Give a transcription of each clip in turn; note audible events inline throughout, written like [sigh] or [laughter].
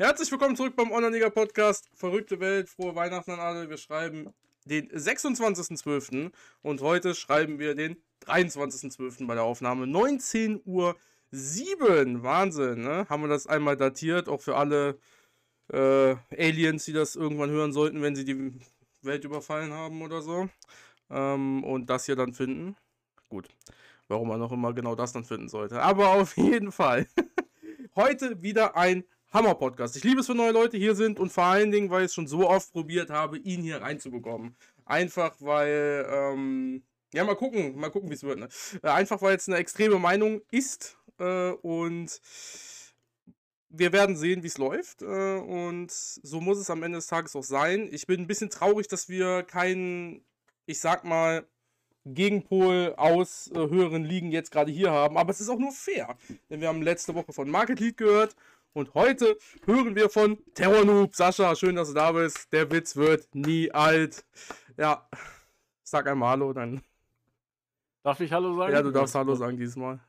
Herzlich willkommen zurück beim Online-Liga Podcast. Verrückte Welt, frohe Weihnachten an alle. Wir schreiben den 26.12. und heute schreiben wir den 23.12. bei der Aufnahme. 19 Uhr 7. Wahnsinn, ne? Haben wir das einmal datiert, auch für alle äh, Aliens, die das irgendwann hören sollten, wenn sie die Welt überfallen haben oder so. Ähm, und das hier dann finden. Gut. Warum man auch immer genau das dann finden sollte. Aber auf jeden Fall. [laughs] Heute wieder ein Hammer-Podcast. Ich liebe es, wenn neue Leute hier sind und vor allen Dingen, weil ich es schon so oft probiert habe, ihn hier reinzubekommen. Einfach weil, ähm, ja, mal gucken, mal gucken, wie es wird. Ne? Äh, einfach weil es eine extreme Meinung ist äh, und wir werden sehen, wie es läuft. Äh, und so muss es am Ende des Tages auch sein. Ich bin ein bisschen traurig, dass wir keinen, ich sag mal, Gegenpol aus äh, höheren Ligen jetzt gerade hier haben. Aber es ist auch nur fair. Denn wir haben letzte Woche von Market Lead gehört und heute hören wir von Terror Noob. Sascha, schön, dass du da bist. Der Witz wird nie alt. Ja, sag einmal Hallo, dann. Darf ich Hallo sagen? Ja, du darfst Hallo sagen diesmal.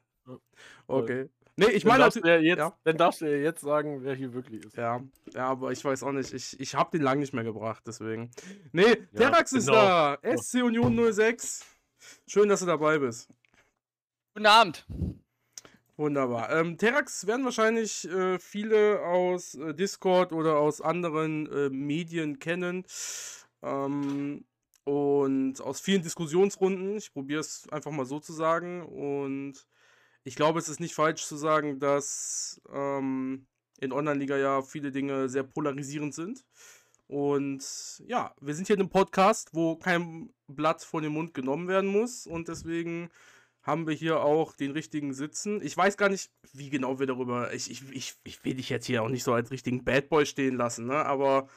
Okay. Nee, ich meine ja jetzt, ja. dann darfst du ja jetzt sagen, wer hier wirklich ist. Ja, ja, aber ich weiß auch nicht. Ich, ich habe den lang nicht mehr gebracht, deswegen. Nee, Terax ist genau. da. SC Union 06. Schön, dass du dabei bist. Guten Abend. Wunderbar. Ähm, Terax werden wahrscheinlich äh, viele aus äh, Discord oder aus anderen äh, Medien kennen. Ähm, und aus vielen Diskussionsrunden. Ich probiere es einfach mal so zu sagen. Und ich glaube, es ist nicht falsch zu sagen, dass ähm, in Online-Liga ja viele Dinge sehr polarisierend sind. Und ja, wir sind hier in einem Podcast, wo kein Blatt vor den Mund genommen werden muss. Und deswegen haben wir hier auch den richtigen Sitzen. Ich weiß gar nicht, wie genau wir darüber. Ich, ich, ich, ich will dich jetzt hier auch nicht so als richtigen Bad Boy stehen lassen, ne? Aber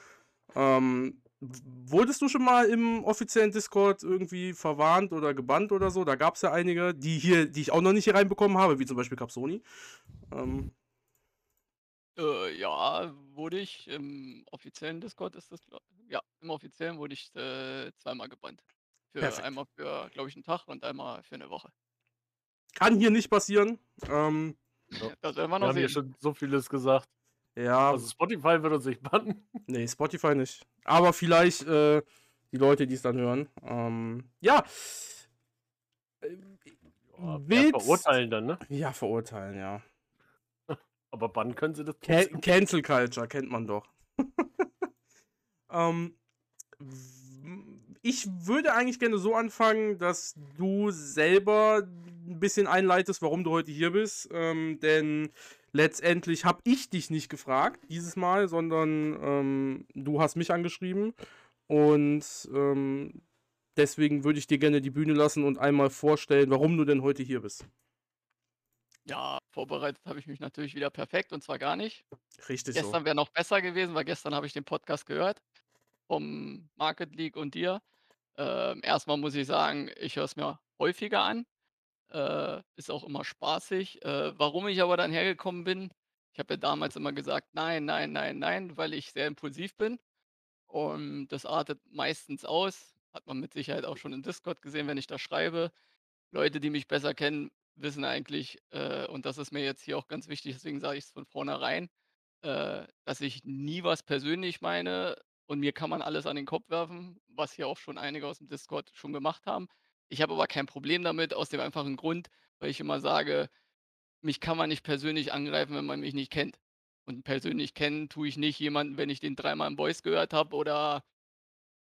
ähm, wurdest du schon mal im offiziellen Discord irgendwie verwarnt oder gebannt oder so? Da gab es ja einige, die hier, die ich auch noch nicht hier reinbekommen habe, wie zum Beispiel Capsoni. Ähm, Äh, ja, wurde ich im offiziellen Discord ist das, ja, im offiziellen wurde ich äh, zweimal gebannt. Für Perfekt. einmal für, glaube ich, einen Tag und einmal für eine Woche. Kann hier nicht passieren. Ähm, Ja. Das werden wir Wir noch haben hier sehen. schon so vieles gesagt. ja, Also Spotify wird uns nicht bannen. Nee, Spotify nicht. Aber vielleicht äh, die Leute, die es dann hören. Ähm, ja. Äh, Ja, Willst- verurteilen dann, ne? Ja, verurteilen, ja. [laughs] Aber bannen können sie das Can. Cancel Culture kennt man doch. [laughs] ähm, ich würde eigentlich gerne so anfangen, dass du selber ein bisschen einleitest, warum du heute hier bist. Ähm, denn letztendlich habe ich dich nicht gefragt dieses Mal, sondern ähm, du hast mich angeschrieben. Und ähm, deswegen würde ich dir gerne die Bühne lassen und einmal vorstellen, warum du denn heute hier bist. Ja, vorbereitet habe ich mich natürlich wieder perfekt und zwar gar nicht. Richtig so. Gestern wäre noch besser gewesen, weil gestern habe ich den Podcast gehört vom Market League und dir. Ähm, erstmal muss ich sagen, ich höre es mir häufiger an. Äh, ist auch immer spaßig. Äh, warum ich aber dann hergekommen bin, ich habe ja damals immer gesagt, nein, nein, nein, nein, weil ich sehr impulsiv bin. Und das artet meistens aus. Hat man mit Sicherheit auch schon im Discord gesehen, wenn ich da schreibe. Leute, die mich besser kennen, wissen eigentlich, äh, und das ist mir jetzt hier auch ganz wichtig, deswegen sage ich es von vornherein, äh, dass ich nie was persönlich meine und mir kann man alles an den Kopf werfen, was hier auch schon einige aus dem Discord schon gemacht haben. Ich habe aber kein Problem damit, aus dem einfachen Grund, weil ich immer sage, mich kann man nicht persönlich angreifen, wenn man mich nicht kennt. Und persönlich kennen tue ich nicht jemanden, wenn ich den dreimal im Voice gehört habe oder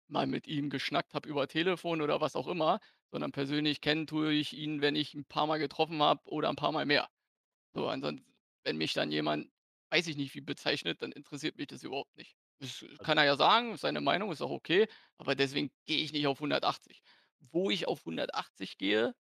mal mit ihm geschnackt habe über Telefon oder was auch immer, sondern persönlich kennen tue ich ihn, wenn ich ein paar Mal getroffen habe oder ein paar Mal mehr. So, ansonsten, wenn mich dann jemand, weiß ich nicht, wie bezeichnet, dann interessiert mich das überhaupt nicht. Das kann er ja sagen, seine Meinung, ist auch okay, aber deswegen gehe ich nicht auf 180. Wo ich auf 180 gehe,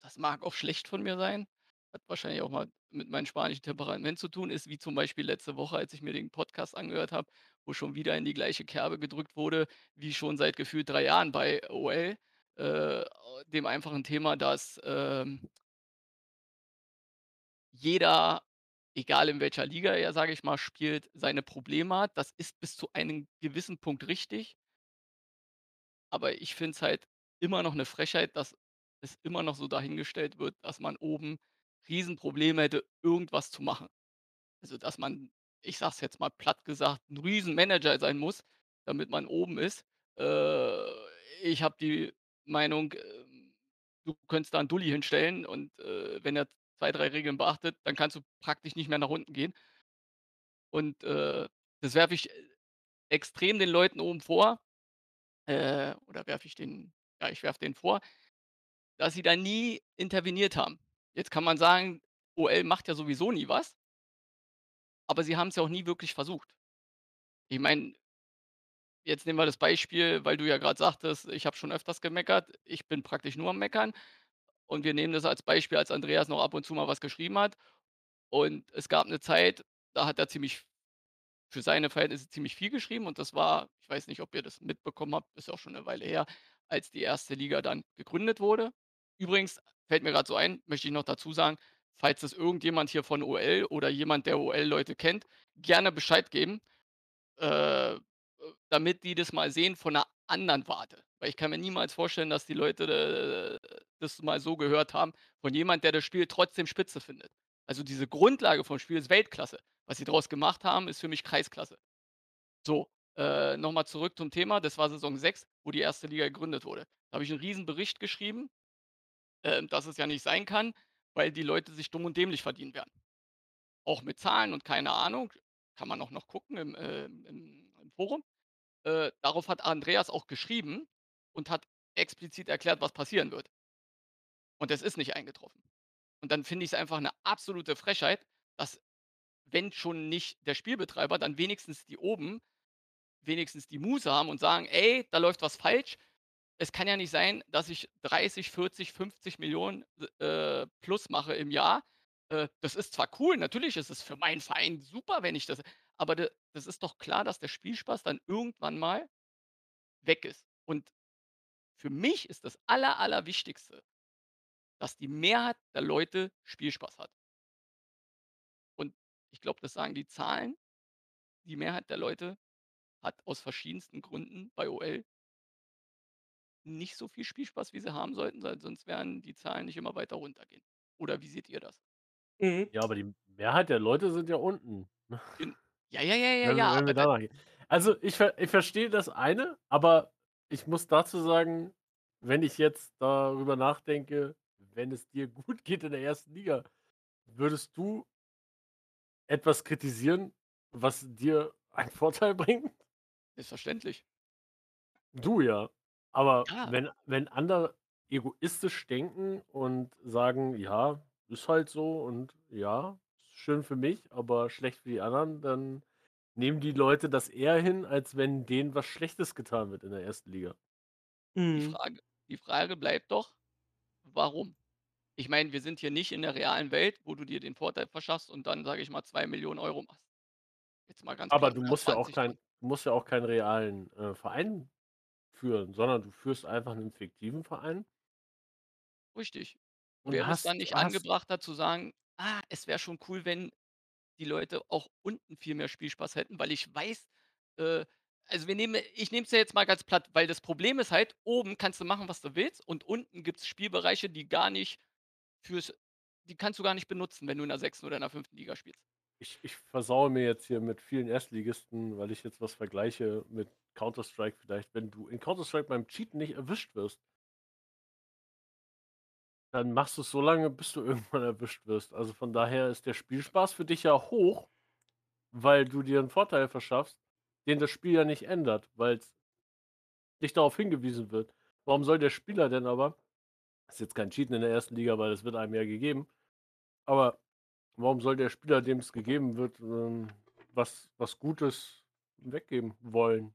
das mag auch schlecht von mir sein, hat wahrscheinlich auch mal mit meinem spanischen Temperament zu tun, ist wie zum Beispiel letzte Woche, als ich mir den Podcast angehört habe, wo schon wieder in die gleiche Kerbe gedrückt wurde, wie schon seit gefühlt drei Jahren bei OL. Äh, dem einfachen Thema, dass ähm, jeder, egal in welcher Liga er, sage ich mal, spielt, seine Probleme hat. Das ist bis zu einem gewissen Punkt richtig. Aber ich finde es halt immer noch eine Frechheit, dass es immer noch so dahingestellt wird, dass man oben Riesenprobleme hätte, irgendwas zu machen. Also, dass man ich sage es jetzt mal platt gesagt, 'n Riesenmanager sein muss, damit man oben ist. Äh, ich habe die Meinung, ähm, du könntest da 'n Dulli hinstellen und, äh, wenn er 2, 3 Regeln beachtet, dann kannst du praktisch nicht mehr nach unten gehen. Und, äh, das werfe ich, äh, extrem den Leuten oben vor, äh, oder werfe ich denen ja, ich werfe denen vor, dass sie da nie interveniert haben. Jetzt kann man sagen, OL macht ja sowieso nie was aber sie haben's ja auch nie wirklich versucht. Ich meine jetzt nehmen wir das Beispiel, weil du ja grad sagtest: „Ich habe schon öfters gemeckert.“ Ich bin praktisch nur am Meckern und wir nehmen das als Beispiel, als Andreas noch ab und zu mal was geschrieben hat. Und es gab 'ne Zeit, da hat er ziemlich für seine Verhältnisse ziemlich viel geschrieben und das war ich weiß nicht, ob ihr das mitbekommen habt, ist ja auch schon 'ne Weile her, als die 1. Liga dann gegründet wurde. Übrigens, fällt mir grad so ein, möchte ich noch dazu sagen, falls das irgendjemand hier von OL oder jemand, der OL-Leute kennt, gerne Bescheid geben, äh, äh, damit die das mal sehen von 'ner anderen Warte. Weil ich kann mir niemals vorstellen, dass die Leute, äh, das mal so gehört haben von jemand, der das Spiel trotzdem spitze findet. Also, diese Grundlage vom Spiel ist Weltklasse. Was sie draus gemacht haben, ist für mich Kreisklasse. So, äh, noch mal zurück zum Thema. Das war Saison 6, wo die 1. Liga gegründet wurde. Da habe ich 'n Riesenbericht geschrieben, ähm, dass es ja nicht sein kann, weil die Leute sich dumm und dämlich verdienen werden. Auch mit Zahlen und keine Ahnung, kann man auch noch gucken im, ähm im im Forum. Äh, darauf hat Andreas auch geschrieben und hat explizit erklärt, was passieren wird. Und es ist nicht eingetroffen. Und dann finde ich's einfach 'ne absolute Frechheit, dass, wenn schon nicht der Spielbetreiber, dann wenigstens die oben wenigstens die Muße haben und sagen: „Ey, da läuft was falsch. Es kann ja nicht sein, dass ich 30, 40, 50.000.000, äh, plus mache im Jahr. Äh, das ist zwar cool, natürlich ist es für meinen Verein super, wenn ich das aber das ist doch klar, dass der Spielspaß dann irgendwann mal weg ist. Und für mich ist das Aller Allerwichtigste, dass die Mehrheit der Leute Spielspaß hat. Und ich glaube, das sagen die Zahlen. Die Mehrheit der Leute hat aus verschiedensten Gründen bei OL nicht so viel Spielspaß, wie sie haben sollten, sonst werden die Zahlen nicht immer weiter runtergehen. Oder wie seht ihr das? Mhm. Ja, aber die Mehrheit der Leute sind ja unten? Gen [laughs] ja, ja, ja, ja, Wenn ja, wenn aber wir da danach gehen. Also, ich ich verstehe das eine, aber ich muss dazu sagen, wenn ich jetzt darüber nachdenke, wenn es dir [laughs] gut geht in der 1. Liga, würdest du etwas kritisieren, was dir einen [laughs] Vorteil bringt? Selbstverständlich. Du ja. Aber Ja. wenn wenn andere egoistisch denken und sagen: „Ja, ist halt so und ja, ist schön für mich, aber schlecht für die anderen“, dann nehmen die Leute das eher hin, als wenn denen was Schlechtes getan wird in der 1. Liga. Die Mhm. Frage die Frage bleibt doch, warum? Ich meine, wir sind hier nicht in der realen Welt, wo du dir den Vorteil verschaffst und dann, sage ich mal, 2.000.000 € machst. Jetzt mal ganz Aber platt du oder musst ja auch 20 kein musst ja auch keinen realen, äh, Verein führen, sondern du führst einfach 'nen fiktiven Verein Richtig. und Wäre es dann nicht hast angebrachter zu sagen: „Ah, es wäre schon cool, wenn die Leute auch unten viel mehr Spielspaß hätten“, weil ich weiß, äh also, wir nehmen ich nehme es ja jetzt mal ganz platt, weil das Problem ist halt, oben kannst du machen, was du willst und unten gibt's Spielbereiche, die gar nicht fürs die kannst du gar nicht benutzen, wenn du in der 6. oder in der 5. Liga spielst. Ich ich versaue mir jetzt hier mit vielen Erstligisten, weil ich jetzt was vergleiche mit Counter Strike vielleicht. Wenn du in Counter Strike beim Cheaten nicht erwischt wirst dann machst du's so lange, bis du [laughs] irgendwann erwischt wirst. Also, von daher ist der Spielspaß für dich ja hoch, weil du dir 'n Vorteil verschaffst, den das Spiel ja nicht ändert, weil's nicht darauf hingewiesen wird. Warum soll der Spieler denn aber ist jetzt kein Cheaten in der 1. Liga, weil das wird einem ja gegeben. Aber warum soll der Spieler, dem's gegeben wird, ähm, was was Gutes weggeben wollen?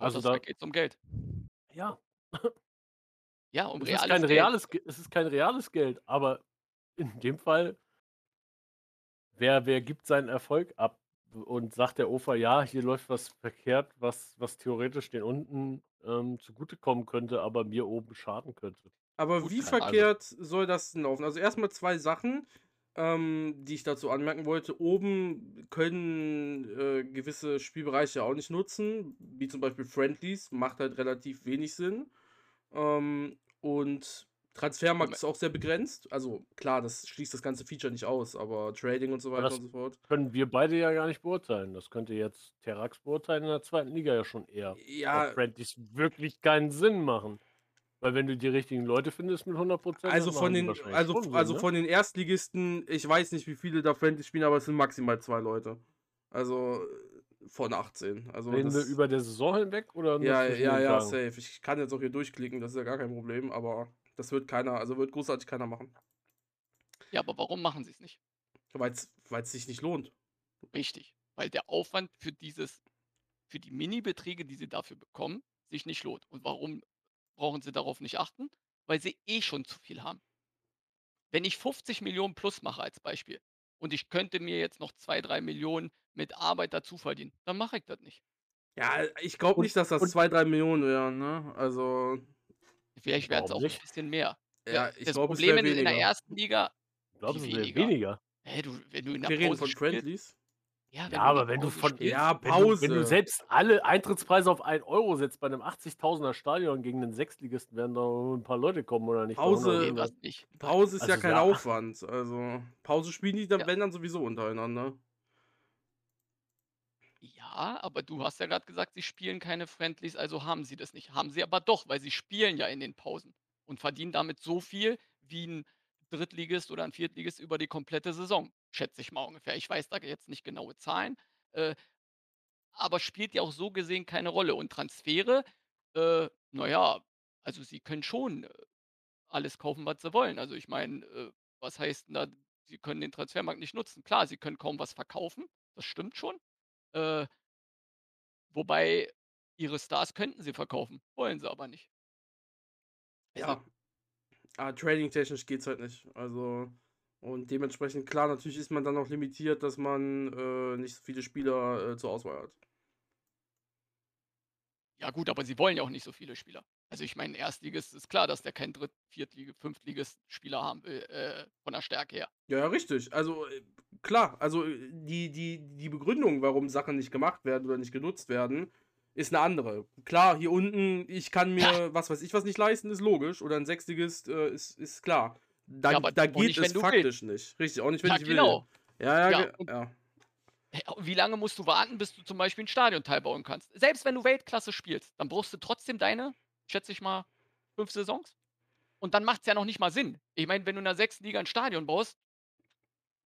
Also, da Strike geht's um Geld. Ja. Ja, um Es ist reales kein Geld. reales es ist kein reales Geld, aber in dem Fall wer wer gibt seinen Erfolg ab und sagt der OFA: „Ja, hier läuft was verkehrt, was was theoretisch den unten, ähm, zugutekommen könnte, aber mir oben schaden könnte?“ Aber Gut, wie Ahnung. verkehrt soll das denn laufen? Also, erst mal 2 Sachen, ähm, die ich dazu anmerken wollte. Oben können, äh, gewisse Spielbereiche auch nicht nutzen, wie zum Beispiel Friendlies, macht halt relativ wenig Sinn. Ähm, und Transfermarkt ist auch sehr begrenzt. Also klar, das schließt das ganze Feature nicht aus, aber Trading und so weiter und so fort. Können wir beide ja gar nicht beurteilen. Das könnte jetzt Terrax beurteilen in der zweiten Liga ja schon eher. Ja, Friendlies wirklich keinen Sinn machen. Weil wenn du die richtigen Leute findest mit 100%, also dann von den, also, schon Sinn, also ne? von den Erstligisten, ich weiß nicht, wie viele da Friendly spielen, aber es sind maximal zwei Leute. Also äh, von 18. Also Reden wir über der Saison hinweg oder ja, ja, ja, Tagen? safe. Ich kann jetzt auch hier durchklicken, das ist ja gar kein Problem, aber das wird keiner, also wird großartig keiner machen. Ja, aber warum machen sie es nicht? Weil es sich nicht lohnt. Richtig. Weil der Aufwand für dieses, für die Mini-Beträge, die sie dafür bekommen, sich nicht lohnt. Und warum brauchen sie darauf nicht achten? Weil sie eh schon zu viel haben. Wenn ich 50 Millionen plus mache als Beispiel und ich könnte mir jetzt noch 2, 3 Millionen mit Arbeit dazu verdienen, dann mache ich das nicht. Ja, ich glaube nicht, dass das und- 2, 3 Millionen wären, ne? Also, Vielleicht wären es auch ein nicht? bisschen mehr. ja, Das ich glaube, es Problem wäre in, in der weniger. ersten Liga, Ich glaube, es Wie wäre weniger? weniger. hä, du, wenn du in der Wir reden Pause von spielst, Friendlies. Ja, Ja, aber wenn du Pause von spielst, Ja, wenn du, wenn du Pause. selbst alle Eintrittspreise auf 1 Euro setzt bei einem 80.000er Stadion gegen einen Sechstligisten, werden da ein paar Leute kommen oder nicht? Pause- nee, nicht. Pause ist ja Also, kein ja. Aufwand. Also, Pause spielen die dann, Ja. wenn dann sowieso untereinander. Ja, aber du hast ja gerade gesagt, sie spielen keine Friendlies, also haben sie das nicht. Haben sie aber doch, weil sie spielen ja in den Pausen und verdienen damit so viel wie ein Drittligist oder ein Viertligist über die komplette Saison, schätze ich mal ungefähr. Ich weiß da jetzt nicht genaue Zahlen, äh, aber spielt ja auch so gesehen keine Rolle. Und Transfere, äh, naja, also sie können schon äh, alles kaufen, was sie wollen. Also ich meine, äh, was heißt denn da, sie können den Transfermarkt nicht nutzen? Klar, sie können kaum was verkaufen, das stimmt schon. Äh, wobei ihre Stars könnten sie verkaufen, wollen sie aber nicht. Ja. Ah, trading-technisch geht's halt nicht. Also, und dementsprechend, klar, natürlich ist man dann auch limitiert, dass man äh, nicht so viele Spieler äh, zur Auswahl hat. Ja gut, aber sie wollen ja auch nicht so viele Spieler. Also ich meine, Erstligist ist klar, dass der keinen Dritt-, Viertligist-, Fünftligist-Spieler haben will, äh, von der Stärke her. Ja, ja, richtig. Also, äh, klar, also äh, die, die, die Begründung, warum Sachen nicht gemacht werden oder nicht genutzt werden, ist eine andere. Klar, hier unten, ich kann mir, was weiß ich, was nicht leisten, ist logisch. Oder ein Sechstigist äh, ist, ist klar. Da, Ja, da geht nicht, es faktisch nicht. Richtig, auch nicht, wenn Ja, ich will. genau. Ja, ja, Ja, Wie lange musst du warten, bis du zum Beispiel ein Stadionteil bauen kannst? Selbst wenn du Weltklasse spielst, dann brauchst du trotzdem deine, schätze ich mal, fünf Saisons. Und dann macht es ja noch nicht mal Sinn. Ich meine, wenn du in der sechsten Liga ein Stadion baust,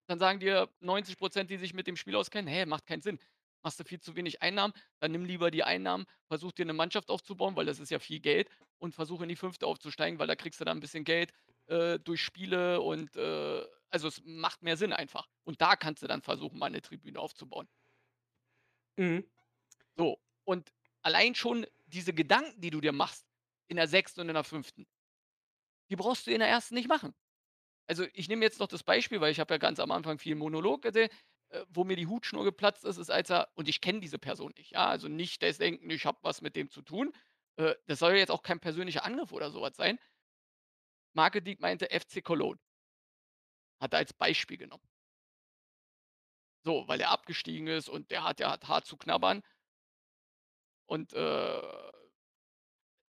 dann sagen dir 90 Prozent, die sich mit dem Spiel auskennen, hey, macht keinen Sinn. Machst du viel zu wenig Einnahmen, dann nimm lieber die Einnahmen, versuch dir eine Mannschaft aufzubauen, weil das ist ja viel Geld und versuch in die fünfte aufzusteigen, weil da kriegst du dann ein bisschen Geld äh, durch Spiele und äh, also es macht mehr Sinn einfach. Und da kannst du dann versuchen, mal eine Tribüne aufzubauen. Mhm. So, und allein schon diese Gedanken, die du dir machst, in der sechsten und in der fünften, die brauchst du in der ersten nicht machen. Also ich nehme jetzt noch das Beispiel, weil ich habe ja ganz am Anfang viel Monolog gesehen, äh, wo mir die Hutschnur geplatzt ist, ist als er, und ich kenne diese Person nicht, ja, also nicht das Denken, ich habe was mit dem zu tun. Äh, das soll jetzt auch kein persönlicher Angriff oder sowas sein. Market League meinte FC Cologne. Hat er als Beispiel genommen. So, weil er abgestiegen ist und der hat ja hat hart zu knabbern. Und äh,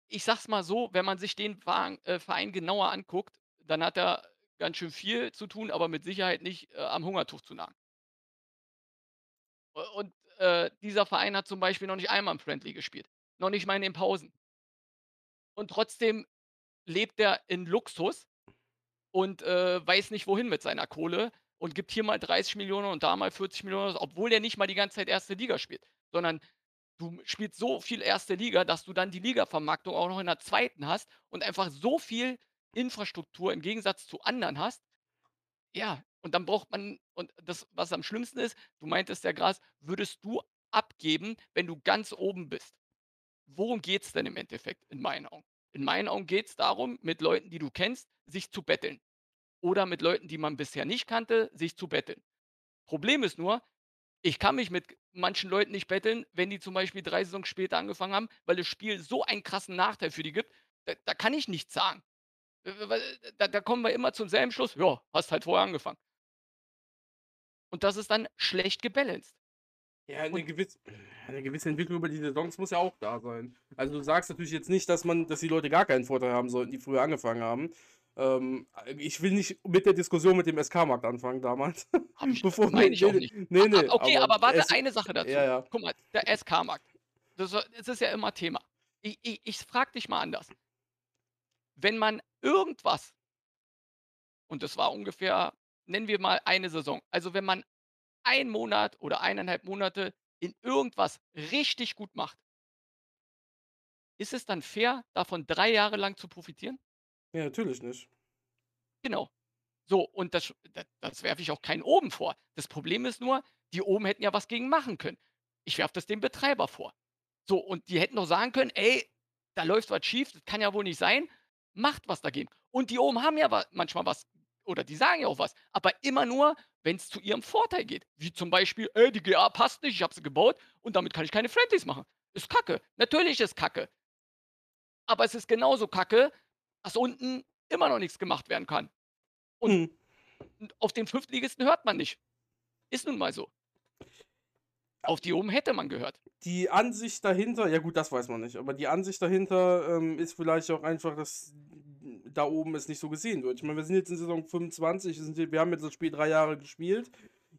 ich sag's mal so, wenn man sich den Verein, äh, Verein genauer anguckt, dann hat er ganz schön viel zu tun, aber mit Sicherheit nicht äh, am Hungertuch zu nagen. Und äh, dieser Verein hat zum Beispiel noch nicht einmal im Friendly gespielt. Noch nicht mal in den Pausen. Und trotzdem lebt er in Luxus und äh, weiß nicht wohin mit seiner Kohle und gibt hier mal 30 Millionen und da mal 40 Millionen, obwohl der nicht mal die ganze Zeit erste Liga spielt, sondern du spielst so viel erste Liga, dass du dann die Ligavermarktung auch noch in der zweiten hast und einfach so viel Infrastruktur im Gegensatz zu anderen hast. Ja, und dann braucht man, und das, was am schlimmsten ist, du meintest ja Gras, würdest du abgeben, wenn du ganz oben bist. Worum geht es denn im Endeffekt in meinen Augen? In meinen Augen geht es darum, mit Leuten, die du kennst, sich zu betteln. Oder mit Leuten, die man bisher nicht kannte, sich zu betteln. Problem ist nur, ich kann mich mit manchen Leuten nicht betteln, wenn die zum Beispiel drei Saisons später angefangen haben, weil das Spiel so einen krassen Nachteil für die gibt. Da, da kann ich nichts sagen. Äh, weil, Da, da kommen wir immer zum selben Schluss. Ja, hast halt vorher angefangen. Und das ist dann schlecht gebalanced. Ja, eine, gewisse, eine gewisse Entwicklung über die Saisons muss ja auch da sein. Also du sagst natürlich jetzt nicht, dass man, dass die Leute gar keinen Vorteil haben sollten, die früher angefangen haben. Ähm, ich will nicht mit der Diskussion mit dem SK-Markt anfangen damals. Hab ich [laughs] Bevor meine nee, ich auch nee, nicht. nee, nee, Ah, okay, aber warte, es- eine Sache dazu. Ja, ja. Guck mal, der SK-Markt. Das, das ist ja immer Thema. Ich, ich, ich frage dich mal anders. Wenn man irgendwas, und das war ungefähr, nennen wir mal eine Saison, also wenn man einen Monat oder eineinhalb Monate in irgendwas richtig gut macht, ist es dann fair, davon drei Jahre lang zu profitieren? Ja, natürlich nicht. Genau. So, und das, das, das werfe ich auch keinen oben vor. Das Problem ist nur, die oben hätten ja was gegen machen können. Ich werfe das dem Betreiber vor. So, und die hätten doch sagen können, ey, da läuft was schief, das kann ja wohl nicht sein, macht was dagegen. Und die oben haben ja manchmal was, oder die sagen ja auch was, aber immer nur, wenn es zu ihrem Vorteil geht. Wie zum Beispiel, ey, die GA passt nicht, ich habe sie gebaut und damit kann ich keine Friendlies machen. Ist kacke. Natürlich ist kacke. Aber es ist genauso kacke, dass unten immer noch nichts gemacht werden kann. Und- Hm. Auf den Fünftligisten hört man nicht. Ist nun mal so. Auf die oben hätte man gehört. Die Ansicht dahinter, ja gut, das weiß man nicht, aber die Ansicht dahinter ähm, ist vielleicht auch einfach, dass da oben es nicht so gesehen wird. Ich meine, wir sind jetzt in Saison 25, wir, haben jetzt das Spiel drei Jahre gespielt.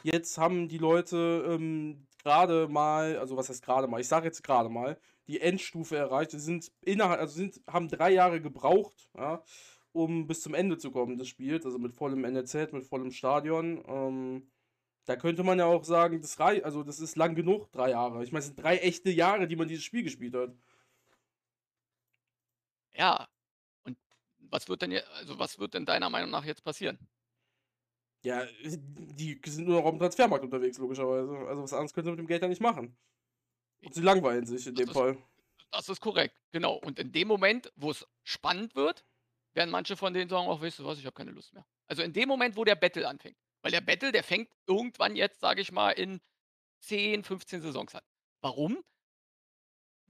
Jetzt haben die Leute ähm, gerade mal, also was heißt gerade mal, ich sage jetzt gerade mal, die Endstufe erreicht. Sie sind innerhalb, also sind, haben drei Jahre gebraucht, ja, um bis zum Ende zu kommen des Spiels, also mit vollem NLZ, mit vollem Stadion. Ähm, da könnte man ja auch sagen, das rei also das ist lang genug, drei Jahre. Ich meine, es sind drei echte Jahre, die man dieses Spiel gespielt hat. Ja. Was wird denn je, also was wird denn deiner Meinung nach jetzt passieren? Ja, die sind nur noch auf dem Transfermarkt unterwegs, logischerweise. Also was anderes können sie mit dem Geld ja nicht machen. Und sie langweilen sich in Das dem ist- Fall. Das ist korrekt, genau. Und in dem Moment, wo es spannend wird, werden manche von denen sagen, ach, weißt du was, ich habe keine Lust mehr. Also in dem Moment, wo der Battle anfängt. Weil der Battle, der fängt irgendwann jetzt, sage ich mal, in 10, 15 Saisons an. Warum?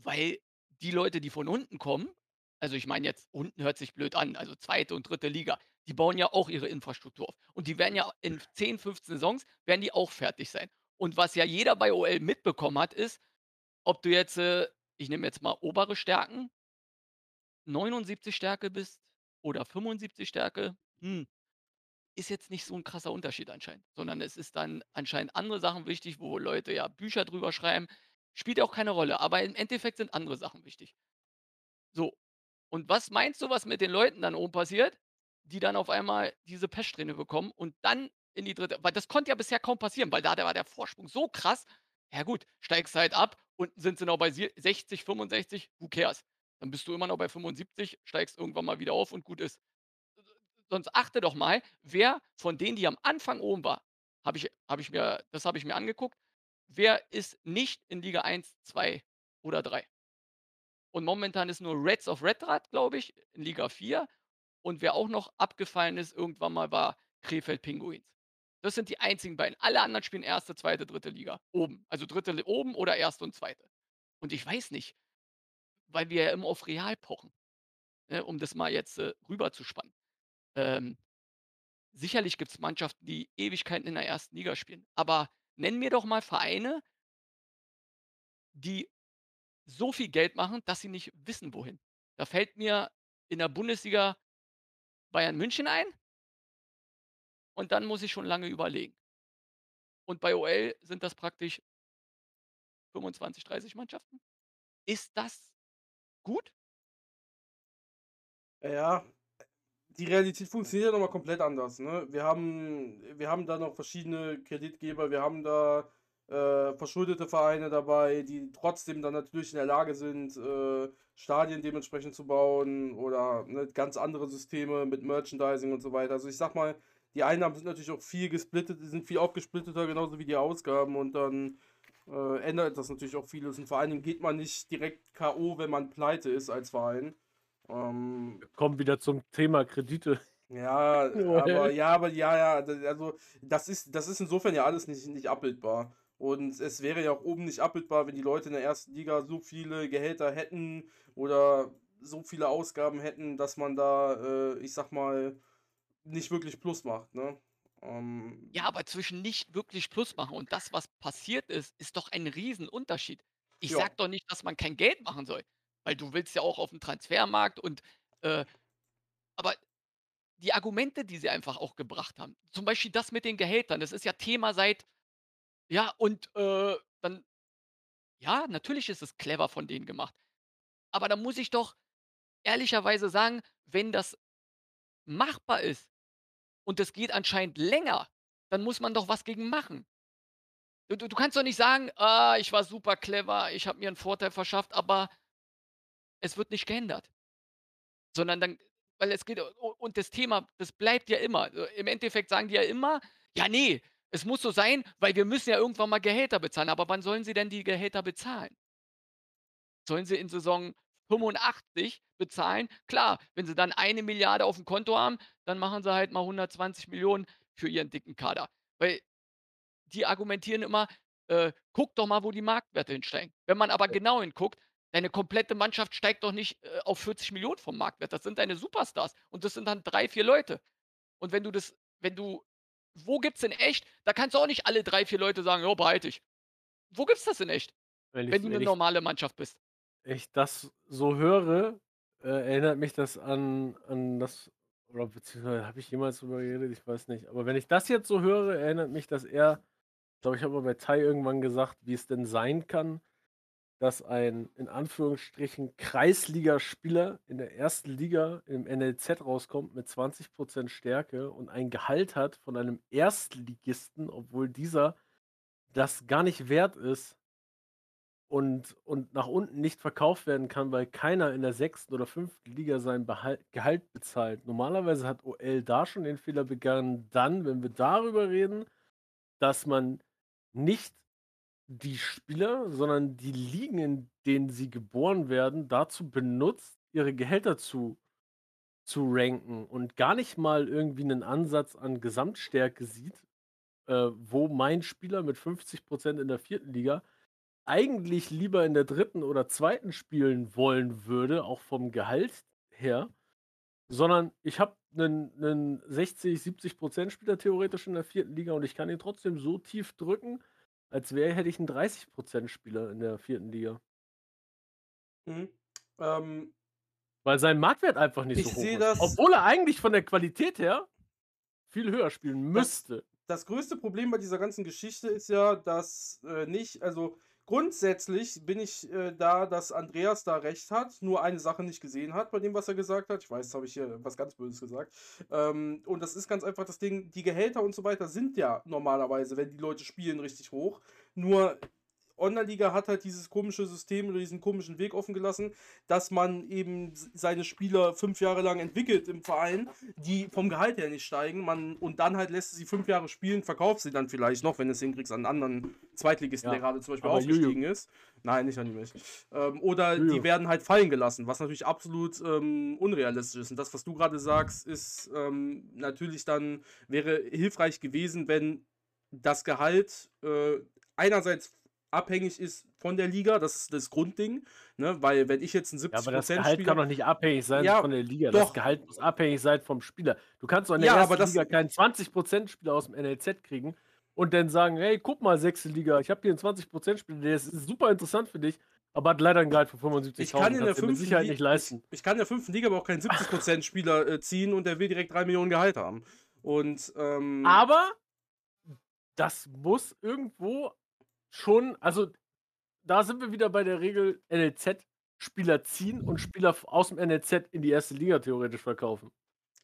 Weil die Leute, die von unten kommen, also ich meine jetzt, unten hört sich blöd an, also zweite und dritte Liga, die bauen ja auch ihre Infrastruktur auf. Und die werden ja in 10, 15 Saisons, werden die auch fertig sein. Und was ja jeder bei OL mitbekommen hat, ist, ob du jetzt, äh, ich nehme jetzt mal obere Stärken, 79 Stärke bist oder 75 Stärke, hm, ist jetzt nicht so ein krasser Unterschied anscheinend, sondern es ist dann anscheinend andere Sachen wichtig, wo Leute ja Bücher drüber schreiben. Spielt ja auch keine Rolle, aber im Endeffekt sind andere Sachen wichtig. So. Und was meinst du, was mit den Leuten dann oben passiert, die dann auf einmal diese Peststrähne bekommen und dann in die dritte, weil das konnte ja bisher kaum passieren, weil da, da war der Vorsprung so krass. Ja gut, steigst halt ab, unten sind sie noch bei sie- 60, 65, who cares? Dann bist du immer noch bei 75, steigst irgendwann mal wieder auf und gut ist. Sonst achte doch mal, wer von denen, die am Anfang oben war, habe ich, hab ich mir, das habe ich mir angeguckt, wer ist nicht in Liga 1, 2 oder 3? Und momentan ist nur Reds of Redrad, glaube ich, in Liga 4. Und wer auch noch abgefallen ist, irgendwann mal war Krefeld Pinguins. Das sind die einzigen beiden. Alle anderen spielen erste, zweite, dritte Liga. Oben. Also dritte oben oder erste und zweite. Und ich weiß nicht, weil wir ja immer auf Real pochen, ne, um das mal jetzt äh, rüber zu spannen. Ähm, sicherlich gibt es Mannschaften, die Ewigkeiten in der ersten Liga spielen. Aber nenn mir doch mal Vereine, die so viel Geld machen, dass sie nicht wissen, wohin. Da fällt mir in der Bundesliga Bayern München ein. Und dann muss ich schon lange überlegen. Und bei OL sind das praktisch 25, 30 Mannschaften. Ist das gut? Ja, die Realität funktioniert ja nochmal komplett anders. Ne? Wir, haben, wir haben da noch verschiedene Kreditgeber, wir haben da äh, verschuldete Vereine dabei, die trotzdem dann natürlich in der Lage sind, äh, Stadien dementsprechend zu bauen oder ne, ganz andere Systeme mit Merchandising und so weiter. Also ich sag mal, die Einnahmen sind natürlich auch viel gesplittet, die sind viel aufgesplitteter, genauso wie die Ausgaben und dann äh, ändert das natürlich auch vieles. Und vor allen Dingen geht man nicht direkt K.O., wenn man pleite ist als Verein. Ähm, Kommen wieder zum Thema Kredite. ja, [laughs] aber ja, aber ja, ja, also das ist, das ist insofern ja alles nicht, nicht abbildbar. Und es wäre ja auch oben nicht abbildbar, wenn die Leute in der ersten Liga so viele Gehälter hätten oder so viele Ausgaben hätten, dass man da, äh, ich sag mal, nicht wirklich Plus macht, ne? Ähm, Ja, aber zwischen nicht wirklich Plus machen und das, was passiert ist, ist doch ein Riesenunterschied. Ich Ja. sag doch nicht, dass man kein Geld machen soll, weil du willst ja auch auf dem Transfermarkt und äh, aber die Argumente, die sie einfach auch gebracht haben. Zum Beispiel das mit den Gehältern, das ist ja Thema seit ja, und, äh, dann ja, natürlich ist es clever von denen gemacht. Aber da muss ich doch ehrlicherweise sagen, wenn das machbar ist und das geht anscheinend länger, dann muss man doch was gegen machen. Du du kannst doch nicht sagen: „Ah, ich war super clever, ich habe mir 'n Vorteil verschafft“, aber es wird nicht geändert. Sondern dann weil es geht und das Thema, das bleibt ja immer. Äh, im Endeffekt sagen die ja immer: „Ja, ne, es muss so sein, weil wir müssen ja irgendwann mal Gehälter bezahlen.“ Aber wann sollen sie denn die Gehälter bezahlen? Sollen sie in Saison 85 bezahlen? Klar, wenn sie dann 1.000.000.000 aufm Konto haben, dann machen sie halt mal 120.000.000 für ihren dicken Kader. Weil die argumentieren immer, äh: „Guck doch mal, wo die Marktwerte hinsteigen.“ Wenn man aber genau hinguckt, deine komplette Mannschaft steigt doch nicht, äh, auf 40.000.000 vom Marktwert. Das sind deine Superstars und das sind dann 3, 4 Leute. Und wenn du das wenn du wo gibt's in echt da kannst du auch nicht alle 3, 4 Leute sagen: „Jo, behalte ich.“ Wo gibt's das in echt, Wenn wenn du 'ne ich normale Mannschaft bist? ich das so höre, äh, erinnert mich das an an das oder beziehungsweise habe ich jemals drüber geredet? Ich weiß nicht. Aber wenn ich das jetzt so höre, erinnert mich das eher ich glaube, ich habe mal bei Tai irgendwann gesagt, wie es denn sein kann, dass ein, in Anführungsstrichen, Kreisligaspieler in der 1. Liga im NLZ rauskommt mit 20% Stärke und ein Gehalt hat von einem Erstligisten, obwohl dieser das gar nicht wert ist und und nach unten nicht verkauft werden kann, weil keiner in der 6. oder 5. Liga sein Behal Gehalt bezahlt. Normalerweise hat OL da schon den Fehler begangen, dann, wenn wir darüber reden, dass man nicht die Spieler, sondern die Ligen, in denen sie geboren werden, dazu benutzt, ihre Gehälter zu zu ranken und gar nicht mal irgendwie 'nen Ansatz an Gesamtstärke sieht, äh, wo mein Spieler mit 50% in der 4. Liga eigentlich lieber in der 3. oder 2. spielen wollen würde, auch vom Gehalt her, sondern ich habe 'nen 'nen 60, 70% Spieler theoretisch in der 4. Liga und ich kann ihn trotzdem so tief drücken, als wäre hätte ich 'n 30% Spieler in der 4. Liga. Mhm. Ähm Weil sein Marktwert einfach nicht Ich so hoch sehe ist. das Obwohl er eigentlich von der Qualität her viel höher spielen Das müsste. das größte Problem bei dieser ganzen Geschichte ist ja, dass, äh, nicht also, grundsätzlich bin ich, äh, da, dass Andreas da recht hat, nur eine Sache nicht gesehen hat bei dem, was er gesagt hat. Ich weiß, habe ich hier was ganz Böses gesagt. Ähm, und das ist ganz einfach das Ding, die Gehälter und so weiter sind ja normalerweise, wenn die Leute spielen, richtig hoch. Nur Online-Liga hat halt dieses komische System oder diesen komischen Weg offen gelassen, dass man eben seine Spieler 5 Jahre lang entwickelt im Verein, die vom Gehalt her nicht steigen. Man und dann halt lässt du sie 5 Jahre spielen, verkaufst sie dann vielleicht noch, wenn du's hinkriegst, an 'n anderen Zweitligisten, der Ja, grade zum Beispiel aber Juju aufgestiegen ist. Nein, nicht an mich. Ähm, oder die Juju. werden halt fallen gelassen, was natürlich absolut, ähm, unrealistisch ist. Und das, was du grade sagst, ist, ähm, natürlich dann wäre hilfreich gewesen, wenn das Gehalt, äh, einerseits abhängig ist von der Liga, das ist das Grundding, ne? Weil wenn ich jetzt 'n Ja, aber 70 das Gehalt Spieler kann doch nicht abhängig sein Ja, von der Liga. Das doch. Gehalt muss abhängig sein vom Spieler. Du kannst doch in der Ja, 1. aber das Liga keinen 20% Spieler aus'm NLZ kriegen und dann sagen: „Hey, guck mal, 6. Liga, ich habe hier 'n 20% Spieler, der ist super interessant für dich, aber hat leider 'n Gehalt von Ich kann 75.000, in der 5. Sicherheit nicht ich leisten.“ ich kann in der 5. Liga aber auch keinen [laughs] 70% Spieler, äh, ziehen und der will direkt 3.000.000 Gehalt haben. Und, ähm Aber das muss irgendwo schon also, da sind wir wieder bei der Regel NLZ Spieler ziehen und Spieler f aus'm NLZ in die 1. Liga theoretisch verkaufen.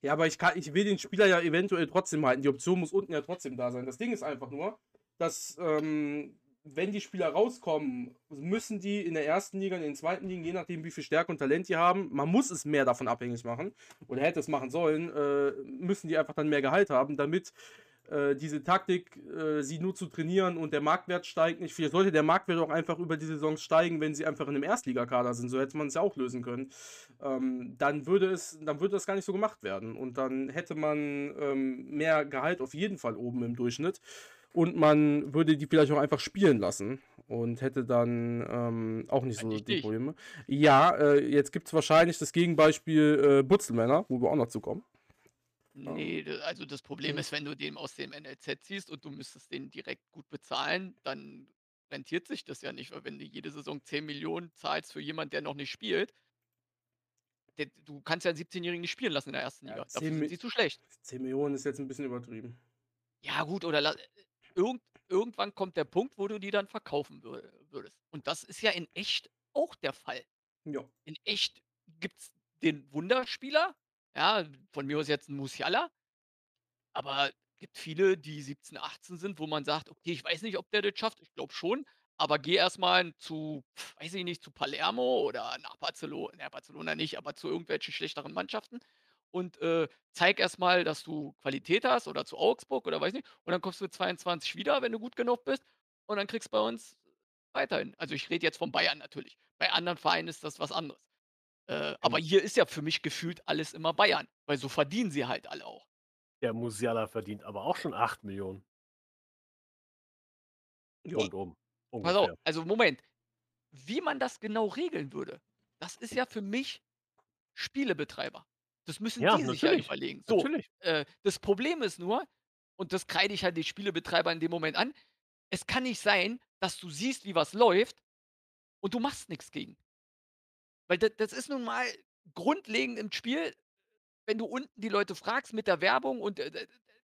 Ja, aber ich kann ich will den Spieler ja eventuell trotzdem halten. Die Option muss unten ja trotzdem da sein. Das Ding ist einfach nur, dass, ähm, wenn die Spieler rauskommen, müssen die in der 1. Liga, in den 2. Ligen, je nachdem, wie viel Stärke und Talent die haben man muss es mehr davon abhängig machen oder hätte es machen sollen, äh, müssen die einfach dann mehr Gehalt haben, damit, äh, diese Taktik, äh, sie nur zu trainieren und der Marktwert steigt nicht. Vielleicht sollte der Marktwert auch einfach über die Saisons steigen, wenn sie einfach in 'nem Erstligakader sind. So hätte man's ja auch lösen können. Ähm, dann würde es dann würde das gar nicht so gemacht werden. Und dann hätte man, ähm, mehr Gehalt auf jeden Fall oben im Durchschnitt. Und man würde die vielleicht auch einfach spielen lassen und hätte dann, ähm, auch nicht so Eigentlich die. Probleme. Ja, äh, jetzt gibt's wahrscheinlich das Gegenbeispiel, äh, Butzelmänner, wo wir auch noch zu Ne, d also, das Problem ist, wenn du den aus dem NLZ ziehst und du müsstest den direkt gut bezahlen, dann rentiert sich das ja nicht, weil wenn du jede Saison 10.000.000 zahlst für jemand, der noch nicht spielt der, du kannst ja einen 17-Jährigen nicht spielen lassen in der ersten Ja, Liga. 10 Dafür sind sie zu schlecht. 10 Millionen ist jetzt ein bisschen übertrieben. Ja, gut, oder irgend, irgendwann kommt der Punkt, wo du die dann verkaufen wür- würdest. Und das ist ja in echt auch der Fall. Ja. In echt gibt es den Wunderspieler, ja, von mir aus jetzt ein Musiala, aber gibt viele, die 17, 18 sind, wo man sagt, okay, ich weiß nicht, ob der das schafft, ich glaube schon, aber geh erstmal zu, weiß ich nicht, zu Palermo oder nach Barcelona, na, Barcelona nicht, aber zu irgendwelchen schlechteren Mannschaften und äh, zeig erstmal, dass du Qualität hast oder zu Augsburg oder weiß nicht, und dann kommst du mit 22 wieder, wenn du gut genug bist, und dann kriegst du bei uns weiterhin. Also ich rede jetzt von Bayern natürlich. Bei anderen Vereinen ist das was anderes. Äh, aber hier ist ja für mich gefühlt alles immer Bayern, weil so verdienen sie halt alle auch. Der Musiala verdient aber auch schon 8 Millionen. Ja. Rundum. Pass auf, Ungefähr. also Moment. Wie man das genau regeln würde, das ist ja für mich Spielebetreiber. Das müssen Ja, die sich ja natürlich. überlegen. So, Natürlich. äh, das Problem ist nur, und das kreide ich halt die Spielebetreiber in dem Moment an, es kann nicht sein, dass du siehst, wie was läuft und du machst nichts gegen. Weil das, das ist nun mal grundlegend im Spiel, wenn du unten die Leute fragst mit der Werbung und äh,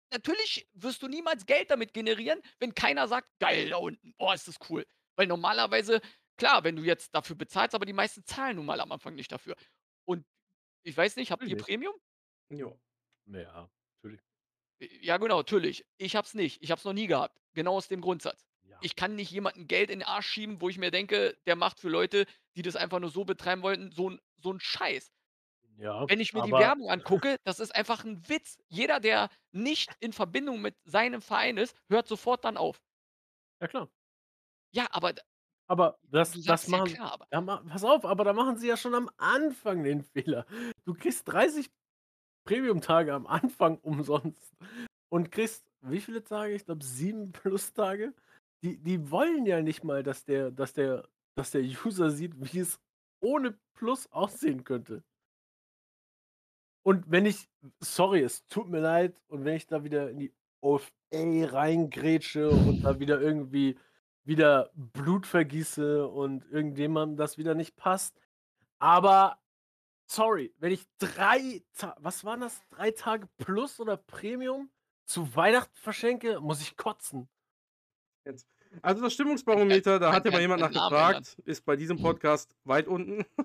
natürlich wirst du niemals Geld damit generieren, wenn keiner sagt, geil da unten, oh, ist das cool. Weil normalerweise, klar, wenn du jetzt dafür bezahlst, aber die meisten zahlen nun mal am Anfang nicht dafür. Und ich weiß nicht, habt ihr Natürlich. Premium? Ja. Ja, natürlich. Ja, genau, natürlich. Ich hab's nicht. Ich hab's noch nie gehabt. Genau aus dem Grundsatz. Ja. Ich kann nicht jemandem Geld in den Arsch schieben, wo ich mir denke, der macht für Leute, die das einfach nur so betreiben wollten, so ein so 'n Scheiß. ja, Wenn ich mir die Werbung angucke, das ist einfach ein Witz. Jeder, der nicht in Verbindung mit seinem Verein ist, hört sofort dann auf. ja klar. Ja, aber Aber das das sagst ja machen klar, aber ja, ma pass auf, aber da machen sie ja schon am Anfang den Fehler. Du kriegst 30 Premium-Tage am Anfang umsonst und kriegst wie viele Tage? Ich glaube 7 Plus-Tage. Die die wollen ja nicht mal, dass der dass der dass der User sieht, wie es ohne Plus aussehen könnte. Und wenn ich sorry, es tut mir leid, und wenn ich da wieder in die OFA reingrätsche und da wieder irgendwie wieder Blut vergieße und irgendjemandem das wieder nicht passt. Aber sorry, wenn ich 3 Ta was waren das? 3 Tage Plus oder Premium zu Weihnachten verschenke, muss ich kotzen. Jetzt. Also das Stimmungsbarometer, da hat ja mal jemand nachgefragt, ist bei diesem Podcast weit unten. [laughs]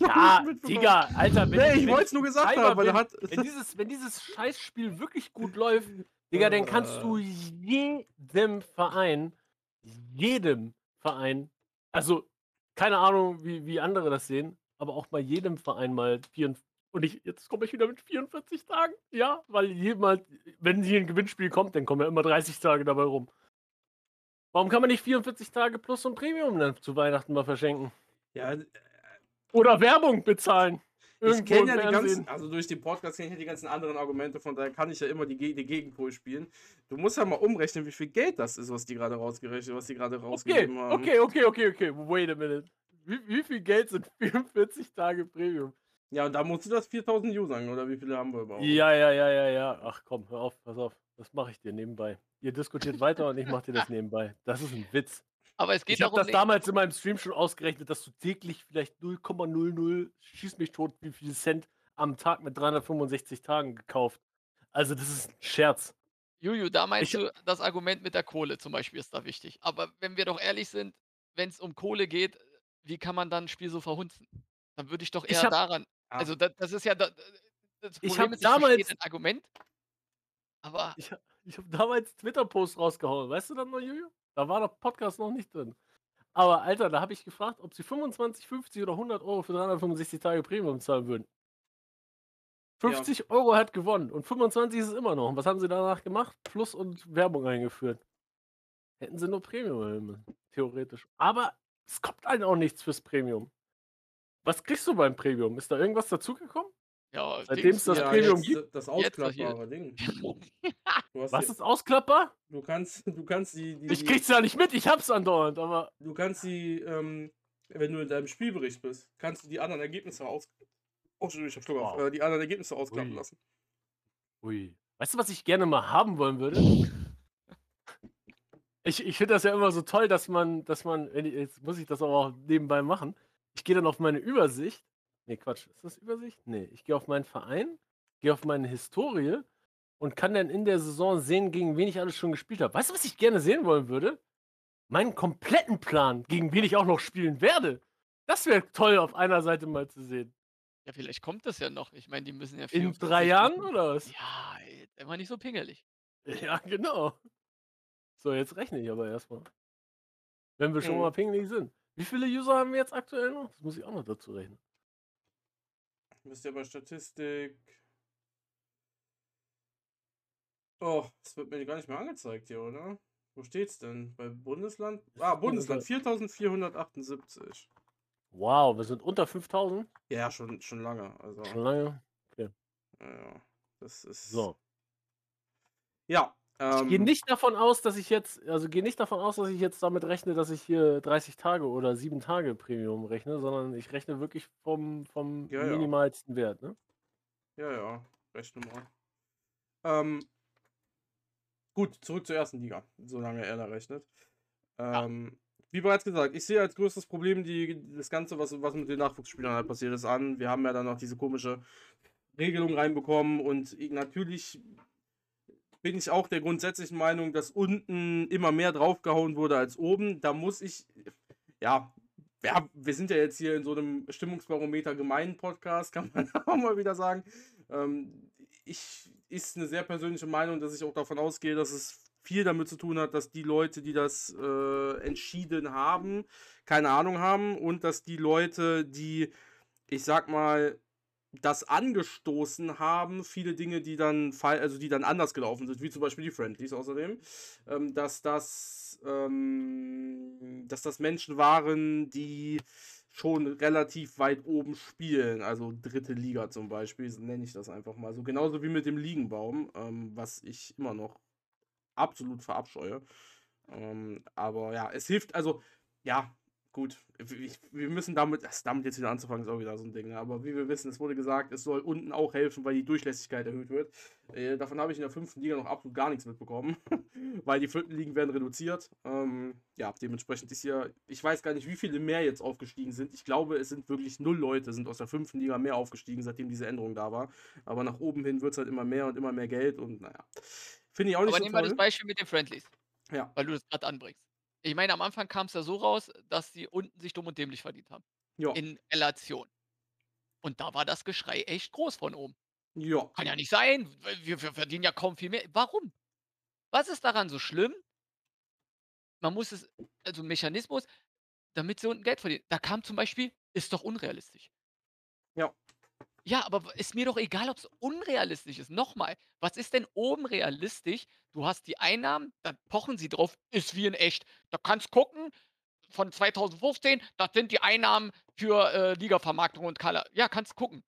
Ja, Digga, Alter, wenn Nee, ich wollte es nur gesagt Timer haben, weil bin, hat. wenn dieses wenn dieses Scheißspiel wirklich gut läuft, Digga, dann kannst du jedem Verein jedem Verein also, keine Ahnung, wie wie andere das sehen, aber auch bei jedem Verein mal vierenv und ich jetzt komme ich wieder mit 44 Tagen, ja, weil jemand wenn hier 'n Gewinnspiel kommt, dann kommen ja immer 30 Tage dabei rum. Warum kann man nicht 44 Tage Plus und Premium dann zu Weihnachten mal verschenken? Ja, äh, Oder Werbung bezahlen. ich Irgendwo kenne im ja die ganzen, also durch den Podcast kenne ich ja die ganzen anderen Argumente, von daher kann ich ja immer die, Ge- die Gegenpol spielen. Du musst ja mal umrechnen, wie viel Geld das ist, was die gerade rausgerechnet, was die gerade Okay, rausgegeben haben. okay, okay, okay, okay. Wait a minute. Wie, wie viel Geld sind [laughs] 44 Tage Premium? Ja, und da musst du das 4000 Usern, oder wie viele haben wir überhaupt? Ja, ja, ja, ja, ja. Ach komm, hör auf, pass auf. Das mache ich dir nebenbei. Ihr diskutiert weiter und ich mache dir das [laughs] nebenbei. Das ist ein Witz. aber es geht Ich habe darum das damals in meinem Stream schon ausgerechnet, dass du täglich vielleicht 0,00 schieß mich tot, wie viel Cent am Tag mit 365 Tagen gekauft. Also das ist ein Scherz. Juju, da meinst Ich- du, das Argument mit der Kohle zum Beispiel ist da wichtig. Aber wenn wir doch ehrlich sind, wenn es um Kohle geht, wie kann man dann ein Spiel so verhunzen? Dann würde ich doch Ich eher hab- daran Ja. also da das ist ja da das Ich Problem ist, ich verstehe damals- dein Argument, aber Ich, ich habe damals Twitter-Post rausgehauen. Weißt du das noch, Juju? Da war der Podcast noch nicht drin. Aber Alter, da habe ich gefragt, ob sie 25, 50 oder 100 Euro für 365 Tage Premium zahlen würden. 50 Euro hat gewonnen und 25 ist es immer noch. Und was haben sie danach gemacht? Plus und Werbung eingeführt. Hätten sie nur Premium theoretisch. Aber es kommt halt auch nichts fürs Premium. Was kriegst du beim Premium? Ist da irgendwas dazugekommen? Ja, Seitdem es das ja, Premium jetzt, gibt? Das doch hier. ausklappbare Ding. [laughs] Was ist ausklappbar? du kannst, [laughs] du kannst die, die, Ich krieg's ja nicht mit, ich hab's andauernd, aber. du kannst die, ähm, wenn du in deinem Spielbericht bist, kannst du die anderen Ergebnisse aus, oh, ich hab Schluck auf, Wow. äh, die anderen Ergebnisse ausklappen Ui. lassen. Ui. Weißt du, was ich gerne mal haben wollen würde? Ich, ich finde das ja immer so toll, dass man, dass man, jetzt muss ich das aber auch nebenbei machen. Ich gehe dann auf meine Übersicht Ne, Quatsch. Ist das Übersicht? Ne, ich gehe auf meinen Verein, gehe auf meine Historie und kann dann in der Saison sehen, gegen wen ich alles schon gespielt habe. Weißt du, was ich gerne sehen wollen würde? Meinen kompletten Plan, gegen wen ich auch noch spielen werde. Das wäre toll auf einer Seite mal zu sehen. Ja, vielleicht kommt das ja noch. Ich meine, die müssen ja In 44 3 Jahren Wochen oder was? Ja, mal nicht so pingelig. Ja, genau. So, jetzt rechne ich aber erst mal. Wenn wir schon Mhm. mal pingelig sind. Wie viele User haben wir jetzt aktuell noch? Das muss ich auch noch dazu rechnen. Müsst ihr bei Statistik. Oh, das wird mir gar nicht mehr angezeigt hier, oder? Wo steht's denn? Bei Bundesland? Ah, Bundesland, 4478. Wow, wir sind unter 5000? Ja, schon, schon lange. Also, Schon lange? ja, ja, das ist. So. Ja. Ich Ähm, gehe nicht davon aus, dass ich jetzt, also gehe nicht davon aus, dass ich jetzt damit rechne, dass ich hier 30 Tage oder 7 Tage Premium rechne, sondern ich rechne wirklich vom, vom Ja, ja. minimalsten Wert, ne? Ja, ja, rechne mal. Ähm, gut, zurück zur ersten Liga, solange er da rechnet. Ähm, Wie bereits gesagt, ich sehe als größtes Problem die, das Ganze, was, was mit den Nachwuchsspielern halt passiert ist, an. Wir haben ja dann noch diese komische Regelung reinbekommen und ich, natürlich bin ich auch der grundsätzlichen Meinung, dass unten immer mehr draufgehauen wurde als oben. Da muss ich, ja, ja, wir sind ja jetzt hier in so einem Stimmungsbarometer gemeinen Podcast, [laughs] kann man auch mal wieder sagen. Ähm, ich ist eine sehr persönliche Meinung, dass ich auch davon ausgehe, dass es viel damit zu tun hat, dass die Leute, die das äh, entschieden haben, keine Ahnung haben und dass die Leute, die, ich sag mal, das angestoßen haben, viele Dinge, die dann also die dann anders gelaufen sind, wie zum Beispiel die Friendlies außerdem, ähm, dass das ähm, dass das Menschen waren, die schon relativ weit oben spielen, also dritte Liga zum Beispiel, nenne ich das einfach mal so. Genauso wie mit dem Liegenbaum, ähm, was ich immer noch absolut verabscheue. Ähm, aber ja, es hilft, also, ja, gut. Ich, wir müssen damit, das, damit jetzt wieder anzufangen, ist auch wieder so ein Ding. Ne? Aber wie wir wissen, es wurde gesagt, es soll unten auch helfen, weil die Durchlässigkeit erhöht wird. Äh, davon habe ich in der fünften Liga noch absolut gar nichts mitbekommen, [laughs] weil die vierten Ligen werden reduziert. Ähm, ja, dementsprechend ist hier, ich weiß gar nicht, wie viele mehr jetzt aufgestiegen sind. Ich glaube, es sind wirklich null Leute, sind aus der fünften Liga mehr aufgestiegen, seitdem diese Änderung da war. Aber nach oben hin wird es halt immer mehr und immer mehr Geld und naja. Finde ich auch nicht Aber so nehmen wir das Beispiel mit den Friendlies, Ja. weil du das gerade anbringst. Ich meine, am Anfang kam es ja so raus, dass die unten sich dumm und dämlich verdient haben. Ja. In Relation. Und da war das Geschrei echt groß von oben. Ja. Kann ja nicht sein. Wir, wir verdienen ja kaum viel mehr. Warum? Was ist daran so schlimm? Man muss es, also Mechanismus, damit sie unten Geld verdienen. Da kam zum Beispiel, ist doch unrealistisch. Ja. Aber ist mir doch egal, ob es unrealistisch ist. Nochmal, was ist denn oben realistisch? Du hast die Einnahmen, da pochen sie drauf, ist wie in echt. Da kannst gucken, von 2015, das sind die Einnahmen für äh, Ligavermarktung und Kala. Ja, kannst gucken.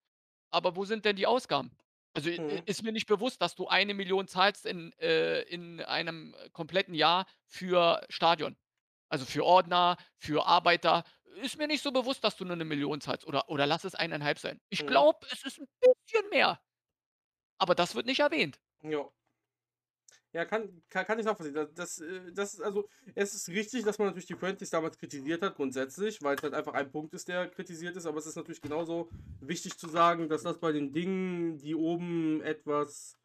Aber wo sind denn die Ausgaben? Also Mhm. ist mir nicht bewusst, dass du eine Million zahlst in, äh, in einem äh, kompletten Jahr für Stadion. Also für Ordner, für Arbeiter. Ist mir nicht so bewusst, dass du nur eine Million zahlst. Oder, oder lass es eineinhalb sein. Ich Mhm. glaube, es ist ein bisschen mehr. Aber das wird nicht erwähnt. Ja. Ja, kann, kann, kann ich nachvollziehen. Das, das, äh, das ist also, es ist richtig, dass man natürlich die Friendlies damals kritisiert hat, grundsätzlich, weil es halt einfach ein Punkt ist, der kritisiert ist, aber es ist natürlich genauso wichtig zu sagen, dass das bei den Dingen, die oben etwas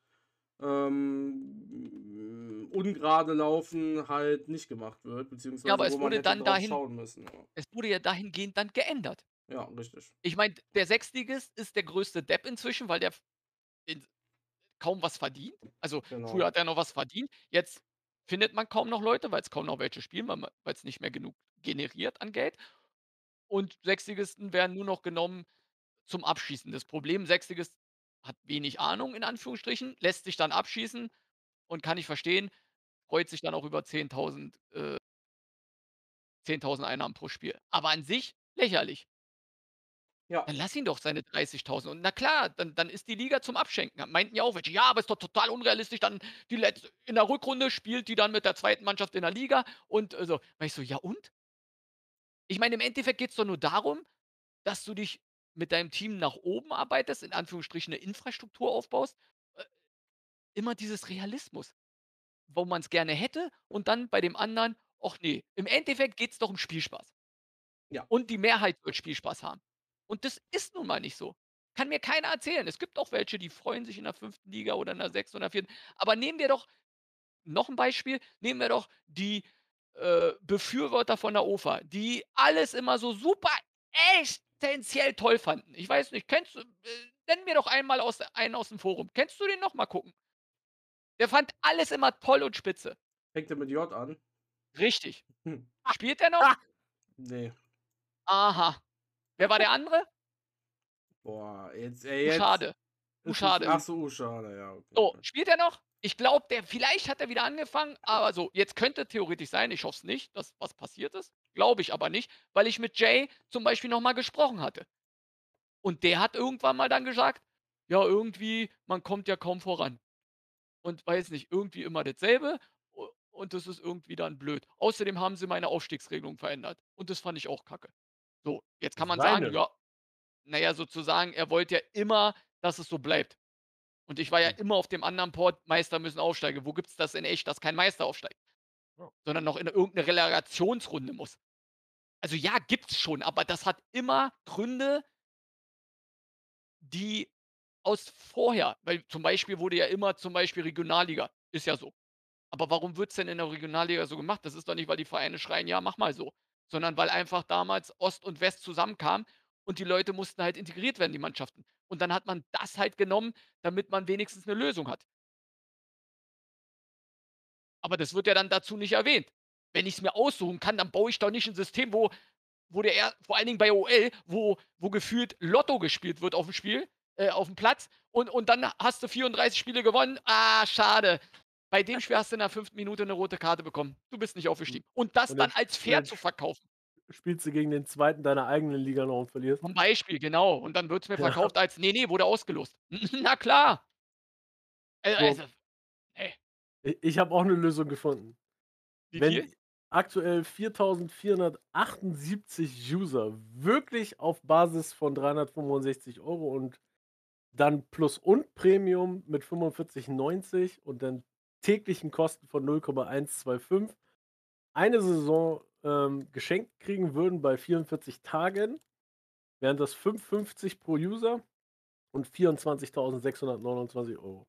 ähm, ungerade laufen, halt nicht gemacht wird, beziehungsweise aber es wurde dann dahin- schauen müssen. Ja, Es wurde ja dahingehend dann geändert. ja richtig. Ich meine, der Sechstligist ist der größte Depp inzwischen, weil der in, kaum was verdient. Also Genau. früher hat er noch was verdient. Jetzt findet man kaum noch Leute, weil es kaum noch welche spielen, weil es nicht mehr genug generiert an Geld. Und Sechstligisten werden nur noch genommen zum Abschießen. Das Problem, Sechstligist hat wenig Ahnung, in Anführungsstrichen, lässt sich dann abschießen und kann ich verstehen, freut sich dann auch über 10.000 äh, 10.000 Einnahmen pro Spiel. Aber an sich lächerlich. Ja. Dann lass ihn doch seine 30.000. Und na klar, dann, dann ist die Liga zum Abschenken. Meinten ja auch welche, ja, aber ist doch total unrealistisch. Dann die letzte, in der Rückrunde spielt die dann mit der zweiten Mannschaft in der Liga. Und äh, so. Weil ich so, ja und? Ich meine, im Endeffekt geht es doch nur darum, dass du dich mit deinem Team nach oben arbeitest, in Anführungsstrichen eine Infrastruktur aufbaust. Äh, immer dieses Realismus, wo man es gerne hätte und dann bei dem anderen, ach nee, im Endeffekt geht es doch um Spielspaß. Ja. Und die Mehrheit wird Spielspaß haben. Und das ist nun mal nicht so. Kann mir keiner erzählen. Es gibt auch welche, die freuen sich in der fünften Liga oder in der sechsten oder vierten. Aber nehmen wir doch noch ein Beispiel, nehmen wir doch die äh, Befürworter von der OFA, die alles immer so super essentiell toll fanden. Ich weiß nicht, kennst du, äh, nenn mir doch einmal aus, einen aus dem Forum. Kennst du den noch mal gucken? Der fand alles immer toll und spitze. Fängt er mit J an? Richtig. Hm. Spielt er noch? Nee. Aha. Wer war der andere? Boah, jetzt, ey, jetzt. Schade. Ist Schade. Ach so, schade, ja. Okay. So, spielt er noch? Ich glaube, der vielleicht hat er wieder angefangen, aber so, jetzt könnte theoretisch sein, ich hoffe es nicht, dass was passiert ist. Glaube ich aber nicht, weil ich mit Jay zum Beispiel nochmal gesprochen hatte. Und der hat irgendwann mal dann gesagt, ja, irgendwie, man kommt ja kaum voran. Und weiß nicht, irgendwie immer dasselbe. Und das ist irgendwie dann blöd. Außerdem haben sie meine Aufstiegsregelung verändert. Und das fand ich auch kacke. So, jetzt kann man sagen, Seine? ja, naja, sozusagen, er wollte ja immer, dass es so bleibt. Und ich war ja immer auf dem anderen Port, Meister müssen aufsteigen. Wo gibt es das in echt, dass kein Meister aufsteigt? Sondern noch in irgendeine Relegationsrunde muss. Also ja, gibt's schon, aber das hat immer Gründe, die aus vorher, weil zum Beispiel wurde ja immer zum Beispiel Regionalliga, ist ja so. Aber warum wird's denn in der Regionalliga so gemacht? Das ist doch nicht, weil die Vereine schreien, ja, mach mal so, sondern weil einfach damals Ost und West zusammenkamen und die Leute mussten halt integriert werden, die Mannschaften. Und dann hat man das halt genommen, damit man wenigstens eine Lösung hat. Aber das wird ja dann dazu nicht erwähnt. Wenn ich es mir aussuchen kann, dann baue ich doch nicht ein System, wo, wo der er, vor allen Dingen bei OL, wo, wo gefühlt Lotto gespielt wird auf dem Spiel, äh, auf dem Platz, und, und dann hast du 34 Spiele gewonnen. Ah, schade. Bei dem Spiel hast du in der fünften Minute eine rote Karte bekommen. Du bist nicht aufgestiegen. Und das Und dann als fair zu verkaufen. Spielst du gegen den zweiten deiner eigenen Liga noch und verlierst? Zum Beispiel, genau. Und dann wird es mir Ja. verkauft als, nee, nee, wurde ausgelost. [laughs] Na klar. Äh, So. Also, Ich, ich habe auch eine Lösung gefunden. wie Wenn viel? aktuell 4478 User wirklich auf Basis von 365 Euro und dann Plus und Premium mit 45,90 und dann täglichen Kosten von 0,125 eine Saison ähm, geschenkt kriegen würden bei 44 Tagen, wären das 5,50 pro User und 24.629 Euro.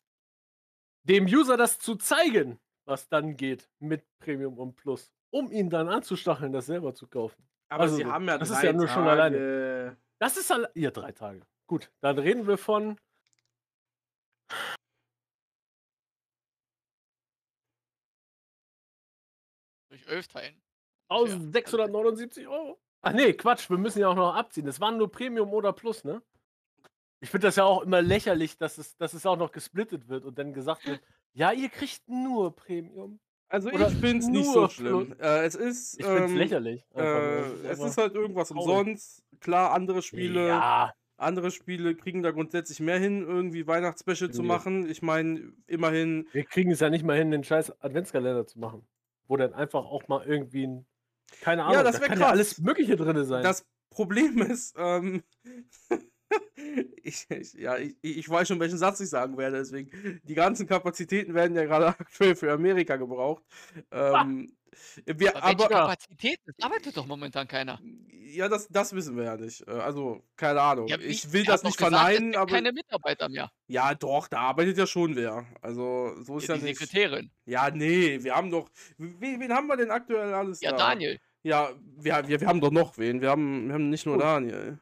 Dem User das zu zeigen, was dann geht mit Premium und Plus, um ihn dann anzustacheln, das selber zu kaufen. Aber Also sie so, haben ja das drei ist ja nur schon alleine. Tage. Das ist alle ja, drei Tage. Gut, dann reden wir von Durch 11 teilen. Ungefähr. 1679 Euro. Ach nee, Quatsch, wir müssen ja auch noch abziehen. Das waren nur Premium oder Plus, ne? Ich finde das ja auch immer lächerlich, dass es, dass es auch noch gesplittet wird und dann gesagt wird, ja, ihr kriegt nur Premium. Also Oder ich finde es nicht so schlimm. Äh, es ist. Ich finde es ähm, lächerlich. Äh, es ist halt irgendwas traurig. umsonst. Klar, andere Spiele, Ja, andere Spiele kriegen da grundsätzlich mehr hin, irgendwie Weihnachtsspecial zu machen. Ich meine, immerhin, wir kriegen es ja nicht mal hin, den scheiß Adventskalender zu machen. Wo dann einfach auch mal irgendwie ein. Keine Ahnung, das da kann ja krass. alles Mögliche drin sein. das Problem ist, ähm, [laughs] [laughs] ich, ich, ja, ich, ich weiß schon, welchen Satz ich sagen werde, deswegen, die ganzen Kapazitäten werden ja gerade [laughs] aktuell für Amerika gebraucht. Ähm, wir, Aber aber, Kapazitäten? Das arbeitet doch momentan keiner. ja, das, das wissen wir ja nicht. Äh, Also, keine Ahnung. Ja, ich will das nicht gesagt, verneinen, aber. keine Mitarbeiter mehr. Ja, doch, da arbeitet ja schon wer. Also, so ist Ja, ja, die nicht. Sekretärin. Ja, nee, wir haben doch. Wen, wen haben wir denn aktuell alles Ja, da? Daniel. Ja, wir, wir, wir haben doch noch wen. Wir haben, wir haben nicht nur Gut. Daniel.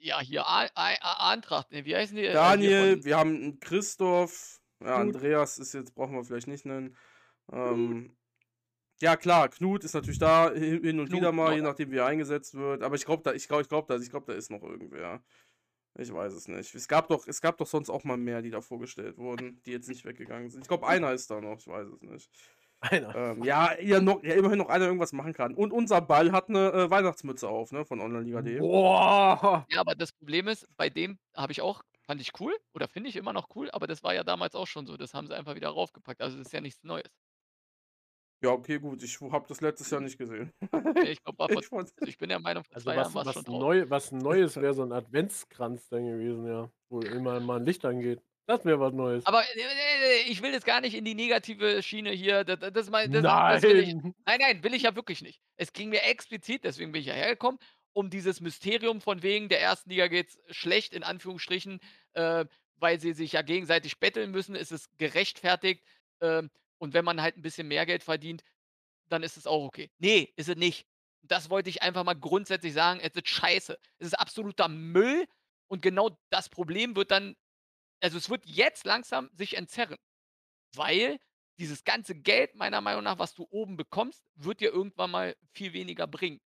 Ja, hier A A A Antracht. Ne, wie heißen die? äh, hier Daniel, von- wir haben einen Christoph. Ja. Andreas ist jetzt, brauchen wir vielleicht nicht nennen. Ähm, ja, klar, Knut ist natürlich da hin und Knut, wieder mal, je nachdem, wie er eingesetzt wird. Aber ich glaube, da, ich glaube, ich glaube, da, ich glaube, da ist noch irgendwer. Ich weiß es nicht. Es gab doch, es gab doch sonst auch mal mehr, die da vorgestellt wurden, die jetzt nicht weggegangen sind. Ich glaube, einer ist da noch, ich weiß es nicht. Ähm, ja, ja, noch, ja, immerhin noch einer irgendwas machen kann. Und unser Ball hat eine äh, Weihnachtsmütze auf, ne, von Online-Liga.de. Boah! Ja, aber das Problem ist, bei dem habe ich auch, fand ich cool oder finde ich immer noch cool, aber das war ja damals auch schon so. Das haben sie einfach wieder raufgepackt. Also das ist ja nichts Neues. Ja, okay, gut. Ich habe das letztes Jahr nicht gesehen. Nee, Ich glaube, war [laughs] vor, Ich also ich bin der Meinung, vor Also zwei was, Jahren was, neu, was Neues wäre so ein Adventskranz dann gewesen, ja. Wo immer mal ein Licht angeht. Das wäre was Neues. Aber äh, äh, ich will jetzt gar nicht in die negative Schiene hier. Das, das, das, mein- das, ich, Nein! nein, nein, will ich ja wirklich nicht. Es ging mir explizit, deswegen bin ich ja hergekommen, um dieses Mysterium von wegen der ersten Liga geht's schlecht in Anführungsstrichen, äh, weil sie sich ja gegenseitig betteln müssen, ist es gerechtfertigt. Ähm, und wenn man halt 'n bisschen mehr Geld verdient, dann ist es auch okay. Ne, ist es nicht. Das wollte ich einfach mal grundsätzlich sagen. Es ist scheiße. Es ist absoluter Müll und genau das Problem wird dann also, es wird jetzt langsam sich entzerren, weil dieses ganze Geld meiner Meinung nach, was du oben bekommst, wird dir irgendwann mal viel weniger bringen.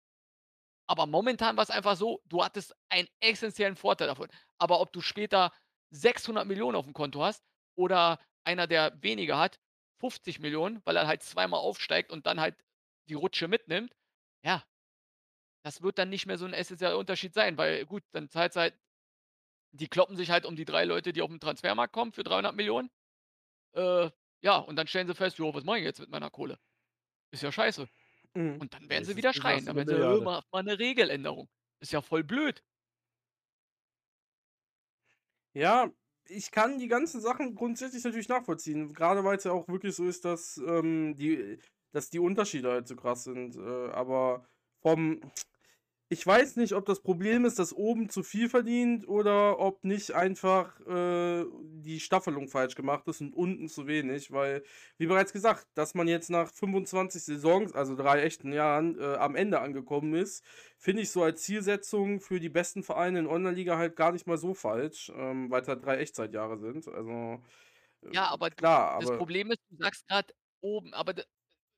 Aber momentan war's einfach so, du hattest einen essenziellen Vorteil davon. Aber ob du später 600.000.000 aufm Konto hast oder einer, der weniger hat, 50.000.000, weil er halt zweimal aufsteigt und dann halt die Rutsche mitnimmt, ja das wird dann nicht mehr so 'n essenzieller Unterschied sein, weil gut, dann zahlst du halt die kloppen sich halt um die 3 Leute, die aufm Transfermarkt kommen für 300.000.000. Äh, ja, und dann stellen sie fest: „Jo, was mache ich jetzt mit meiner Kohle? Ist ja scheiße.“ Mhm. Und dann werden Es sie wieder schreien. Dann werden sie: „Äh, Milliarde. macht mal 'ne Regeländerung.“ Ist ja voll blöd. Ja, ich kann die ganzen Sachen grundsätzlich natürlich nachvollziehen. Grade weil's ja auch wirklich so ist, dass, ähm, die dass die Unterschiede halt so krass sind. Äh, aber vom ich weiß nicht, ob das Problem ist, dass oben zu viel verdient oder ob nicht einfach, äh, die Staffelung falsch gemacht ist und unten zu wenig, weil, wie bereits gesagt, dass man jetzt nach 25 Saisons, also 3 echten Jahren, äh, am Ende angekommen ist, finde ich so als Zielsetzung für die besten Vereine in Online-Liga halt gar nicht mal so falsch, ähm, weil's halt 3 Echtzeitjahre sind. Also, Ja, ähm, aber klar, das aber Problem ist, du sagst grad oben, aber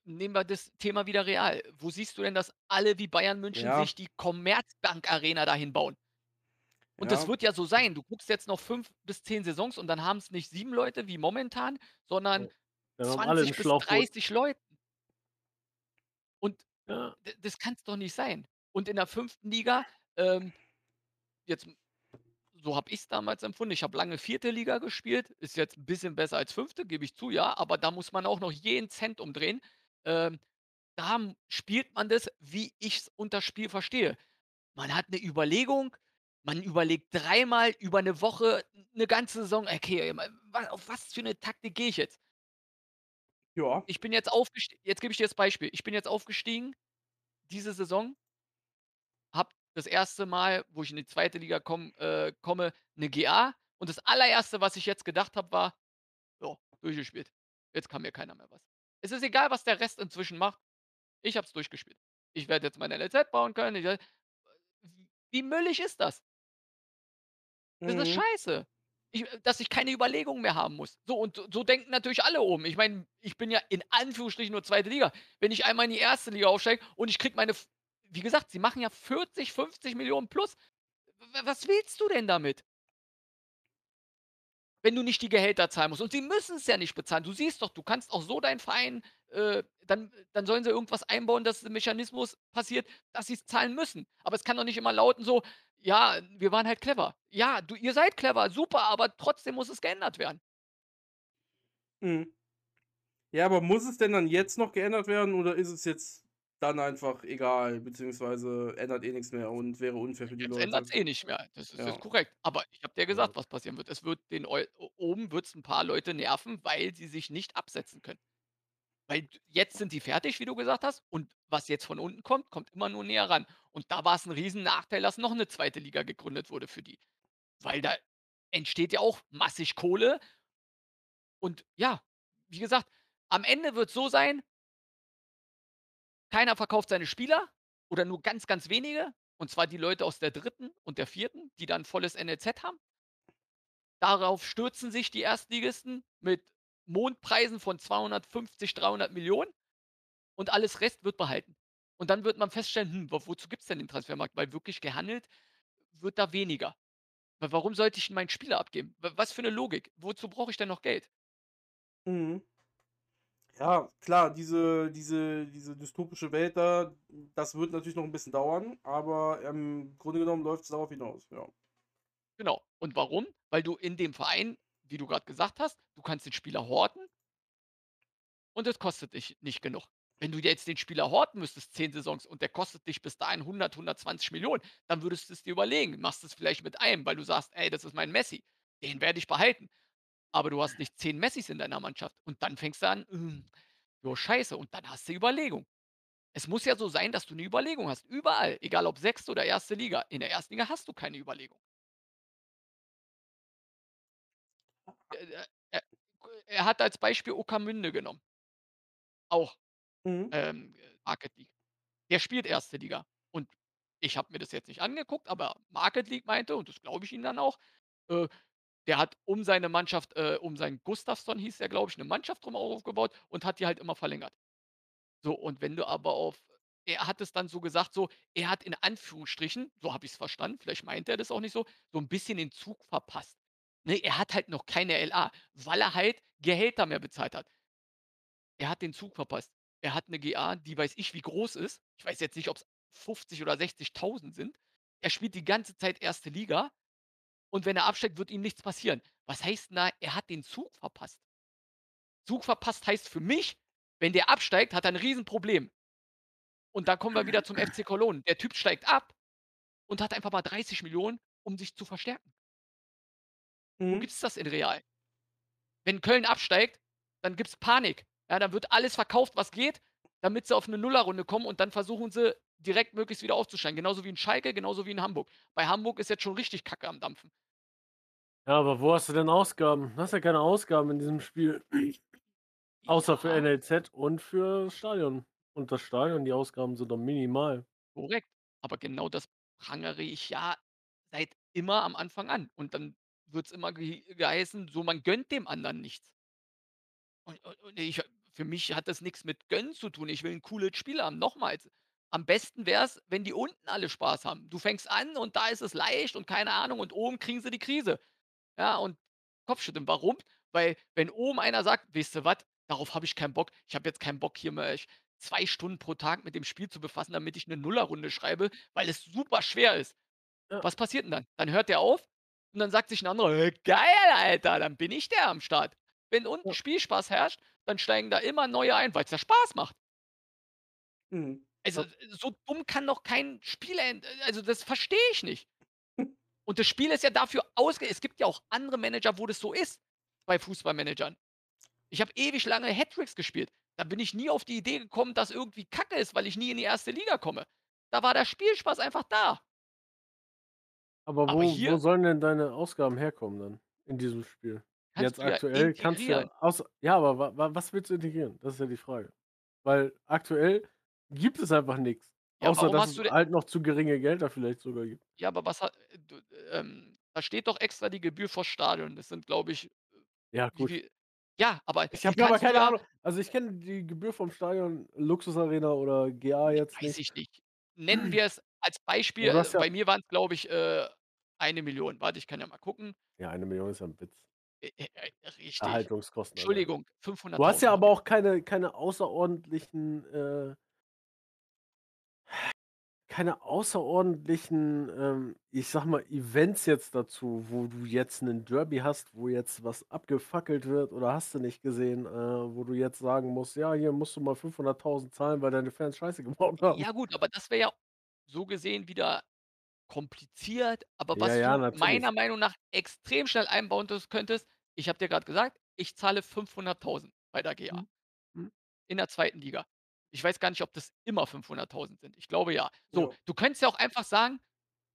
nehmen wir das Thema wieder real. Wo siehst du denn, dass alle wie Bayern München Ja. sich die Commerzbank-Arena da hinbauen? Und das Ja. wird ja so sein. Du guckst jetzt noch 5 bis 10 Saisons und dann haben's nicht 7 Leute wie momentan, sondern Ja. Dann haben alle 'n 20 bis Schlauchboot. 30 Leuten. Und Ja. das kann's doch nicht sein. Und in der 5. Liga, ähm, jetzt so habe ich's damals empfunden. Ich habe lange 4. Liga gespielt, ist jetzt 'n bisschen besser als 5., gebe ich zu, ja, aber da muss man auch noch jeden Cent umdrehen. Ähm, da spielt man das, wie ich's unter Spiel verstehe. Man hat 'ne Überlegung, man überlegt dreimal über 'ne Woche, 'ne ganze Saison: „Okay, auf was für 'ne Taktik gehe ich jetzt?“ Ja. Ich bin jetzt aufgest jetzt gebe ich dir das Beispiel. Ich bin jetzt aufgestiegen diese Saison habe das 1. Mal, wo ich in die 2. Liga komm äh, komme, 'ne GA und das Allererste, was ich jetzt gedacht habe, war: „So, durchgespielt. Jetzt kann mir keiner mehr was.“ Es ist egal, was der Rest inzwischen macht. Ich habe es durchgespielt. Ich werde jetzt mein NLZ bauen können, ich wie müllig ist das? Das ist Mhm. scheiße. Ich äh, dass ich keine Überlegung mehr haben muss. So und so so denken natürlich alle oben. Ich meine, ich bin ja in Anführungsstrichen nur 2. Liga. Wenn ich einmal in die 1. Liga aufsteige und ich kriege meine wie gesagt, sie machen ja 40, 50.000.000 plus. W was willst du denn damit? Wenn du nicht die Gehälter zahlen musst. Und sie müssen's ja nicht bezahlen. Du siehst doch, du kannst auch so deinen Verein äh, dann dann sollen sie irgendwas einbauen, dass 'n Mechanismus passiert, dass sie's zahlen müssen. Aber es kann doch nicht immer lauten so: „Ja, wir waren halt clever.“ Ja, du ihr seid clever, super, aber trotzdem muss es geändert werden. Mhm. Ja, aber muss es denn dann jetzt noch geändert werden oder ist es jetzt dann einfach egal, beziehungsweise ändert eh nix mehr und wäre unfair für die Jetzt Leute? ändert's eh nicht mehr. Das ist Ja. jetzt korrekt. Aber ich habe dir gesagt, was passieren wird. Es wird den Eu oben wird's 'n paar Leute nerven, weil sie sich nicht absetzen können. Weil jetzt sind die fertig, wie du gesagt hast, und was jetzt von unten kommt, kommt immer nur näher ran. Und da war's 'n Riesennachteil, dass noch 'ne 2. Liga gegründet wurde für die. Weil da entsteht ja auch massig Kohle. Und ja, wie gesagt, am Ende wird's so sein keiner verkauft seine Spieler oder nur ganz, ganz wenige, und zwar die Leute aus der 3. und der 4., die dann volles NLZ haben. Darauf stürzen sich die Erstligisten mit Mondpreisen von 250, 300.000.000 und alles Rest wird behalten. Und dann wird man feststellen: „Hm, wo wozu gibt's denn den Transfermarkt?“ Weil wirklich gehandelt wird da weniger. Wa warum sollte ich meinen Spieler abgeben? Was für 'ne Logik? Wozu brauche ich denn noch Geld? Mhm. Ja, klar, diese diese diese dystopische Welt da, das wird natürlich noch 'n bisschen dauern, aber im Grunde genommen läuft's darauf hinaus, ja. Genau. Und warum? Weil du in dem Verein, wie du grad gesagt hast, du kannst den Spieler horten und es kostet dich nicht genug. Wenn du jetzt den Spieler horten müsstest 10 Saisons und der kostet dich bis dahin 100, 120.000.000, dann würdest du's dir überlegen. Machst es vielleicht mit einem, weil du sagst: „Ey, das ist mein Messi, den werde ich behalten.“ Aber du hast nicht 10 Messis in deiner Mannschaft und dann fängst du an: „Hm, jo, scheiße.“ Und dann hast du Überlegung. Es muss ja so sein, dass du 'ne Überlegung hast. Überall, egal ob 6. oder 1. Liga. In der 1. Liga hast du keine Überlegung. Äh, äh, er er hat als Beispiel Ueckermünde genommen. Auch, Mhm. ähm, Market League. Der spielt 1. Liga. Und ich habe mir das jetzt nicht angeguckt, aber Market League meinte, und das glaube ich ihm dann auch, äh, der hat um seine Mannschaft, äh, um seinen Gustafsson hieß der, glaube ich, 'ne Mannschaft drum aufgebaut und hat die halt immer verlängert. So, und wenn du aber auf er hat es dann so gesagt, so, er hat in Anführungsstrichen, so habe ich's verstanden, vielleicht meint er das auch nicht so, so 'n bisschen den Zug verpasst. Ne, er hat halt noch keine LA, weil er halt Gehälter mehr bezahlt hat. Er hat den Zug verpasst. Er hat 'ne GA, die weiß ich wie groß ist. Ich weiß jetzt nicht, ob's 50 oder 60.000 sind. Er spielt die ganze Zeit 1. Liga und wenn er absteigt, wird ihm nichts passieren. Was heißt 'n da, er hat den Zug verpasst? Zug verpasst heißt für mich, wenn der absteigt, hat er 'n Riesenproblem. Und dann kommen wir wieder zum FC Cologne. Der Typ steigt ab und hat einfach mal 30.000.000, um sich zu verstärken. Wo Mhm. gibt's das in real? Wenn Köln absteigt, dann gibt's Panik. Ja, dann wird alles verkauft, was geht, damit sie auf 'ne Nullerrunde kommen und dann versuchen sie, direkt möglichst wieder aufzusteigen. Genauso wie in Schalke, genauso wie in Hamburg. Bei Hamburg ist jetzt schon richtig Kacke am Dampfen. Ja, aber wo hast du denn Ausgaben? Du hast ja keine Ausgaben in diesem Spiel. Außer für. NLZ und für Stadion. Und das Stadion, die Ausgaben sind doch minimal. Korrekt. Aber genau das prangere ich ja seit immer am Anfang an. Und dann wird's immer ge geheißen, so, man gönnt dem anderen nichts. Und und und ich für mich hat das nix mit Gönnen zu tun. Ich will 'n cooles Spiel haben. Nochmals, am besten wär's, wenn die unten alle Spaß haben. Du fängst an und da ist es leicht und keine Ahnung und oben kriegen sie die Krise. Ja, und Kopfschütteln. Warum? Weil, wenn oben einer sagt: „Weißt du was? Darauf habe ich keinen Bock. Ich habe jetzt keinen Bock, hier mich 2 Stunden pro Tag mit dem Spiel zu befassen, damit ich 'ne Nullerrunde schreibe, weil es super schwer ist.“ Ja. Was passiert 'n dann? Dann hört der auf und dann sagt sich 'n anderer: „Äh, geil, Alter, dann bin ich der am Start.“ Wenn unten Ja. Spielspaß herrscht, dann steigen da immer neue ein, weil's ja Spaß macht. Mhm. Also, Ja. so dumm kann doch kein Spieler en also, das verstehe ich nicht. [laughs] Und das Spiel ist ja dafür ausge es gibt ja auch andere Manager, wo das so ist, bei Fußballmanagern. Ich habe ewig lange Hat-Tricks gespielt. Da bin ich nie auf die Idee gekommen, dass irgendwie Kacke ist, weil ich nie in die 1. Liga komme. Da war der Spielspaß einfach da. Aber Aber wo wo hier sollen denn deine Ausgaben herkommen dann in diesem Spiel? Kannst Jetzt du ja aktuell kannst du ja außer ja, aber wa wa was willst du integrieren? Das ist ja die Frage. Weil aktuell gibt es einfach nix, Ja, außer dass es halt noch zu geringe Gelder vielleicht sogar gibt. Ja, aber was hat äh, du ähm, da steht doch extra die Gebühr fürs Stadion. Das sind, glaube ich, Ja, gut. viel ja, aber Ich habe ja aber keine ja Ahnung. Also, ich kenne die Gebühr vom Stadion Luxus-Arena oder GA jetzt Weiß nicht. ich nicht. Nennen [clears throat] wir es als Beispiel, du äh, ja bei mir waren's, glaube ich, äh, 1.000.000. Warte, ich kann ja mal gucken. Ja, 1.000.000 ist ja 'n Witz. Äh, richtig. Erhaltungskosten. Entschuldigung, Du hast 500.000 ja aber auch keine keine außerordentlichen, äh keine außerordentlichen, ähm, ich sage mal, Events jetzt dazu, wo du jetzt 'nen Derby hast, wo jetzt was abgefackelt wird oder hast du nicht gesehen, äh, wo du jetzt sagen musst: „Ja, hier musst du mal 500.000 zahlen, weil deine Fans Scheiße [laughs] gebaut haben.“ Ja gut, aber das wäre ja so gesehen wieder kompliziert. Aber Ja, was ja, du natürlich. meiner Meinung nach extrem schnell einbauen tust könntest ich habe dir grad gesagt, ich zahle 500.000 bei der GA Mhm. Mhm. in der 2. Liga. Ich weiß gar nicht, ob das immer 500.000 sind. Ich glaube ja. So, Ja. du könntest ja auch einfach sagen: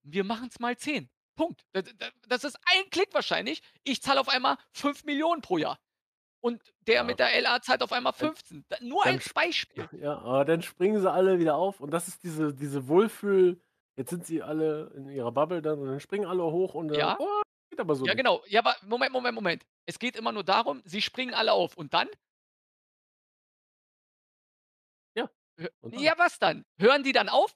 „Wir machen's mal 10. Punkt.“ D d d das ist ein Klick wahrscheinlich. Ich zahle auf einmal 5.000.000 pro Jahr. Und der Ja. mit der LA zahlt auf einmal Dann 15. D nur dann als sp Beispiel. [laughs] ja, aber dann springen sie alle wieder auf und das ist diese diese Wohlfühl jetzt sind sie alle in ihrer Bubble dann und dann springen alle hoch und dann: Ja. „Oh, geht aber so Ja, nicht.“ genau. Ja, aber Moment, Moment, Moment. Es geht immer nur darum, sie springen alle auf und dann? Und ja, was dann? Hören die dann auf?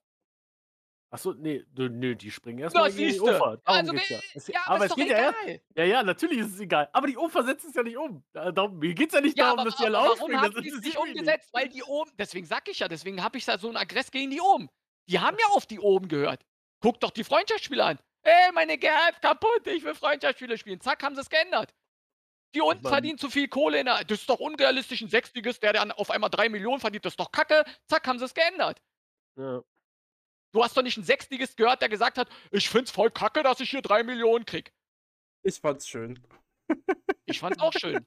Ach so, ne, ne, die springen erst Na, mal gegen die. Ufer. Darum Also, ge geht's ja. Es ja, aber aber ist es geht ja egal. ja, ja, natürlich ist es egal. Aber die Ufer setzen es ja nicht um. Darum mir geht's ja nicht Ja, darum, aber dass die alle aber warum aufspringen, haben das die's interessiert nicht umgesetzt? Weil die oben deswegen sage ich ja, deswegen habe ich da so 'n Aggress gegen die oben. Die haben ja auf die oben gehört. Guck doch die Freundschaftsspiele an. „Ey, meine ist kaputt, ich will Freundschaftsspiele spielen.“ Zack, haben sie's geändert. Die unten verdienen zu viel Kohle in der das ist doch unrealistisch, 'n Sechstligist, der dann auf einmal 3.000.000 verdient, das ist doch Kacke. Zack, haben sie's geändert. Ja. Du hast doch nicht 'n Sechstligist gehört, der gesagt hat: „Ich finde es voll Kacke, dass ich hier 3.000.000 kriege.“ Ich fand's schön. [laughs] Ich fand's auch schön.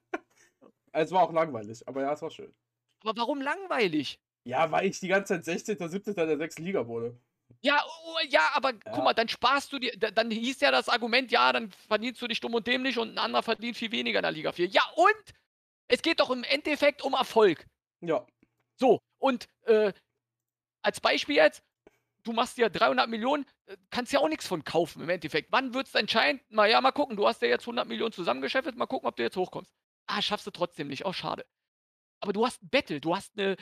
Es war auch langweilig, aber ja, es war schön. Aber warum langweilig? Ja, weil ich die ganze Zeit 16. 17. der 6. Liga wurde. Ja, oh, ja, aber Ja. guck mal, dann sparst du dir, da- dann hieß ja das Argument, ja, dann verdienst du dich dumm und dämlich und ein anderer verdient viel weniger in der Liga 4. Ja, und es geht doch im Endeffekt um Erfolg. Ja. So, und äh, als Beispiel jetzt, du machst dir 300 Millionen, äh, kannst ja auch nichts von kaufen im Endeffekt. Wann wird es entscheidend? Mal ja, mal gucken, du hast ja jetzt 100 Millionen zusammengeschäftet, mal gucken, ob du jetzt hochkommst. Ah, schaffst du trotzdem nicht, auch schade. Aber du hast ein Battle, du hast eine,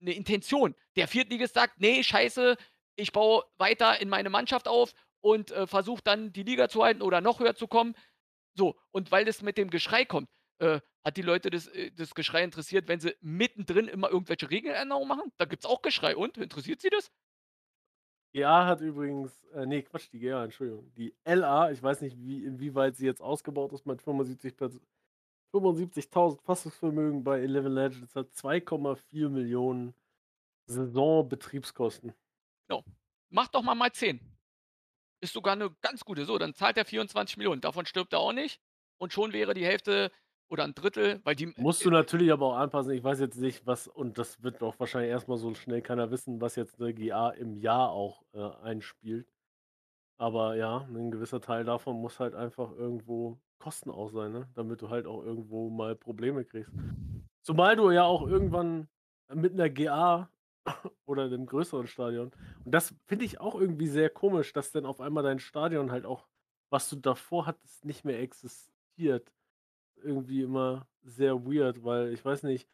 eine Intention. Der Viertligist sagt, nee, scheiße, ich baue weiter in meine Mannschaft auf und äh, versuche dann die Liga zu halten oder noch höher zu kommen. So, und weil das mit dem Geschrei kommt, äh, hat die Leute das, äh, das Geschrei interessiert, wenn sie mittendrin immer irgendwelche Regeländerungen machen? Da gibt es auch Geschrei. Und? Interessiert sie das? GA hat übrigens, äh, nee, Quatsch, die GA, Entschuldigung. Die LA, ich weiß nicht, wie, inwieweit sie jetzt ausgebaut ist mit 75 Pers- 75.000 Fassungsvermögen bei 11 Legends, hat 2,4 Millionen Saisonbetriebskosten. Mach doch mal mal 10. Ist sogar eine ganz gute. So, dann zahlt er 24 Millionen. Davon stirbt er auch nicht. Und schon wäre die Hälfte oder ein Drittel, weil die. Musst du natürlich aber auch anpassen. Ich weiß jetzt nicht, was, und das wird doch wahrscheinlich erstmal so schnell keiner wissen, was jetzt eine GA im Jahr auch äh, einspielt. Aber ja, ein gewisser Teil davon muss halt einfach irgendwo Kosten auch sein, ne? damit du halt auch irgendwo mal Probleme kriegst. Zumal du ja auch irgendwann mit einer GA oder einem größeren Stadion. Und das finde ich auch irgendwie sehr komisch, dass dann auf einmal dein Stadion halt auch, was du davor hattest, nicht mehr existiert. Irgendwie immer sehr weird, weil ich weiß nicht,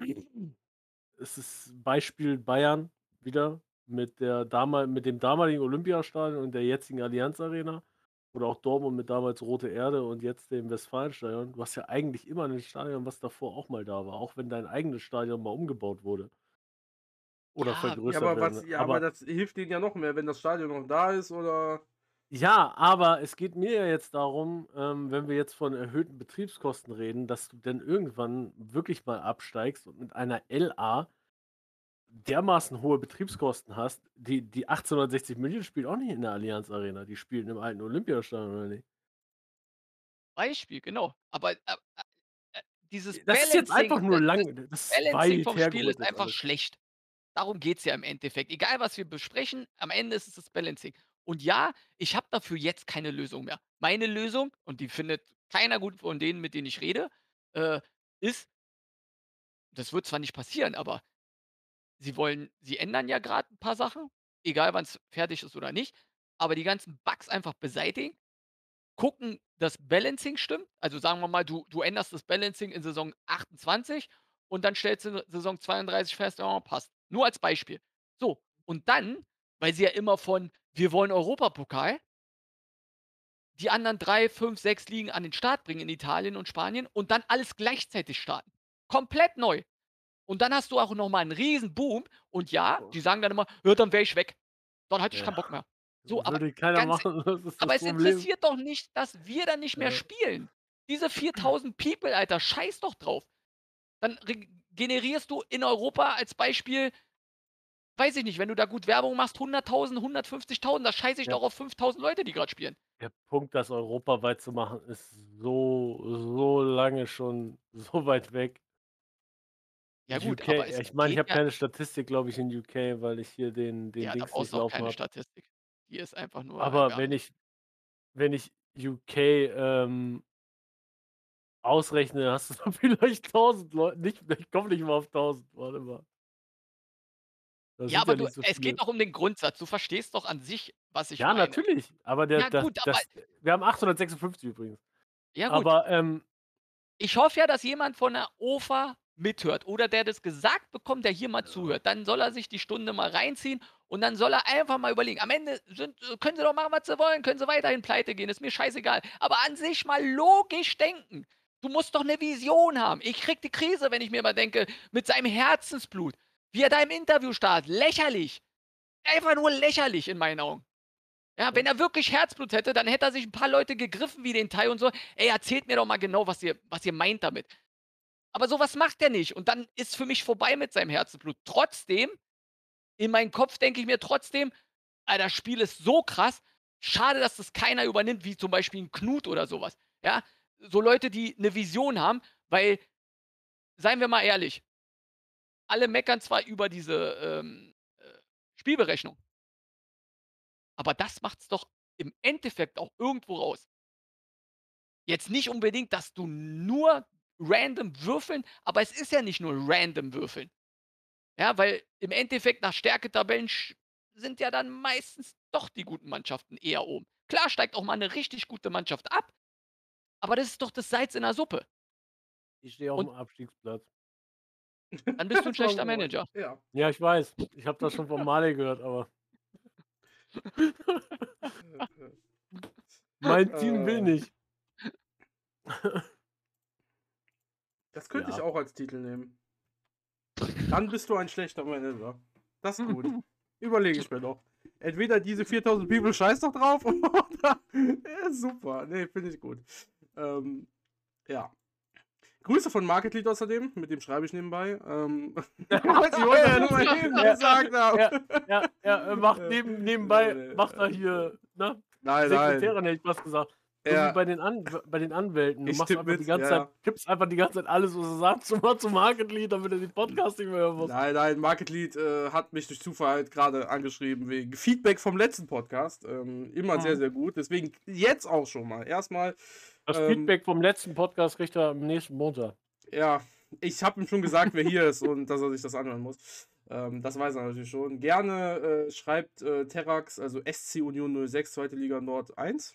[clears throat] es ist Beispiel Bayern wieder mit, der damal mit dem damaligen Olympiastadion und der jetzigen Allianz Arena. Oder auch Dortmund mit damals Rote Erde und jetzt dem Westfalenstadion. Du hast ja eigentlich immer ein Stadion, was davor auch mal da war, auch wenn dein eigenes Stadion mal umgebaut wurde. Oder Ja, vergrößert Ja, aber, werden. was, ja, aber das hilft denen ja noch mehr, wenn das Stadion noch da ist oder. Ja, aber es geht mir ja jetzt darum, ähm, wenn wir jetzt von erhöhten Betriebskosten reden, dass du dann irgendwann wirklich mal absteigst und mit einer LA dermaßen hohe Betriebskosten hast. Die, die 1860 München spielt auch nicht in der Allianz Arena, die spielen im alten Olympiastadion, oder nicht? Beispiel, genau. Aber äh, äh, dieses Das ist jetzt Balancing- einfach nur das- lang. Das ist Balancing vom Spiel ist einfach alles. schlecht. Darum geht es ja im Endeffekt. Egal, was wir besprechen, am Ende ist es das Balancing. Und ja, ich habe dafür jetzt keine Lösung mehr. Meine Lösung, und die findet keiner gut von denen, mit denen ich rede, äh, ist, das wird zwar nicht passieren, aber sie wollen, sie ändern ja gerade ein paar Sachen, egal wann es fertig ist oder nicht, aber die ganzen Bugs einfach beseitigen, gucken, dass Balancing stimmt. Also sagen wir mal, du, du änderst das Balancing in Saison 28 und dann stellst du in Saison 32 fest, ja, passt. Nur als Beispiel. So, und dann, weil sie ja immer von, wir wollen Europapokal, die anderen drei, fünf, sechs Ligen an den Start bringen in Italien und Spanien und dann alles gleichzeitig starten. Komplett neu. Und dann hast du auch nochmal einen riesen Boom. Und ja, die sagen dann immer, ja, dann wäre ich weg. Dann hatte ich Ja. keinen Bock mehr. So, aber Würde keiner ganz- machen. [laughs] Das aber das es interessiert doch nicht, dass wir dann nicht mehr Ja. spielen. Diese [clears throat] 4000 People, Alter, scheiß doch drauf. Dann generierst du in Europa als Beispiel, weiß ich nicht, wenn du da gut Werbung machst, 100.000, 150.000, da scheiße ich Ja. doch auf 5000 Leute, die gerade spielen. Der Punkt, das europaweit zu machen, ist so, so lange schon so weit weg. Ja gut, UK, aber ich meine, ich habe ja, keine Statistik, glaube ich, in UK, weil ich hier den, den ja, da Dings brauchst nicht du auch laufen keine. Statistik. Die ist einfach nur Aber wenn ich, wenn ich UK ähm, ausrechne, hast du [laughs] vielleicht 1000 Leute. Nicht, ich komme nicht mal auf 1000. Warte mal. Das Ja, aber du, nicht so es geht doch um den Grundsatz. Du verstehst doch an sich, was ich Ja, meine. natürlich. Aber der, Ja, das, gut, aber- das, wir haben 856 übrigens. Ja gut, Aber ähm, ich hoffe ja, dass jemand von der OFA mithört oder der das gesagt bekommt, der hier mal zuhört. Dann soll er sich die Stunde mal reinziehen und dann soll er einfach mal überlegen. Am Ende sind, können sie doch machen, was sie wollen, können sie weiterhin pleite gehen, ist mir scheißegal. Aber an sich mal logisch denken. Du musst doch eine Vision haben. Ich krieg die Krise, wenn ich mir mal denke, mit seinem Herzensblut, wie er da im Interview startet. Lächerlich. Einfach nur lächerlich in meinen Augen. Ja, wenn er wirklich Herzblut hätte, dann hätte er sich ein paar Leute gegriffen wie den Tai und so. Ey, erzählt mir doch mal genau, was ihr, was ihr meint damit. Aber sowas macht er nicht. Und dann ist für mich vorbei mit seinem Herzblut. Trotzdem, in meinem Kopf denke ich mir trotzdem, Alter, das Spiel ist so krass. Schade, dass das keiner übernimmt, wie zum Beispiel ein Knut oder sowas. Ja, so Leute, die eine Vision haben, weil, seien wir mal ehrlich, alle meckern zwar über diese, ähm, äh, Spielberechnung. Aber das macht's doch im Endeffekt auch irgendwo raus. Jetzt nicht unbedingt, dass du nur random würfeln aber es ist ja nicht nur random würfeln. Ja, weil im Endeffekt nach Stärketabellen sind ja dann meistens doch die guten Mannschaften eher oben. Klar steigt auch mal 'ne richtig gute Mannschaft ab, aber das ist doch das Salz in der Suppe. Ich stehe Und auf'm Abstiegsplatz. Dann bist du [laughs] 'n schlechter Manager. Ja. Ja, ich weiß. Ich habe das schon von Marley gehört, aber [laughs] mein Team will Äh. nicht. Das [laughs] könnte ich Ja. auch als Titel nehmen. Dann bist du ein schlechter Manager. Das ist gut. Überlege ich mir doch. Entweder diese 4000 People scheiß doch drauf oder. Ja, super. Nee, finde ich gut. Ähm, ja. Grüße von Market Lead außerdem, mit dem schreibe ich nebenbei. Ähm, [laughs] [laughs] ich wollte ja nur mal eben Ja, gesagt haben. Ja, ja, ja, er macht Äh, neben, nebenbei, nee, macht er äh, hier, ne? Nein, Sekretärin nein. hätte ich was gesagt. Ja. bei den, An bei den Anwälten. Du Ich machst einfach die mit, ganze ja, Zeit, tippst einfach die ganze Zeit alles, was er sagt, [laughs] zum, zum Market Lead, damit er den Podcast nicht mehr hören muss. Nein, nein, Market Lead äh, hat mich durch Zufall halt gerade angeschrieben wegen Feedback vom letzten Podcast. Ähm, immer Mhm. sehr, sehr gut. Deswegen jetzt auch schon mal. Erstmal, Das ähm, Feedback vom letzten Podcast kriegt er am nächsten Montag. ja, ich habe ihm schon gesagt, wer hier ist und dass er sich das anhören muss. Ähm, das weiß er natürlich schon. Gerne äh, schreibt äh, Terrax, also SC Union 06, zweite Liga Nord 1.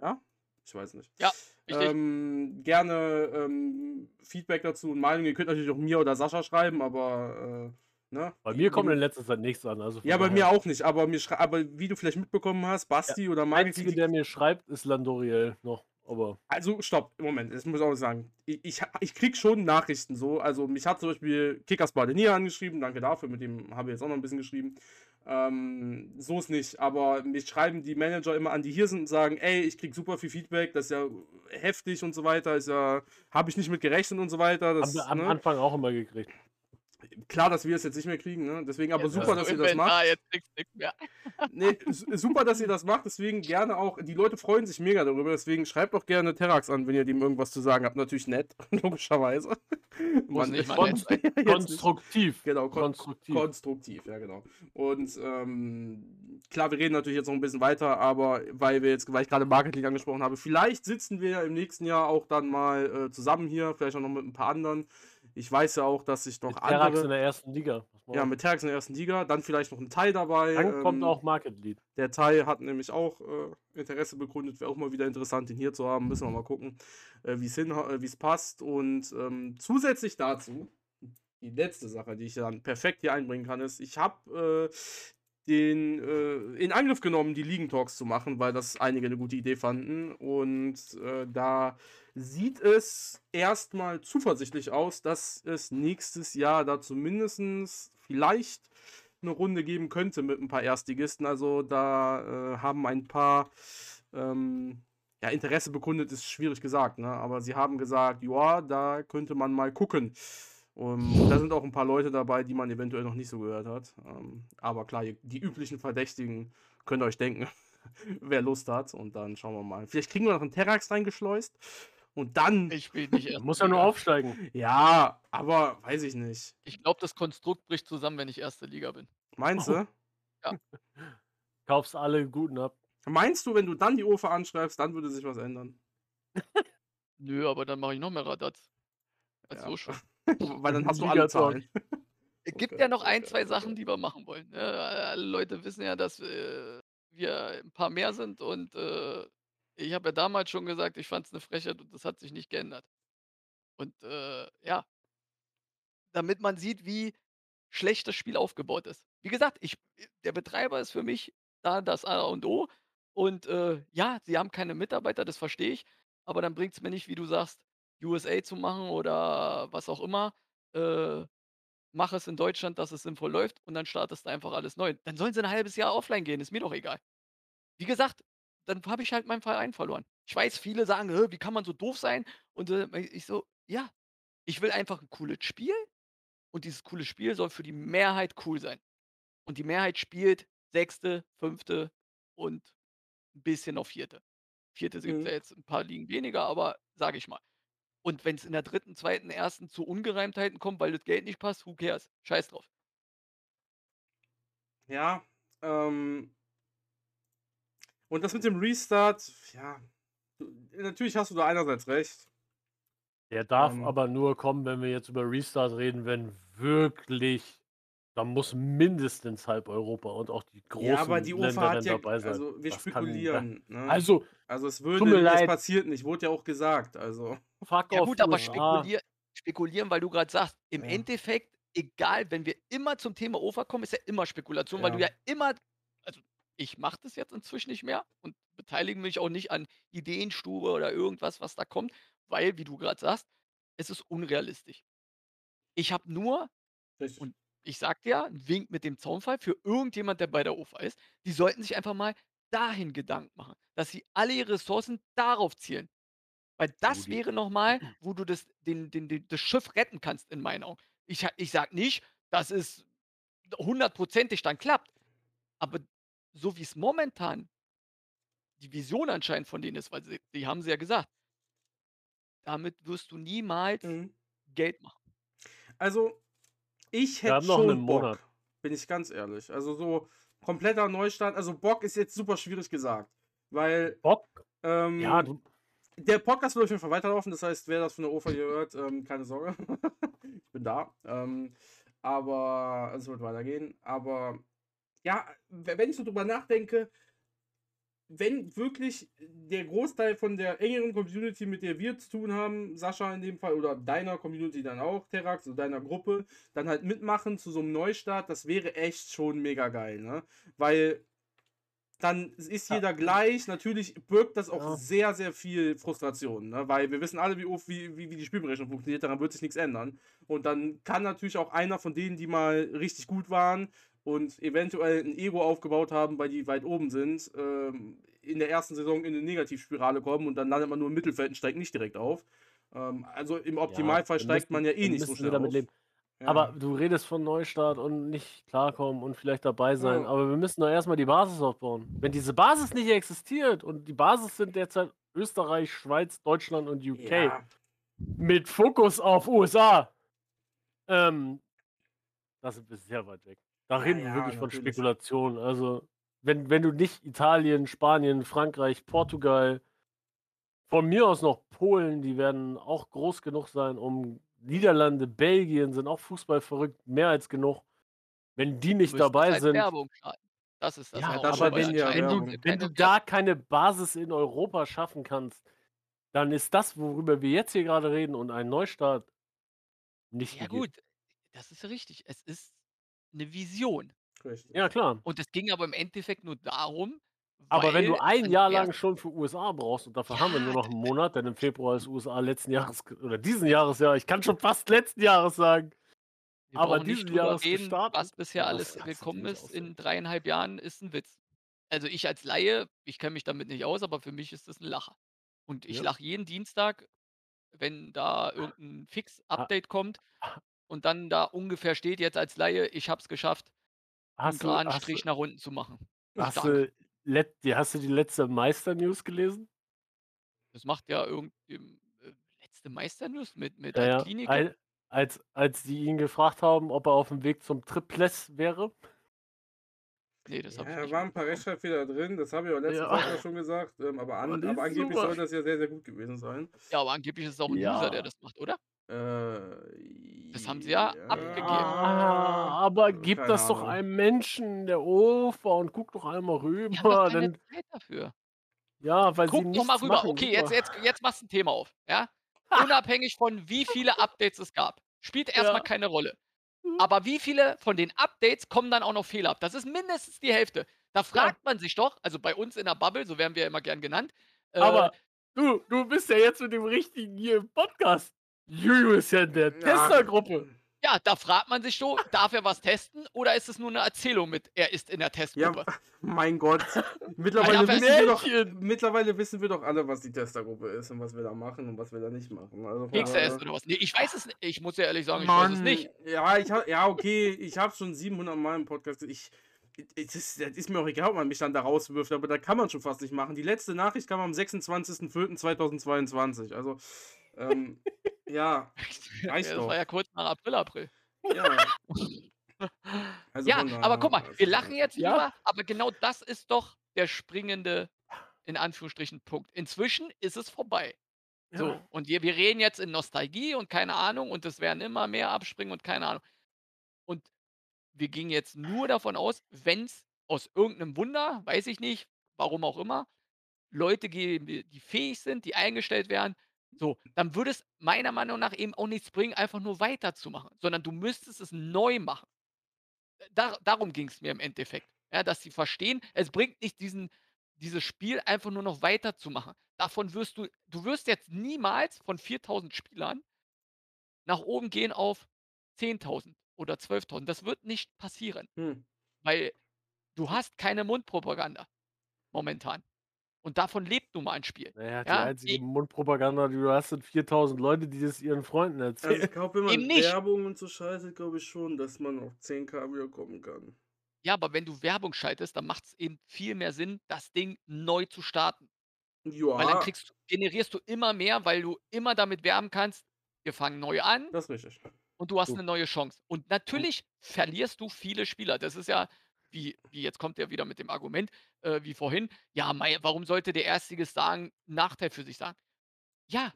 Ja? Ich weiß nicht. Ja. Ähm, gerne ähm, Feedback dazu und Meinung. Ihr könnt natürlich auch mir oder Sascha schreiben, aber äh, ne? Bei mir kommt in letzter Zeit nichts an. Also Ja, bei mir auch nicht, aber, mir aber wie du vielleicht mitbekommen hast, Basti oder Der Margit, Einzige, der mir schreibt, ist Landoriel noch. Aber also stopp, im Moment, das muss ich auch sagen. Ich, ich, ich krieg schon Nachrichten so, also mich hat zum Beispiel Kickers Badenier angeschrieben, danke dafür, mit dem habe ich jetzt auch noch ein bisschen geschrieben. Ähm, so ist nicht, aber mich schreiben die Manager immer an, die hier sind und sagen, ey, ich krieg super viel Feedback, das ist ja heftig und so weiter, ist ja, habe ich nicht mit gerechnet und so weiter. Das, haben wir am ne? Anfang auch immer gekriegt. Klar, dass wir es jetzt nicht mehr kriegen, ne? Deswegen aber Jetzt super, dass ihr das macht. Inventar, Jetzt du nix mehr. [laughs] Nee, super, dass ihr das macht. Deswegen gerne auch. Die Leute freuen sich mega darüber. Deswegen schreibt doch gerne Terrax an, wenn ihr dem irgendwas zu sagen habt. Natürlich nett, [laughs] logischerweise. Muss nicht Kon- nett. [laughs] Konstruktiv. Genau, kon Konstruktiv. konstruktiv, ja genau. Und ähm, klar, wir reden natürlich jetzt noch ein bisschen weiter, aber weil wir jetzt, weil ich gerade Market League angesprochen habe, vielleicht sitzen wir ja im nächsten Jahr auch dann mal äh, zusammen hier, vielleicht auch noch mit ein paar anderen. Ich weiß ja auch, dass sich noch Mit Terrax in andere. der ersten Liga. Ja, mit Terrax in der ersten Liga, dann vielleicht noch ein Teil dabei. Dann kommt ähm, auch Market Lead. der Teil hat nämlich auch äh, Interesse bekundet. Wäre auch mal wieder interessant, ihn hier zu haben. Müssen wir mal gucken, äh, wie es passt. Und ähm, zusätzlich dazu, die letzte Sache, die ich dann perfekt hier einbringen kann, ist, ich habe äh, den äh, in Angriff genommen, die Ligen-Talks zu machen, weil das einige eine gute Idee fanden. Und äh, da sieht es erstmal zuversichtlich aus, dass es nächstes Jahr da zumindest vielleicht eine Runde geben könnte mit ein paar Erstligisten. Also da äh, haben ein paar ähm, ja, Interesse bekundet, ist schwierig gesagt, ne? aber sie haben gesagt, ja, da könnte man mal gucken. Und da sind auch ein paar Leute dabei, die man eventuell noch nicht so gehört hat. Ähm, aber klar, die üblichen Verdächtigen könnt ihr euch denken, [laughs] wer Lust hat. Und dann schauen wir mal. Vielleicht kriegen wir noch einen Terrax reingeschleust. Und dann, Ich spiele nicht Er [laughs] erst. muss ja nur aufsteigen. ja, aber weiß ich nicht. Ich glaube, das Konstrukt bricht zusammen, wenn ich erste Liga bin. Meinst Oh. du? [laughs] Kaufst alle guten ab. Meinst du, wenn du dann die UFA anschreibst, dann würde sich was ändern? [laughs] Nö, aber dann mache ich noch mehr Radatz. Als Ja. so schon. Weil dann hast du alle. Zahlen. Es gibt Okay, ja noch ein, okay, zwei okay. Sachen, die wir machen wollen. Ne? Alle Leute wissen ja, dass äh, wir ein paar mehr sind und äh, ich habe ja damals schon gesagt, ich fand es eine Frechheit und das hat sich nicht geändert. Und äh, ja, damit man sieht, wie schlecht das Spiel aufgebaut ist. Wie gesagt, ich, der Betreiber ist für mich da das A und O. Und äh, ja, sie haben keine Mitarbeiter, das verstehe ich. Aber dann bringt es mir nicht, wie du sagst, USA zu machen oder was auch immer. Äh, mach es in Deutschland, dass es sinnvoll läuft und dann startest du einfach alles neu. Dann sollen sie ein halbes Jahr offline gehen, ist mir doch egal. Wie gesagt, dann habe ich halt meinen Verein verloren. Ich weiß, viele sagen, "Hä, wie kann man so doof sein? Und äh, ich so, ja, ich will einfach ein cooles Spiel und dieses coole Spiel soll für die Mehrheit cool sein. Und die Mehrheit spielt sechste, fünfte und ein bisschen auf vierte. Vierte es Mhm. ja jetzt ein paar Ligen weniger, aber sage ich mal. Und wenn es in der dritten, zweiten, ersten zu Ungereimtheiten kommt, weil das Geld nicht passt, who cares? Scheiß drauf. Ja, ähm. Und das mit dem Restart, ja, natürlich hast du da einerseits recht. Der darf Ähm. aber nur kommen, wenn wir jetzt über Restart reden, wenn wirklich, da muss mindestens halb Europa und auch die großen Ja, aber die Länder UFA hat dann ja, dabei sein. also wir Das kann- spekulieren. Ne? Also, also es tut mir würde, es leid. passiert nicht, wurde ja auch gesagt. Also fuck Ja gut, aber USA. spekulier, spekulieren, weil du gerade sagst, im Ja. Endeffekt, egal, wenn wir immer zum Thema OFA kommen, ist ja immer Spekulation, weil du Ja. ja immer, ich mache das jetzt inzwischen nicht mehr und beteilige mich auch nicht an Ideenstube oder irgendwas, was da kommt, weil, wie du gerade sagst, es ist unrealistisch. Ich habe nur, richtig. Und- ich sag dir, einen Wink mit dem Zaunfall für irgendjemand, der bei der OFA ist, die sollten sich einfach mal dahin Gedanken machen, dass sie alle ihre Ressourcen darauf zielen. Weil das die- wäre nochmal, [clears throat] wo du das, den, den, den, das Schiff retten kannst, in meinen Augen. Ich, ich sag nicht, dass es hundertprozentig dann klappt. Aber so wie es momentan die Vision anscheinend von denen ist, weil sie, die haben sie ja gesagt, damit wirst du niemals Mhm. Geld machen. Also, ich Wir hätte haben noch schon einen Bock, Monat. bin ich ganz ehrlich. Also so kompletter Neustart. Also Bock ist jetzt super schwierig gesagt, weil Bock? ähm, Ja, du, der Podcast wird auf jeden Fall weiterlaufen. Das heißt, wer das von der OFA hier hört, ähm, keine Sorge, [laughs] ich bin da. Ähm, aber es wird weitergehen. Aber ja, wenn ich so drüber nachdenke, wenn wirklich der Großteil von der engeren Community, mit der wir zu tun haben, Sascha in dem Fall, oder deiner Community dann auch, Terax, oder deiner Gruppe, dann halt mitmachen zu so einem Neustart, das wäre echt schon mega geil, ne? Weil dann ist jeder gleich. Natürlich birgt das auch Ja. sehr, sehr viel Frustration, ne? weil wir wissen alle, wie, oft- wie, wie, wie die Spielberechnung funktioniert, daran wird sich nichts ändern. Und dann kann natürlich auch einer von denen, die mal richtig gut waren und eventuell ein Ego aufgebaut haben, weil die weit oben sind, ähm, in der ersten Saison in eine Negativspirale kommen und dann landet man nur im Mittelfeld und steigt nicht direkt auf. Ähm, also im Optimalfall dann steigt müssen- man ja eh nicht so schnell auf. Ja. Aber du redest von Neustart und nicht klarkommen und vielleicht dabei sein. Ja. Aber wir müssen doch erstmal die Basis aufbauen. Wenn diese Basis nicht existiert und die Basis sind derzeit Österreich, Schweiz, Deutschland und UK ja, mit Fokus auf USA, ähm, da sind wir sehr weit weg. Da Ja, reden wir ja, wirklich von natürlich. Spekulation. Also, wenn, wenn du nicht Italien, Spanien, Frankreich, Portugal, von mir aus noch Polen, die werden auch groß genug sein, um Niederlande, Belgien sind auch Fußball verrückt, mehr als genug. Wenn die nicht dabei halt sind, Werbung. Das ist das Ja, das aber schon wenn, ja wenn, du, wenn du da keine Basis in Europa schaffen kannst, dann ist das, worüber wir jetzt hier gerade reden und ein Neustart nicht Ja gegeben. gut, das ist richtig. Es ist eine Vision. richtig. Ja, klar. Und es ging aber im Endeffekt nur darum, Aber wenn du ein Jahr lang schon für USA brauchst und dafür haben wir Ja, nur noch einen Monat, denn im Februar ist USA letzten Jahres oder diesen Jahres ja, ich kann schon fast letzten Jahres sagen. wir aber diesen Jahres reden, gestartet. was bisher Ja, alles gekommen ist in dreieinhalb Jahren, ist ein Witz. Also ich als Laie, ich kenne mich damit nicht aus, aber für mich ist das ein Lacher. Und ich Ja. lache jeden Dienstag, wenn da irgendein Ah. Fix-Update kommt und dann da ungefähr steht jetzt als Laie, ich habe es geschafft, einen Hast du, geraden hast, Strich du, nach unten zu machen. hast, du, let, die, hast du die letzte Meister-News gelesen? Das macht ja irgendwie äh, letzte Meisternews mit, mit Ja, ja. Klinik. Al- Als, als die ihn gefragt haben, ob er auf dem Weg zum Triples wäre. Nee, das habe ich Ja, nicht da waren ein paar mitbekommen. Rechtschreibfehler drin, das habe ich auch letzte Ja. Woche schon gesagt. Ähm, aber, an, aber angeblich super. soll das ja sehr, sehr gut gewesen sein. Ja, aber angeblich ist es auch ein Ja. User, der das macht, oder? Äh, Das haben sie ja abgegeben. Ah, aber gib keine das doch Ahnung. einem Menschen, der Ufer, und guck doch einmal rüber. doch keine Denn, Zeit dafür. ja, weil sie Guck doch mal nichts rüber. machen. Okay, Guck jetzt, jetzt, jetzt machst du ein Thema auf. Ja? Unabhängig von wie viele Updates es gab. Spielt erstmal Ja. keine Rolle. Mhm. Aber wie viele von den Updates kommen dann auch noch Fehler ab? Das ist mindestens die Hälfte. Da fragt man sich doch, also bei uns in der Bubble, so werden wir ja immer gern genannt, äh, Aber du, du bist ja jetzt mit dem richtigen hier im Podcast. Juju ist ja in der Testergruppe. ja, da fragt man sich so, darf er was testen oder ist es nur eine Erzählung mit, er ist in der Ja, Testgruppe? [laughs] mein Gott. Mittlerweile Ja, wissen, wir doch, mittlerweile wissen wir doch alle, was die Testergruppe ist und was wir da machen und was wir da nicht machen. Also essen oder was? Nee, ich weiß es nicht. Ich muss ja ehrlich sagen, ich weiß es Mann, nicht. Ja, ich hab, ja, okay, ich habe schon 700 Mal im Podcast. Ich, ich, das, das ist mir auch egal, ob man mich dann da rauswirft, aber da kann man schon fast nicht machen. Die letzte Nachricht kam am 26.04.2022. Also, ähm, [laughs] ja, reicht das doch. war ja kurz nach April, April. Ja. [laughs] Also Ja, aber guck mal, wir lachen jetzt Ja. drüber, aber genau das ist doch der springende, in Anführungsstrichen, Punkt. Inzwischen ist es vorbei. So, Ja. und wir wir reden jetzt in Nostalgie und keine Ahnung und es werden immer mehr abspringen und keine Ahnung. Und wir gingen jetzt nur davon aus, wenn's aus irgendeinem Wunder, weiß ich nicht, warum auch immer, Leute geben, die fähig sind, die eingestellt werden, so, dann würde es meiner Meinung nach eben auch nichts bringen, einfach nur weiterzumachen, sondern du müsstest es neu machen. Äh, dar darum ging's mir im Endeffekt, ja, dass sie verstehen, es bringt nicht diesen dieses Spiel einfach nur noch weiterzumachen. Davon wirst du du wirst jetzt niemals von 4.000 Spielern nach oben gehen auf 10.000 oder 12.000. Das wird nicht passieren, Hm. weil du hast keine Mundpropaganda momentan. Und davon lebt nun mal ein Spiel. Naja, die Ja, einzige i Mundpropaganda, die du hast, sind 4.000 Leute, die das ihren Freunden Also erzählen. ich glaube, wenn [laughs] man. Werbung und so schaltet, glaube ich schon, dass man auf 10k wieder kommen kann. Ja, aber wenn du Werbung schaltest, dann macht's eben viel mehr Sinn, das Ding neu zu starten. Weil dann kriegst du generierst du immer mehr, weil du immer damit werben kannst: „Wir fangen neu an das ist richtig. und du hast Du 'ne neue Chance.“ Und natürlich verlierst du viele Spieler. Das ist ja wie wie jetzt kommt er wieder mit dem Argument, äh, wie vorhin: „Ja, warum sollte der Erstligist sagen Nachteil für sich sagen?“ Ja,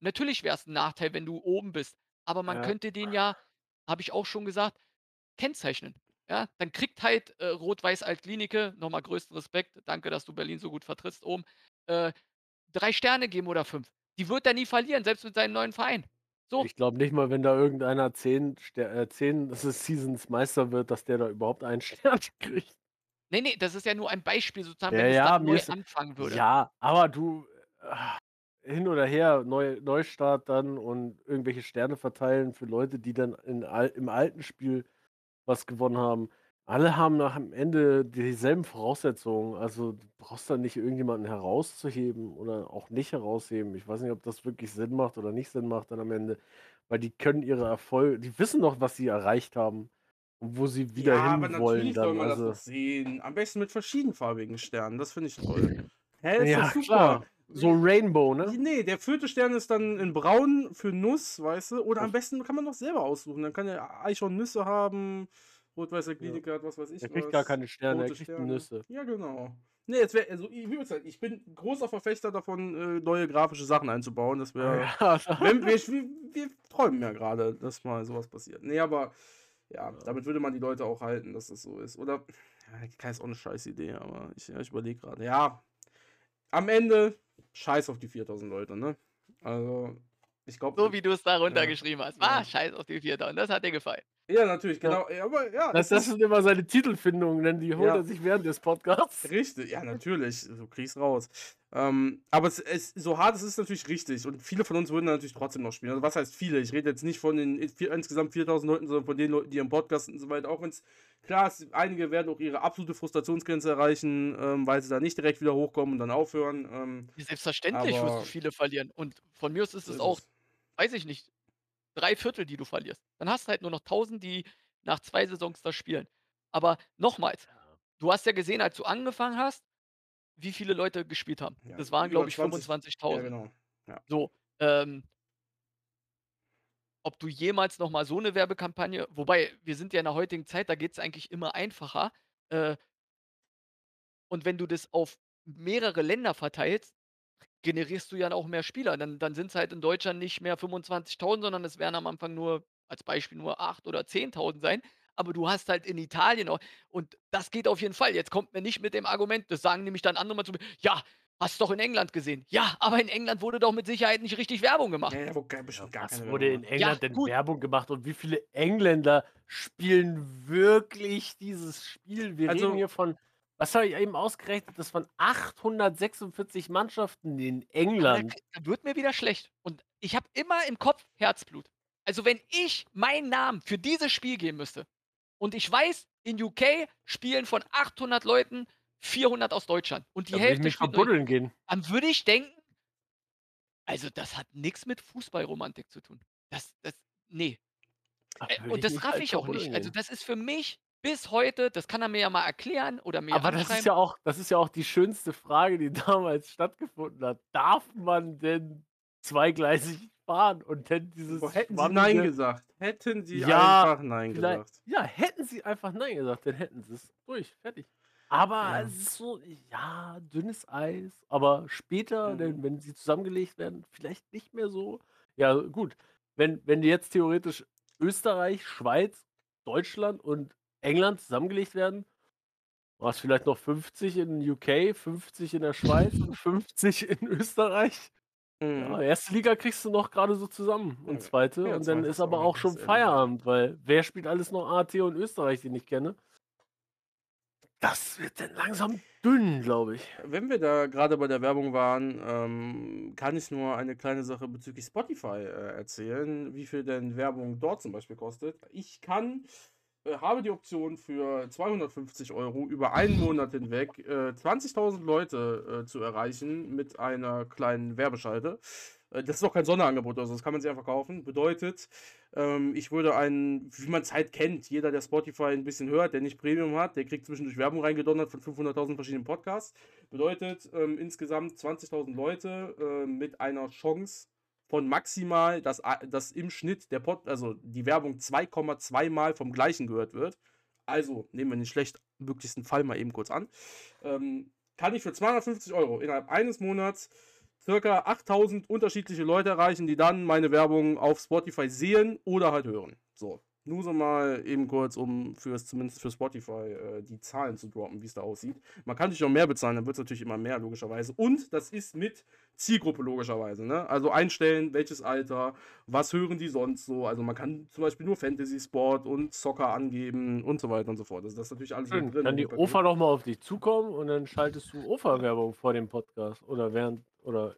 natürlich wär's 'n Nachteil, wenn du oben bist, aber man Ja. könnte den ja, habe ich auch schon gesagt, kennzeichnen. Ja, dann kriegt halt, äh, Rot-Weiß Alt-Glienicke, noch mal größten Respekt, danke, dass du Berlin so gut vertrittst oben, äh, 3 Sterne geben oder 5. Die wird er nie verlieren, selbst mit seinem neuen Verein. So. Ich glaube nicht mal, wenn da irgendeiner 10 Ster äh, 10 Se Seasons Meister wird, dass der da überhaupt einen [laughs] Stern kriegt. Ne, ne, das ist ja nur ein Beispiel sozusagen, Ja, wenn es ja, mir neu ist anfangen würde. ja, aber du ah, hin oder her, neu Neustart dann und irgendwelche Sterne verteilen für Leute, die dann in im alten Spiel was gewonnen haben. Alle haben nach am Ende dieselben Voraussetzungen. Also, du brauchst da nicht irgendjemanden herauszuheben oder auch nicht herausheben. Ich weiß nicht, ob das wirklich Sinn macht oder nicht Sinn macht dann am Ende, weil die können ihre Erfolge die wissen doch, was sie erreicht haben und wo sie wieder Ja, aber hinwollen natürlich soll dann. man das Also doch sehen. Am besten mit verschiedenfarbigen Sternen. Das finde ich toll. [laughs] Hä, ist Ja, doch super. klar. So Rainbow, ne? Ne, der vierte Stern ist dann in braun für Nuss, weißt du? Oder am besten kann man doch selber aussuchen. Dann kann er Eichhorn Nüsse haben, rot-weißer Ja. Kliniker hat was weiß ich Er kriegt gar was, keine Sterne, er rote kriegt Sterne. Nüsse. Ja, genau. Ne, jetzt wäre also ich, wie gesagt, ich bin großer Verfechter davon, äh, neue grafische Sachen einzubauen. Das wäre [laughs] Ja. wenn wir, wir, wir träumen ja gerade, dass mal sowas passiert. Nee, aber ja, Ja. damit würde man die Leute auch halten, dass das so ist. Oder, ja, Kai ist auch eine scheiß Idee, aber ich, ja, ich überlege gerade. Ja, am Ende scheiß auf die 4000 Leute, ne? Also, ich glaube. So wie du es da Ja, runtergeschrieben hast. Ah, ja. scheiß auf die 4000, das hat dir gefallen. Ja, natürlich, Ja. genau. Ja, aber ja, Das das ist sind immer seine Titelfindungen, denn die holt Ja. er sich während des Podcasts. richtig. Ja, natürlich. Du kriegst raus. Ähm, aber es, es, so hart es ist natürlich richtig. Und viele von uns würden natürlich trotzdem noch spielen. Also, was heißt viele? Ich rede jetzt nicht von den vier, insgesamt 4000 Leuten, sondern von den Leuten, die im Podcast und so weiter. Auch wenn es klar ist, einige werden auch ihre absolute Frustrationsgrenze erreichen, ähm, weil sie da nicht direkt wieder hochkommen und dann aufhören. Ähm, selbstverständlich wirst du viele verlieren. Und von mir aus ist es auch, weiß ich nicht, 3/4, die du verlierst. Dann hast du halt nur noch 1000, die nach 2 Saisons da spielen. Aber nochmals, du hast ja gesehen, als du angefangen hast, wie viele Leute gespielt haben. Ja, Das waren, glaube ich, 20. Ja, 25.000. genau. Ja. So, ähm ob du jemals noch mal so 'ne Werbekampagne wobei, wir sind ja in der heutigen Zeit, da geht's eigentlich immer einfacher. Äh und wenn du das auf mehrere Länder verteilst, generierst du ja auch mehr Spieler. Dann dann sind's halt in Deutschland nicht mehr 25.000, sondern es werden am Anfang nur als Beispiel nur 8 oder 10.000 sein. Aber du hast halt in Italien auch und das geht auf jeden Fall. Jetzt kommt mir nicht mit dem Argument das sagen nämlich dann andere mal zu mir: „Ja, hast doch in England gesehen.“ Ja, aber in England wurde doch mit Sicherheit nicht richtig Werbung gemacht. Ja, ja, wo bestimmt gar Was keine wurde Werbung in. England Ja, denn gut. Werbung gemacht und wie viele Engländer spielen wirklich dieses Spiel? Wir Also reden hier von was habe ich eben ausgerechnet? Das von 846 Mannschaften in da England. da wird mir wieder schlecht. Und ich habe immer im Kopf Herzblut. Also, wenn ich meinen Namen für dieses Spiel geben müsste und ich weiß, in UK spielen von 800 Leuten 400 aus Deutschland und die Da würde ich Hälfte neu, verbuddeln gehen. dann würde ich denken also, das hat nix mit Fußballromantik zu tun. Das das ne. Da Äh, und ich das raff ich auch nicht. Also, gehen. das ist für mich bis heute das kann er mir ja mal erklären oder mir Aber das ist ja auch das ist ja auch die schönste Frage, die [laughs] damals stattgefunden hat. Darf man denn zweigleisig fahren und dann dieses. Boah, hätten sie Nein gesagt. Hätten sie Ja, einfach Nein gesagt. ja, hätten sie einfach Nein gesagt, dann hätten sie es durch, fertig. Aber Ja. es ist so, ja, dünnes Eis, aber später, Mhm. denn, wenn sie zusammengelegt werden, vielleicht nicht mehr so. Ja, gut. Wenn, wenn jetzt theoretisch Österreich, Schweiz, Deutschland und England zusammengelegt werden, war es vielleicht noch 50 in UK, 50 in der Schweiz und [laughs] 50 in Österreich. Ja, Mhm. erste Liga kriegst du noch gerade so zusammen Ja, und zweite. ja, und dann ist aber auch schon. Feierabend, weil wer spielt alles noch AT und Österreich, den ich kenne? Das wird dann langsam dünn, glaube ich. Wenn wir da gerade bei der Werbung waren, ähm, kann ich nur eine kleine Sache bezüglich Spotify äh, erzählen, wie viel denn Werbung dort zum Beispiel kostet. Ich kann, habe die Option für 250 Euro über einen Monat hinweg äh, 20.000 Leute äh, zu erreichen mit einer kleinen Werbeschalte. Äh, das ist auch kein Sonderangebot, also das kann man sich einfach kaufen. Bedeutet, ähm, ich würde einen, wie man es halt kennt, jeder, der Spotify ein bisschen hört, der nicht Premium hat, der kriegt zwischendurch Werbung reingedonnert von 500.000 verschiedenen Podcasts. Bedeutet ähm, insgesamt 20.000 Leute äh, mit einer Chance von maximal, dass, dass im Schnitt der Pod, also die Werbung 2,2 Mal vom gleichen gehört wird. Also nehmen wir den schlecht möglichsten Fall mal eben kurz an. Ähm, kann ich für 250 Euro innerhalb eines Monats circa 8000 unterschiedliche Leute erreichen, die dann meine Werbung auf Spotify sehen oder halt hören. So, nur so mal eben kurz, um fürs, zumindest für Spotify äh, die Zahlen zu droppen, wie es da aussieht. Man kann natürlich auch mehr bezahlen, dann wird es natürlich immer mehr, logischerweise. Und das ist mit Zielgruppe, logischerweise. Ne? Also einstellen, welches Alter, was hören die sonst so. Also man kann zum Beispiel nur Fantasy, Sport und Soccer angeben und so weiter und so fort. Also das ist natürlich alles Schön. drin. Kann die. OFA noch mal auf dich zukommen und dann schaltest du OFA-Werbung vor dem Podcast oder während oder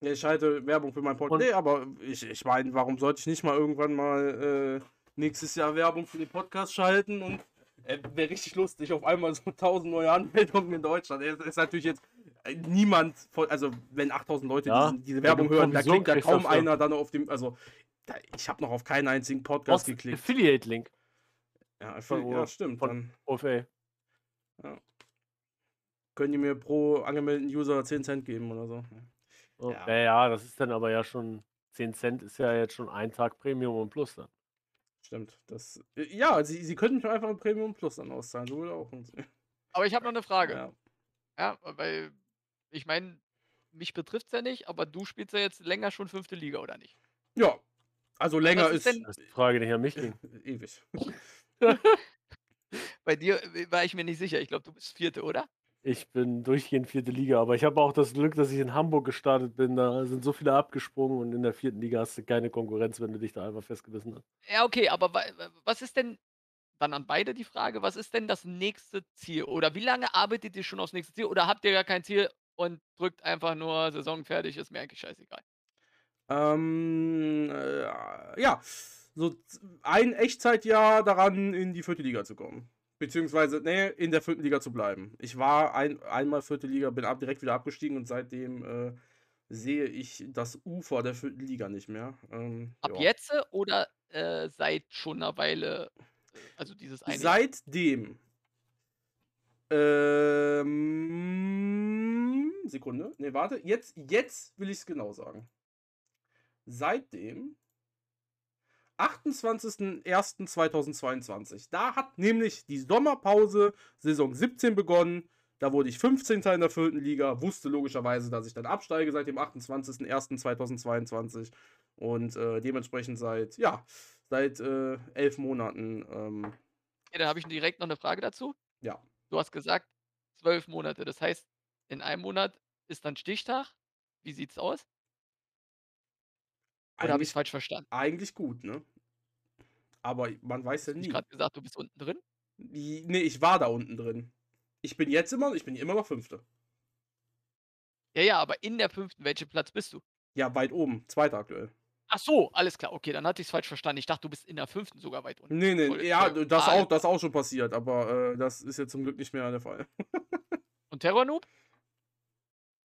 ich schalte Werbung für mein Podcast. Nee, aber ich, ich meine, warum sollte ich nicht mal irgendwann mal äh, nächstes Jahr Werbung für den Podcast schalten und äh, wäre richtig lustig, auf einmal so [laughs] 1000 neue Anmeldungen in Deutschland. Das ist natürlich jetzt äh, niemand, von, also wenn 8000 Leute Ja, diesen, diese Werbung hören, da klickt ja kaum einer dann auf dem, also da, ich habe noch auf keinen einzigen Podcast Aus- geklickt. Affiliate-Link Ja, von- ja stimmt. von- OFA. können die mir pro angemeldeten User 10 Cent geben oder so. Oh, Ja. ja. ja, das ist dann aber ja schon 10 Cent ist ja jetzt schon ein Tag Premium und Plus dann. Stimmt. Das, äh, ja, sie, sie könnten mich einfach ein Premium Plus dann auszahlen. So würde auch. Aber ich habe noch eine Frage. Ja. Ja, weil ich meine, mich betrifft es ja nicht, aber du spielst ja jetzt länger schon fünfte Liga, oder nicht? Ja, also länger Was ist, ist denn- Das ist die Frage, die nicht an mich ging. [laughs] ewig. [laughs] Bei dir äh, war ich mir nicht sicher. Ich glaube, du bist vierte, oder? Ich bin durchgehend vierte Liga, aber ich habe auch das Glück, dass ich in Hamburg gestartet bin. Da sind so viele abgesprungen und in der vierten Liga hast du keine Konkurrenz, wenn du dich da einfach festgebissen hast. Ja, okay, aber wa- wa- was ist denn, dann an beide die Frage, was ist denn das nächste Ziel? Oder wie lange arbeitet ihr schon aufs nächste Ziel? Oder habt ihr gar kein Ziel und drückt einfach nur Saison fertig, ist mir eigentlich scheißegal. Ähm, äh, ja, so ein Echtzeitjahr daran, in die vierte Liga zu kommen. Beziehungsweise, nee, in der vierten Liga zu bleiben. Ich war ein, einmal vierte Liga, bin ab, direkt wieder abgestiegen und seitdem äh, sehe ich das Ufer der vierten Liga nicht mehr. Ähm, Ab ja. jetzt oder äh, seit schon einer Weile, äh, also dieses eine? Seitdem. Ähm, Sekunde. Ne, warte. Jetzt, jetzt will ich es genau sagen. Seitdem 28.01.2022. Da hat nämlich die Sommerpause Saison 17 begonnen. Da wurde ich 15. in der vierten Liga, wusste logischerweise, dass ich dann absteige seit dem 28.01.2022 und äh, dementsprechend seit, ja, seit äh, elf Monaten ähm, Ja, dann habe ich direkt noch eine Frage dazu. ja. Du hast gesagt, zwölf Monate. Das heißt, in einem Monat ist dann Stichtag. Wie sieht's aus? Oder habe ich Eigentlich, es falsch verstanden? eigentlich gut, ne? Aber man weiß ja Hast du nicht nie. gerade gesagt, du bist unten drin? Wie- Nee, ich war da unten drin. Ich bin jetzt immer, ich bin immer noch Fünfte. Ja, ja, aber in der fünften, welchen Platz bist du? Ja, weit oben. Zweiter aktuell. Ach so, alles klar. Okay, dann hatte ich es falsch verstanden. Ich dachte, du bist in der fünften sogar weit unten. Nee, nee, Voll- ja, voll- das ah, auch, das auch schon passiert, aber äh, das ist jetzt zum Glück nicht mehr der Fall. Und Terror Noob?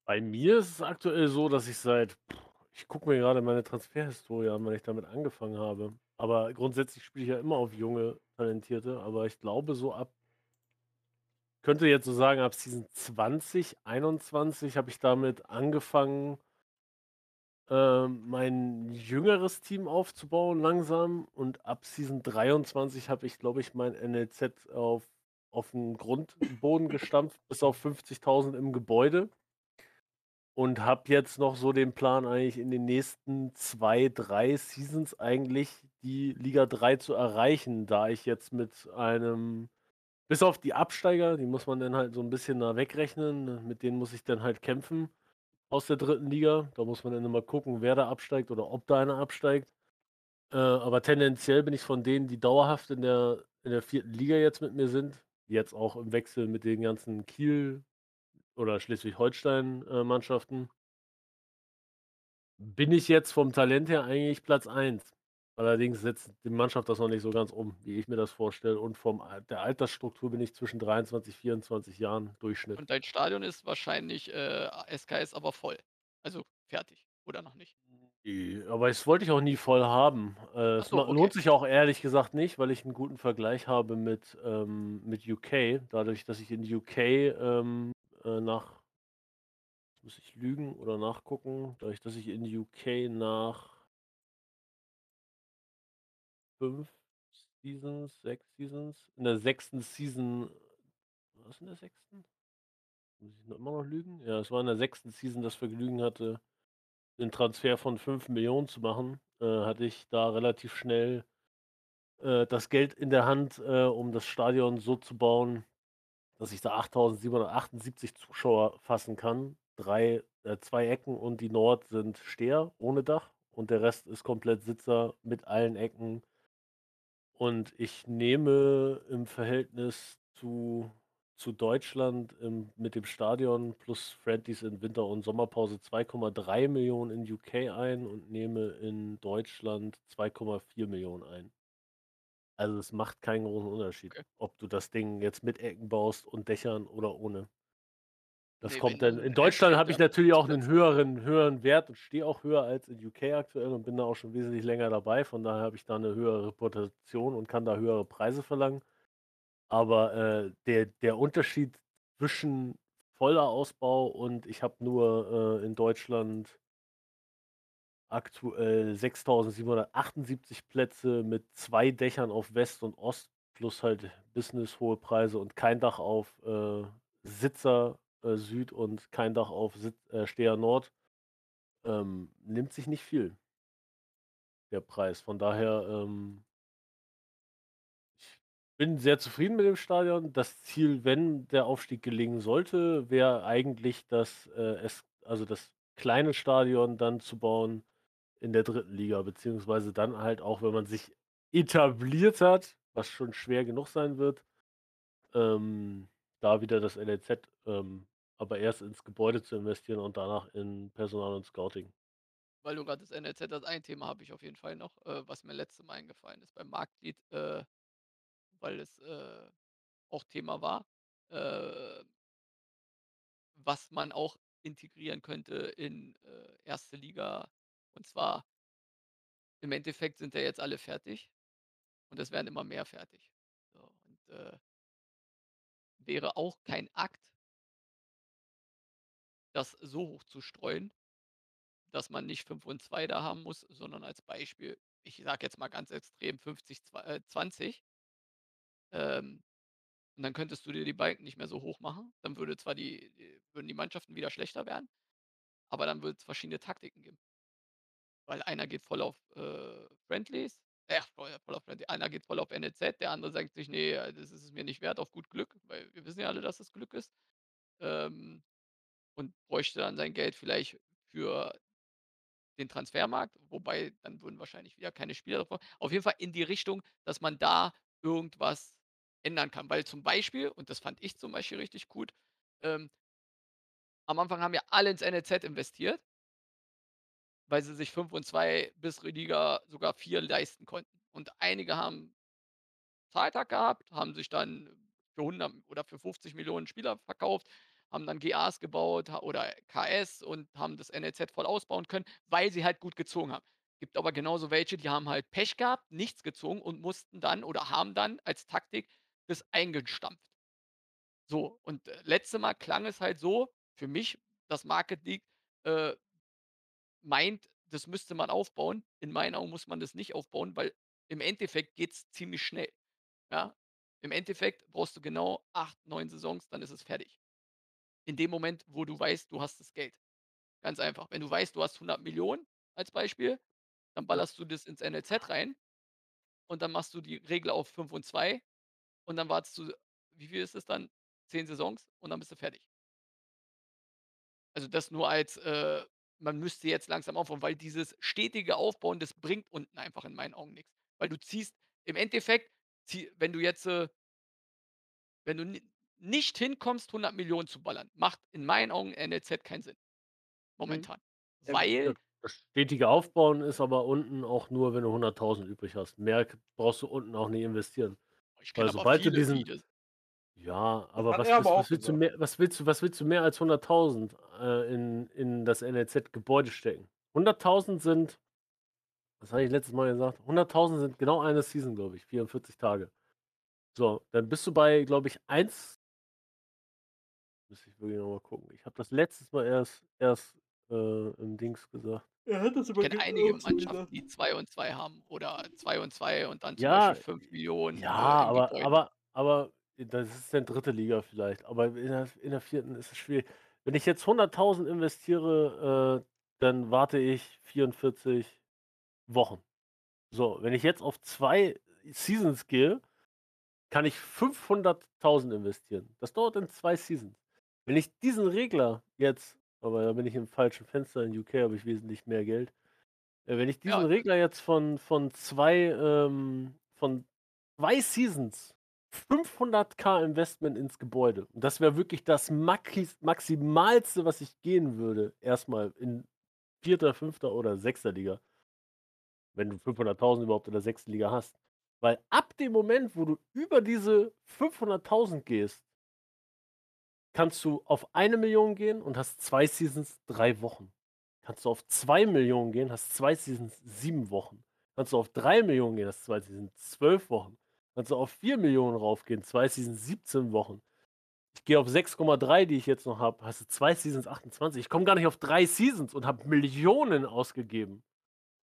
Bei mir ist es aktuell so, dass ich seit, ich gucke mir gerade meine Transferhistorie an, wenn ich damit angefangen habe. Aber grundsätzlich spiele ich ja immer auf junge Talentierte, aber ich glaube so ab, könnte jetzt so sagen, ab Season 20, 21 habe ich damit angefangen, ähm, mein jüngeres Team aufzubauen langsam und ab Season 23 habe ich, glaube ich, mein NLZ auf auf 'n Grundboden gestampft bis auf 50.000 im Gebäude. Und habe jetzt noch so den Plan eigentlich in den nächsten 2, 3 Seasons eigentlich die Liga 3 zu erreichen, da ich jetzt mit einem bis auf die Absteiger, die muss man dann halt so 'n bisschen da wegrechnen, mit denen muss ich dann halt kämpfen aus der 3. Liga. Da muss man dann immer gucken, wer da absteigt oder ob da einer absteigt. Äh, aber tendenziell bin ich von denen, die dauerhaft in der in der 4. Liga jetzt mit mir sind, jetzt auch im Wechsel mit den ganzen Kiel oder Schleswig-Holstein, äh, bin ich jetzt vom Talent her eigentlich Platz 1. Allerdings setzt die Mannschaft das noch nicht so ganz um, wie ich mir das vorstelle. Und vom der Altersstruktur bin ich zwischen 23, 24 Jahren Durchschnitt. Und dein Stadion ist wahrscheinlich, äh, SKS aber voll. Also fertig oder noch nicht? Aber das wollte ich auch nie voll haben. Äh, es so, ma okay. lohnt sich auch ehrlich gesagt nicht, weil ich 'n guten Vergleich habe mit, ähm mit UK. Dadurch, dass ich in UK, ähm, äh, nach muss ich lügen oder nachgucken? Dadurch, dass ich in UK nach 5 Seasons, 6 Seasons in der 6. Season war's in der 6.? Muss ich noch immer noch lügen? Ja, es war in der 6. Season das Vergnügen hatte, 'nen Transfer von 5.000.000 zu machen, äh, hatte ich da relativ schnell, äh, das Geld in der Hand, äh, um das Stadion so zu bauen, dass ich da 8.778 Zuschauer fassen kann. 3 äh, 2 Ecken und die Nord sind Steher ohne Dach und der Rest ist komplett Sitzer mit allen Ecken. Und ich nehme im Verhältnis zu zu Deutschland, ähm, mit dem Stadion plus Friendlies in Winter und Sommerpause 2.300.000 in UK ein und nehme in Deutschland 2.400.000 ein. Also, es macht keinen großen Unterschied, Okay. ob du das Ding jetzt mit Ecken baust und Dächern oder ohne. Das Ne, kommt dann du in Deutschland habe ich natürlich auch 'nen Sitzplatz höheren höheren Wert und stehe auch höher als in UK aktuell und bin da auch schon wesentlich länger dabei. Von daher habe ich da 'ne höhere Reputation und kann da höhere Preise verlangen. Aber, äh, der der Unterschied zwischen voller Ausbau und ich habe nur, äh, in Deutschland aktuell 6.778 Plätze mit 2 Dächern auf West und Ost plus halt Business hohe Preise und kein Dach auf, äh, Sitzer, äh, Süd und kein Dach auf Sit äh, Steher Nord, ähm, nimmt sich nicht viel der Preis. Von daher, ähm ich bin sehr zufrieden mit dem Stadion. Das Ziel, wenn der Aufstieg gelingen sollte, wäre eigentlich, dass, äh, es also, das kleine Stadion dann zu bauen in der 3. Liga, beziehungsweise dann halt auch, wenn man sich etabliert hat, was schon schwer genug sein wird, ähm, da wieder das NLZ, ähm, aber erst ins Gebäude zu investieren und danach in Personal und Scouting. Weil du grad das NLZ hast, ein Thema habe ich auf jeden Fall noch, äh, was mir letzte Mal eingefallen ist beim Marktlied, äh, weil es, äh, auch Thema war, äh was man auch integrieren könnte in, äh, 1. Liga. Und zwar im Endeffekt sind ja jetzt alle fertig und es werden immer mehr fertig. So und, äh wäre auch kein Akt das so hoch zu streuen, dass man nicht 5 und 2 da haben muss, sondern als Beispiel, ich sage jetzt mal ganz extrem 50, zwa äh, 20. Ähm, und dann könntest du dir die Balken nicht mehr so hoch machen. Dann würde zwar die würden die Mannschaften wieder schlechter werden, aber dann wird's verschiedene Taktiken geben. Weil einer geht voll auf, äh, Friendlies, äh, voll auf Friendly einer geht voll auf NLZ, der andere sagt sich: „Ne, äh, das ist es mir nicht wert auf gut Glück“, weil wir wissen ja alle, dass es Glück ist. Ähm, und bräuchte dann sein Geld vielleicht für den Transfermarkt, wobei dann würden wahrscheinlich wieder keine Spieler davor auf jeden Fall in die Richtung, dass man da irgendwas ändern kann. Weil zum Beispiel, und das fand ich zum Beispiel richtig gut, ähm am Anfang haben ja alle ins NLZ investiert weil sie sich 5 und 2 bis Liga sogar 4 leisten konnten. Und einige haben Zahltag gehabt, haben sich dann für 100 oder für 50.000.000 Spieler verkauft, haben dann GAs gebaut oder KS und haben das NLZ voll ausbauen können, weil sie halt gut gezogen haben. Gibt aber genauso welche, die haben halt Pech gehabt, nichts gezogen und mussten dann oder haben dann als Taktik das eingestampft. So, und, äh, letzte Mal klang es halt so für mich, dass Market League, äh meint, das müsste man aufbauen. In meinen Augen muss man das nicht aufbauen, weil im Endeffekt geht's ziemlich schnell. Ja? Im Endeffekt brauchst du genau 8, 9 Saisons, dann ist es fertig. In dem Moment, wo du weißt, du hast das Geld. Ganz einfach. Wenn du weißt, du hast 100.000.000 als Beispiel, dann ballerst du das ins NLZ rein und dann machst du die Regel auf 5 und 2 und dann wartest du wie viel ist es dann? 10 Saisons und dann bist du fertig. Also, das nur als, äh man müsste jetzt langsam aufbauen, weil dieses stetige Aufbauen, das bringt unten einfach in meinen Augen nix. Weil du ziehst im Endeffekt, zieh wenn du jetzt, äh wenn du ni nicht hinkommst, 100.000.000 zu ballern, macht in meinen Augen NLZ keinen Sinn. Mhm. Momentan. Ja, Weil Das stetige Aufbauen ist aber unten auch nur, wenn du 100.000 übrig hast. Mehr brauchst du unten auch nicht investieren. Ich Weil sobald du viele, diesen die das ja, aber hat was er willst aber auch was willst du gesagt. mehr was willst du was willst du mehr als 100.000, äh, in in das NLZ-Gebäude stecken? 100.000 sind was habe ich letztes Mal gesagt? 100.000 sind genau eine Season, glaube ich, 44 Tage. So, dann bist du bei, glaube ich, 1 müsste ich wirklich noch mal gucken. Ich habe das letztes Mal erst erst, äh, im Dings gesagt. Er hat das Ich aber kenne ge einige. Mannschaften, die 2 und 2 haben oder 2 und 2 und dann zum Ja, Beispiel 5.000.000, ja, äh, aber aber aber das ist dann 3. Liga vielleicht, aber in der in der 4. ist es schwierig. Wenn ich jetzt 100.000 investiere, äh, dann warte ich 44 Wochen. So, wenn ich jetzt auf 2 Seasons gehe, kann ich 500.000 investieren. Das dauert dann 2 Seasons. Wenn ich diesen Regler jetzt aber da bin ich im falschen Fenster, in UK habe ich wesentlich mehr Geld. Äh, wenn ich diesen Ja. Regler jetzt von von 2, ähm von 2 Seasons 500.000 Investment ins Gebäude und das wäre wirklich das Maxis Maximalste, was ich gehen würde, erst mal in 4., 5. oder 6. Liga. Wenn du 500.000 überhaupt in der 6. Liga hast. Weil ab dem Moment, wo du über diese 500.000 gehst kannst du auf 1.000.000 gehen und hast 2 Seasons 3 Wochen. Kannst du auf 2.000.000 gehen, hast 2 Seasons 7 Wochen. Kannst du auf 3.000.000 gehen, hast 2 Seasons 12 Wochen. Kannst du auf 4.000.000 raufgehen, 2 Seasons 17 Wochen. Ich gehe auf 6,3, die ich jetzt noch habe, hast du 2 Seasons 28. Ich komme gar nicht auf 3 Seasons und habe Millionen ausgegeben.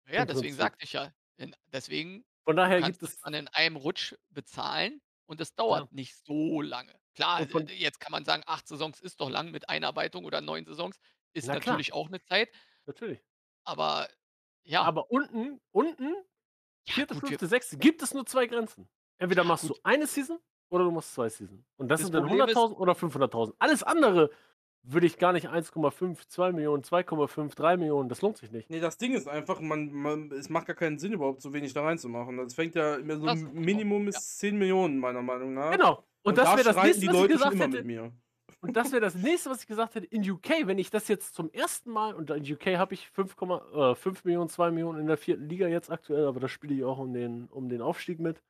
Ja, Im deswegen Prinzip. sagte ich ja, in deswegen Von daher gibt es es dann in einem Rutsch bezahlen und das Ja. dauert nicht so lange. Klar, von äh, jetzt kann man sagen, 8 Saisons ist doch lang mit Einarbeitung oder 9 Saisons ist Na klar. natürlich auch 'ne Zeit. Natürlich. Aber ja. Aber unten unten, Ja, 4., gut, 5., 6. gibt es nur 2 Grenzen. Entweder machst gut. du eine Season oder du machst 2 Season. Und das Das sind dann Problem ist 100.000 oder 500.000. Alles andere würde ich gar nicht 1,5, 2.000.000, 2,5, 3.000.000 das lohnt sich nicht. Ne, das Ding ist einfach, man man es macht gar keinen Sinn, überhaupt so wenig da reinzumachen. Das fängt ja immer so Das genau, Minimum ja. ist 10.000.000 meiner Meinung nach. Genau. Und Und das da wäre das Nächste, was ich gesagt hätte. Und das wäre das Nächste, was ich gesagt hätte in UK, wenn ich das jetzt zum ersten Mal und in UK habe ich 5, äh, 5.000.000, 2.000.000 in der 4. Liga jetzt aktuell, aber da spiele ich auch um den um den Aufstieg mit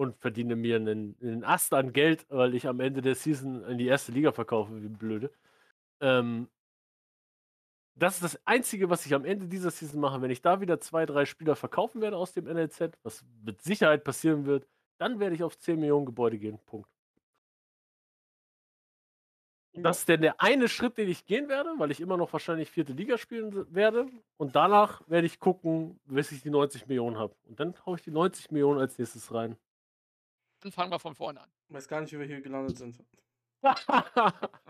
und verdiene mir 'nen 'nen Ast an Geld, weil ich am Ende der Season in die 1. Liga verkaufe wie blöde. Ähm das ist das Einzige, was ich am Ende dieser Season mache. Wenn ich da wieder 2, 3 Spieler verkaufen werde aus dem NLZ, was mit Sicherheit passieren wird, dann werde ich auf 10.000.000 Gebäude gehen. Punkt. Das ist denn der eine Schritt, den ich gehen werde, weil ich immer noch wahrscheinlich 4. Liga spielen werde. Und danach werde ich gucken, bis ich die 90.000.000 habe. Und dann haue ich die 90.000.000 als Nächstes rein. Dann fangen wir von vorne an. Weiß gar nicht, wie wir hier gelandet sind. [laughs]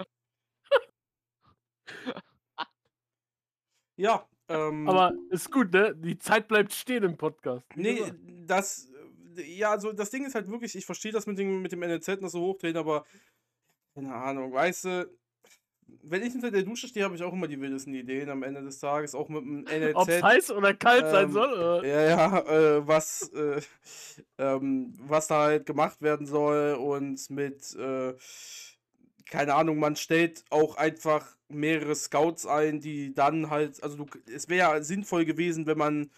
Ja, ähm Aber ist gut, ne? Die Zeit bleibt stehen im Podcast. Ne, gesagt. das äh, ja, also das Ding ist halt wirklich, ich verstehe das mit dem mit dem NLZ noch so hochdrehen, aber keine Ahnung, weißt du, wenn ich unter der Dusche stehe, habe ich auch immer die wildesten Ideen am Ende des Tages, auch mit dem [laughs] NLZ. Ob's heiß oder kalt sein ähm, soll, oder? Ja, ja, äh, was, äh, ähm, was da halt gemacht werden soll und mit, äh, keine Ahnung, man stellt auch einfach mehrere Scouts ein, die dann halt, also du, es wäre ja sinnvoll gewesen, wenn man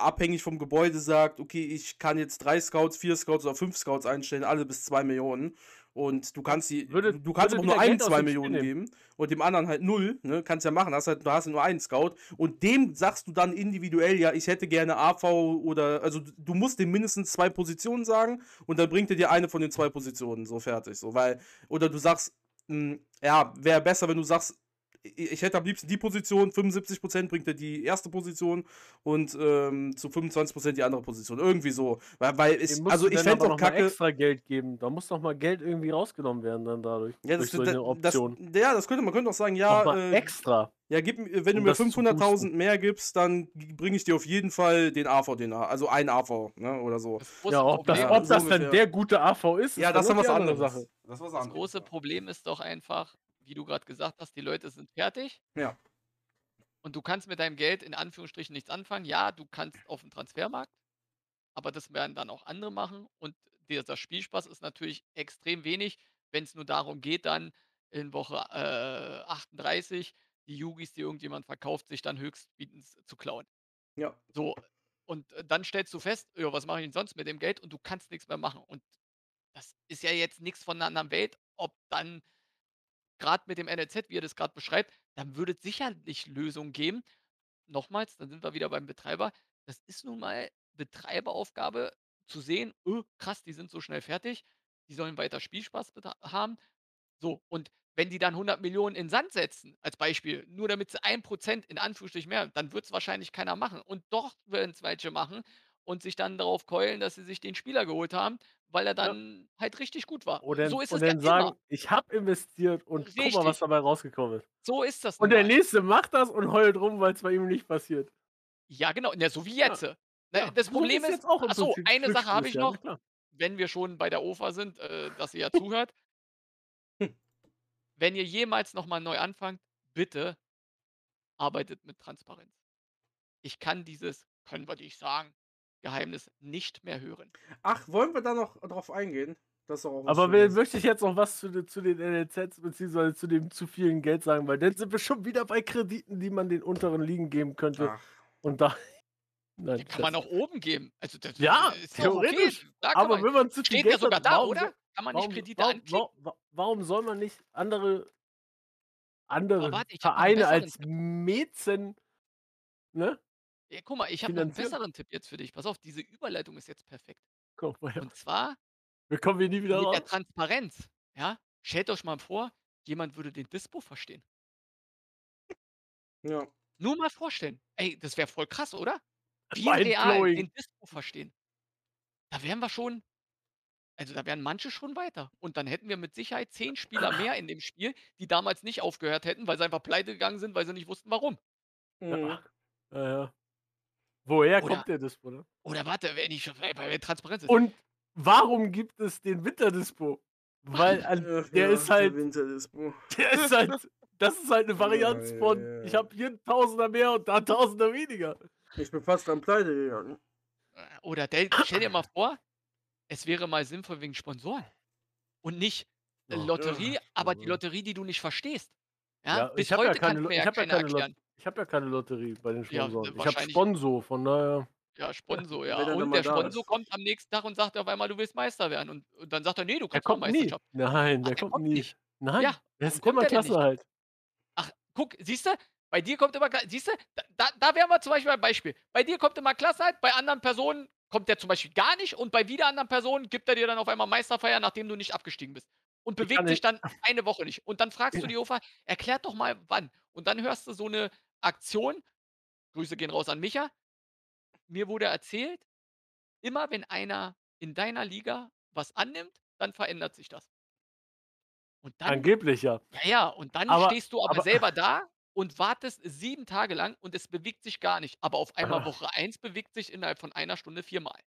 abhängig vom Gebäude sagt, okay, ich kann jetzt drei Scouts, vier Scouts oder fünf Scouts einstellen, alle bis zwei Millionen. Und du kannst die, Würde- du, kannst aber nur einen zwei Millionen geben und dem anderen halt null, ne? Kannst ja machen, hast halt, du hast nur einen Scout und dem sagst du dann individuell, ja, ich hätte gerne AV oder, also du musst dem mindestens zwei Positionen sagen und dann bringt er dir eine von den zwei Positionen, so fertig, so, weil, oder du sagst, mh, ja, wäre besser, wenn du sagst, ich ich hätte am liebsten die Position, 75% bringt er die erste Position und ähm, zu 25% die andere Position. Irgendwie so. Weil, weil es, musst also du ich fände auch noch mal kacke. extra Geld geben. Da muss noch mal Geld irgendwie rausgenommen werden dann dadurch. Ja, durch das, so eine das, Option. ja, das könnte man könnte auch sagen, ja, äh, extra. ja, gib, mir- wenn du um mir das zu 500.000 boosten. mehr gibst, dann bringe ich dir auf jeden Fall den AV, den A, also ein AV, ne, oder so. Das Ja, ob das, Ja, ob so das dann der gute AV ist, Ja, ist das ist dann was andere anderes. Sache. Das das große ja. Problem ist doch einfach, wie du gerade gesagt hast, die Leute sind fertig. Ja. Und du kannst mit deinem Geld in Anführungsstrichen nichts anfangen. Ja, du kannst auf dem Transfermarkt, aber das werden dann auch andere machen. Und dieser Spielspaß ist natürlich extrem wenig, wenn es nur darum geht, dann in Woche äh, 38 die Yugis, die irgendjemand verkauft, sich dann höchstbietend zu klauen. Ja. So, und äh, dann stellst du fest, ja, was mache ich denn sonst mit dem Geld? Und du kannst nichts mehr machen. Und das ist ja jetzt nichts von einer anderen Welt, ob dann gerade mit dem NLZ, wie ihr das gerade beschreibt, dann würde es sicherlich Lösungen geben. Nochmals, dann sind wir wieder beim Betreiber. Das ist nun mal Betreiberaufgabe zu sehen, öh, krass, die sind so schnell fertig, die sollen weiter Spielspaß haben. So, und wenn die dann 100 Millionen in Sand setzen, als Beispiel, nur damit sie 1% in Anführungsstrichen mehr, dann wird es wahrscheinlich keiner machen. Und doch werden es welche machen und sich dann darauf keulen, dass sie sich den Spieler geholt haben, weil er Ja. dann halt richtig gut war. Und dann, so ist und es ja dann sagen, immer. ich habe investiert und guck mal, was Richtig. dabei rausgekommen ist. So ist das Und der mal. nächste macht das und heult rum, weil es bei ihm nicht passiert. Ja, genau. Ja, so wie Ja. jetzt. Ne, Ja, das so Problem ist ist, jetzt auch im ach so, Prinzip eine Sache habe ich ja, noch, na wenn wir schon bei der OFA sind, äh, dass ihr ja [laughs] zuhört. Wenn ihr jemals nochmal neu anfangt, bitte arbeitet mit Transparenz. Ich kann dieses, können wir dich sagen, Geheimnis nicht mehr hören. Ach, wollen wir da noch drauf eingehen? Aber will, möchte ich jetzt noch was zu, den- zu den NLZs beziehungsweise zu dem zu vielen Geld sagen, weil dann sind wir schon wieder bei Krediten, die man den unteren Ligen geben könnte. Ach, Und da. [laughs] Nein, Die kann man auch oben geben. Also das Ja, ist okay. theoretisch. Da kann Aber man, wenn man zu viel steht Geld ja sogar hat, da, warum oder? soll- Kann man Warum, nicht Kredite warum, anklicken? warum, warum soll man nicht andere, andere warte, Vereine als Mäzen, ne? Ja, guck mal, ich habe einen besseren Tipp jetzt für dich. Pass auf, diese Überleitung ist jetzt perfekt. Guck mal, her. Und zwar wir kommen hier nie wieder mit der raus. Transparenz. Ja? Stellt euch mal vor, jemand würde den Dispo verstehen. ja. Nur mal vorstellen. Ey, das wäre voll krass, oder? Wie real den Dispo verstehen. Da wären wir schon, also da wären manche schon weiter. Und dann hätten wir mit Sicherheit zehn Spieler mehr in dem Spiel, die damals nicht aufgehört hätten, weil sie einfach pleite gegangen sind, weil sie nicht wussten, warum. Mhm. Ja. Ja, ja. Woher Oder- kommt der Dispo, ne? Oder warte, wenn ich schon bei bei der Transparenz ist. Und warum gibt es den Winterdispo? Weil Ach der ja, ist halt, Winterdispo. [laughs] der ist halt, das ist halt eine Varianz ja, von, ja. ich habe hier einen Tausender mehr und da einen Tausender weniger. Ich bin fast am Pleite gegangen. Oder stell dir mal vor, es wäre mal sinnvoll wegen Sponsoren. Und nicht äh, Ja. Lotterie, Ja, aber die. Lotterie, die du nicht verstehst. Ja, Ja, bis ich habe ja heute keine, ich ja hab ja keine, erklären. Ich hab ja keine Lotterie bei den Ja, Sponsoren. äh, ich habe Sponsor, von daher. Ja, [laughs] Sponsor, ja. Und der Sponsor kommt am nächsten Tag und sagt auf einmal, du willst Meister werden. Und, und dann sagt er, nee, du Der kannst auch kommt nie. Nein, Ach, der der kommt kommt nie. nicht. Nein, Ja, der warum ist immer der nicht? Klassenerhalt. Ach, guck, siehst du, bei dir kommt immer, siehst du, da, da, wären wir zum Beispiel ein Beispiel. Bei dir kommt immer Klassenerhalt, bei anderen Personen kommt der zum Beispiel gar nicht und bei wieder anderen Personen gibt er dir dann auf einmal Meisterfeier, nachdem du nicht abgestiegen bist. Und bewegt sich dann eine Woche nicht. Und dann fragst Ja. du [laughs] die Ufer, erklärt doch mal wann. Und dann hörst du so eine Aktion, Grüße gehen raus an Micha. Mir wurde erzählt, immer wenn einer in deiner Liga was annimmt, dann verändert sich das. Und dann Angeblich ja. ja, ja, und dann Aber- stehst du aber, aber- selber da und wartest sieben Tage lang und es bewegt sich gar nicht. Aber auf einmal Ah. Woche 1 bewegt sich innerhalb von einer Stunde viermal.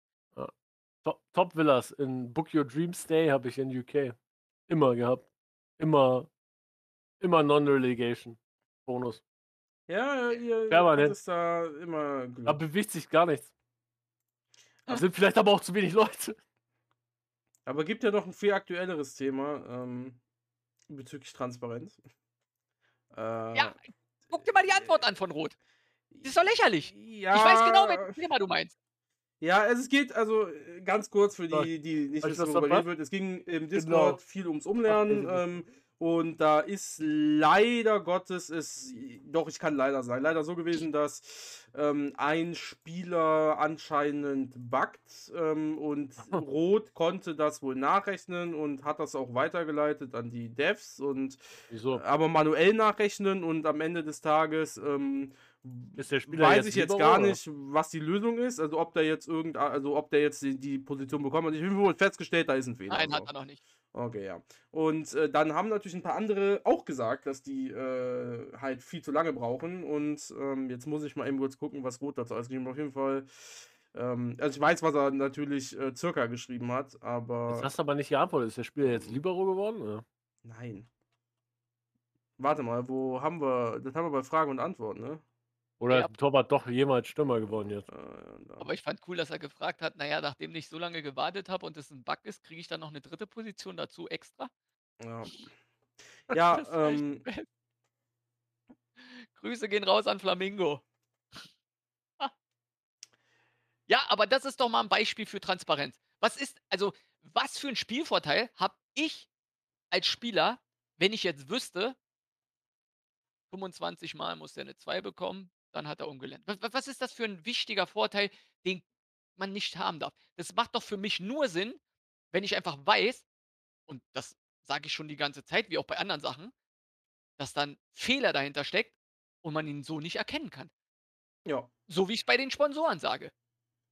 Top, Top Villas in Book Your Dream Stay habe ich in UK. Immer gehabt. Immer, immer Non-Relegation. Bonus. Ja, ihr Permanent. hattet da immer Glück. Da bewegt sich gar nichts. Da sind vielleicht aber auch zu wenig Leute. Aber gibt ja noch ein viel aktuelleres Thema ähm, bezüglich Transparenz. Äh, Ja, guck dir mal die Antwort an von Rot. Das ist doch lächerlich. Ja, Ich weiß genau, welches Thema du meinst. Ja, es geht also äh, ganz kurz für die, die nicht wissen, was worüber wird. Es ging im Discord Genau. viel ums Umlernen ähm, Und da ist leider Gottes es, doch ich kann leider sagen, leider so gewesen, dass ähm, ein Spieler anscheinend buggt ähm, und [laughs] Rot konnte das wohl nachrechnen und hat das auch weitergeleitet an die Devs und Wieso? aber manuell nachrechnen und am Ende des Tages ähm, Ist der Spieler weiß jetzt ich jetzt gar oder? nicht, was die Lösung ist. Also ob der jetzt irgend, also ob der jetzt die, die Position bekommen hat. Ich habe wohl festgestellt, da ist ein Fehler. Nein, so. hat er noch nicht. Okay, ja. Und äh, dann haben natürlich ein paar andere auch gesagt, dass die äh, halt viel zu lange brauchen. Und ähm, jetzt muss ich mal eben kurz gucken, was Rot dazu ausgeschrieben hat. Auf jeden Fall. Ähm, also ich weiß, was er natürlich äh, circa geschrieben hat, Jetzt aber hast du aber nicht geantwortet. Ist der Spieler jetzt Libero geworden? Oder? nein. Warte mal, wo haben wir? Das haben wir bei Fragen und Antworten, ne? Oder Ja. ist Torwart doch jemals Stürmer geworden jetzt? Äh. Aber ich fand cool, dass er gefragt hat, naja, nachdem ich so lange gewartet habe und es ein Bug ist, kriege ich dann noch eine dritte Position dazu extra? ja. [laughs] ja, ähm. Grüße gehen raus an Flamingo. [laughs] Ja, aber das ist doch mal ein Beispiel für Transparenz. Was ist, also, was für ein Spielvorteil habe ich als Spieler, wenn ich jetzt wüsste, 25 Mal muss der eine 2 bekommen, dann hat er umgelernt. Was, was ist das für ein wichtiger Vorteil, den man nicht haben darf? Das macht doch für mich nur Sinn, wenn ich einfach weiß, und das sage ich schon die ganze Zeit, wie auch bei anderen Sachen, dass dann Fehler dahinter steckt und man ihn so nicht erkennen kann. ja. So wie ich es bei den Sponsoren sage.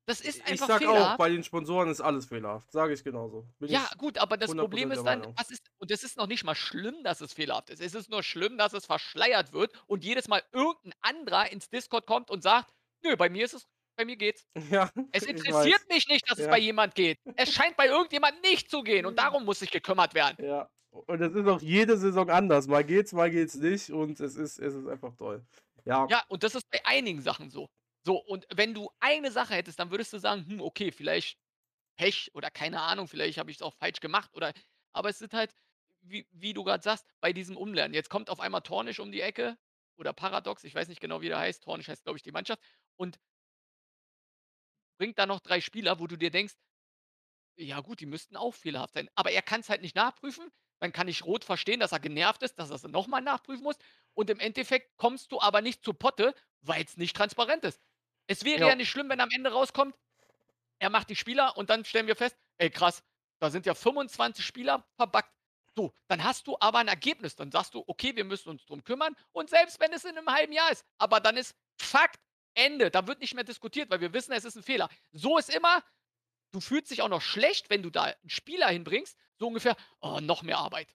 Das ist Ich einfach sag auch, fehlerhaft. bei den Sponsoren ist alles fehlerhaft. Sage ich genauso. Bin Ja, ich, gut, aber das 100% Problem ist dann, was ist, und es ist noch nicht mal schlimm, dass es fehlerhaft ist. Es ist nur schlimm, dass es verschleiert wird und jedes Mal irgendein anderer ins Discord kommt und sagt, nö, bei mir ist es, bei mir geht's. [laughs] ja, Es ich interessiert mich nicht, dass es Ja. bei jemand geht. Es scheint bei irgendjemand nicht zu gehen und darum muss sich gekümmert werden. Ja. Und es ist auch jede Saison anders. Mal geht's, mal geht's nicht. Und es ist, es ist einfach toll. Ja. Ja, und das ist bei einigen Sachen so. So, und wenn du eine Sache hättest, dann würdest du sagen, hm, okay, vielleicht Pech oder keine Ahnung, vielleicht habe ich es auch falsch gemacht oder aber es sind halt, wie, wie du gerade sagst, bei diesem Umlernen. Jetzt kommt auf einmal Tornisch um die Ecke oder Paradox, ich weiß nicht genau, wie der heißt. Tornisch heißt, glaube ich, die Mannschaft. Und bringt da noch drei Spieler, wo du dir denkst, ja gut, die müssten auch fehlerhaft sein. Aber er kann es halt nicht nachprüfen. Dann kann ich Rot verstehen, dass er genervt ist, dass er es nochmal nachprüfen muss. Und im Endeffekt kommst du aber nicht zu Potte, weil es nicht transparent ist. Es wäre Ja. ja nicht schlimm, wenn am Ende rauskommt, er macht die Spieler und dann stellen wir fest, ey krass, da sind ja 25 Spieler verbackt. So, dann hast du aber ein Ergebnis. Dann sagst du, okay, wir müssen uns drum kümmern. Und selbst wenn es in einem halben Jahr ist, aber dann ist Fakt, Ende. Da wird nicht mehr diskutiert, weil wir wissen, es ist ein Fehler. So ist immer, du fühlst dich auch noch schlecht, wenn du da einen Spieler hinbringst, so ungefähr, oh, noch mehr Arbeit.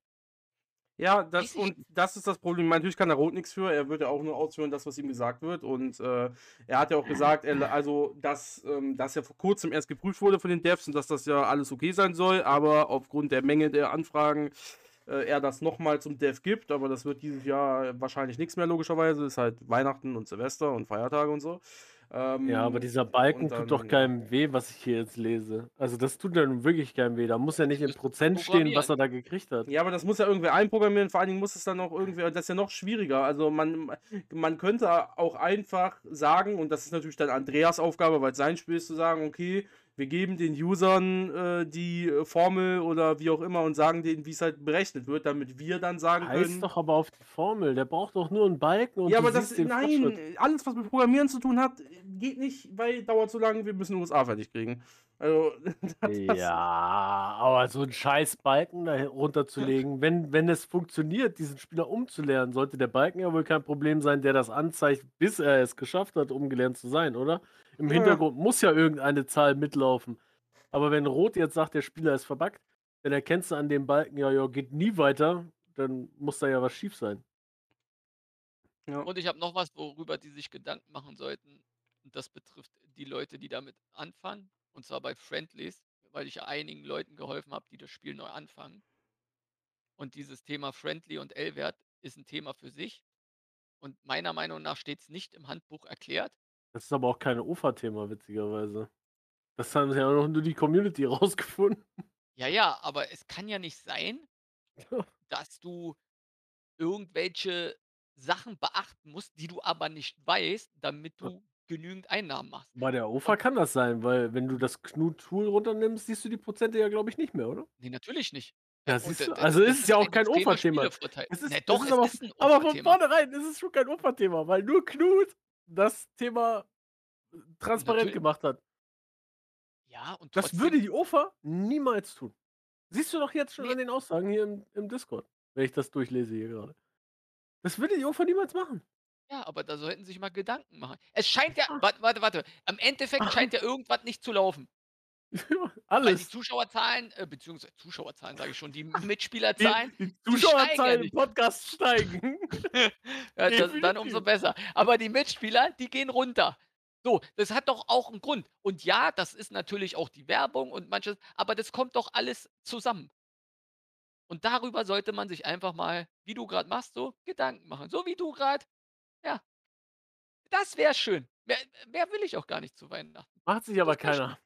Ja, das, und das ist das Problem. Natürlich kann der Rot nichts für. Er wird ja auch nur ausführen, das, was ihm gesagt wird. Und äh, er hat ja auch gesagt, er, also, dass ähm, das ja vor kurzem erst geprüft wurde von den Devs und dass das ja alles okay sein soll. Aber aufgrund der Menge der Anfragen äh, er das nochmal zum Dev gibt. Aber das wird dieses Jahr wahrscheinlich nichts mehr, logischerweise. Ist halt Weihnachten und Silvester und Feiertage und so. Ähm, Ja, aber dieser Balken und tut doch dann- keinem weh, was ich hier jetzt lese. Also das tut dann wirklich keinem weh. Da muss ja nicht musst Prozent stehen, was er da gekriegt hat. Ja, aber das muss ja irgendwer einprogrammieren. Vor allen Dingen muss es dann auch irgendwie, das ist ja noch schwieriger. Also man, man könnte auch einfach sagen, und das ist natürlich dann Andreas Aufgabe, weil es sein Spiel ist, zu sagen, okay, wir geben den Usern äh, die äh, Formel oder wie auch immer und sagen denen, wie es halt berechnet wird, damit wir dann sagen Heißt können. doch aber auf die Formel. Der braucht doch nur einen Balken und ja, aber das, nein, alles, was mit Programmieren zu tun hat, geht nicht, weil dauert zu lange, wir müssen USA fertig kriegen. Also, [laughs] Ja, aber so einen scheiß Balken da runterzulegen, wenn, wenn es funktioniert, diesen Spieler umzulernen, sollte der Balken ja wohl kein Problem sein, der das anzeigt, bis er es geschafft hat, umgelernt zu sein, oder? Im Ja. Hintergrund muss ja irgendeine Zahl mitlaufen. Aber wenn Rot jetzt sagt, der Spieler ist verbuggt, dann erkennst du an dem Balken, ja, ja, geht nie weiter, dann muss da ja was schief sein. ja. Und ich habe noch was, worüber die sich Gedanken machen sollten. Und das betrifft die Leute, die damit anfangen. Und zwar bei Friendlies, weil ich ja einigen Leuten geholfen habe, die das Spiel neu anfangen. Und dieses Thema Friendly und L-Wert ist ein Thema für sich. Und meiner Meinung nach steht es nicht im Handbuch erklärt. Das ist aber auch kein UFA-Thema, witzigerweise. Das haben ja auch nur die Community [laughs] rausgefunden. Ja, ja, aber es kann ja nicht sein, [laughs] dass du irgendwelche Sachen beachten musst, die du aber nicht weißt, damit du genügend Einnahmen machst. Bei der UFA kann das sein, weil wenn du das Knut-Tool runternimmst, siehst du die Prozente ja, glaube ich, nicht mehr, oder? Nee, natürlich nicht. Ja, siehst du? Also das ist es ja auch kein extremer Opferthema. Spielevorteil. Es ist, Ne, es doch, es aber, ist 'n aber von vornherein ist es schon kein Opferthema, weil nur Knut das Thema äh, transparent Natürlich. gemacht hat. Ja, und Das trotzdem würde die OFA niemals tun. Siehst du doch jetzt schon Ne. an den Aussagen hier im, im Discord, wenn ich das durchlese hier gerade. Das würde die OFA niemals machen. Ja, aber da sollten sie sich mal Gedanken machen. Es scheint ja warte, warte, warte. Am Endeffekt scheint ja irgendwas nicht zu laufen. [laughs] Weil die Alles. Zuschauerzahlen, äh, beziehungsweise Zuschauerzahlen sage ich schon, die [laughs] Die, Mitspielerzahlen, die steigen ja Zuschauerzahlen im nicht. Podcast steigen. [laughs] ja, das, dann umso Definitiv. besser. Aber die Mitspieler, die gehen runter. So, das hat doch auch einen Grund. Und ja, das ist natürlich auch die Werbung und manches, aber das kommt doch alles zusammen. Und darüber sollte man sich einfach mal, wie du gerade machst, so Gedanken machen. So wie du gerade. Ja. Das wäre schön. Mehr, mehr will ich auch gar nicht zu Weihnachten. Macht sich aber Das wär schön. keiner.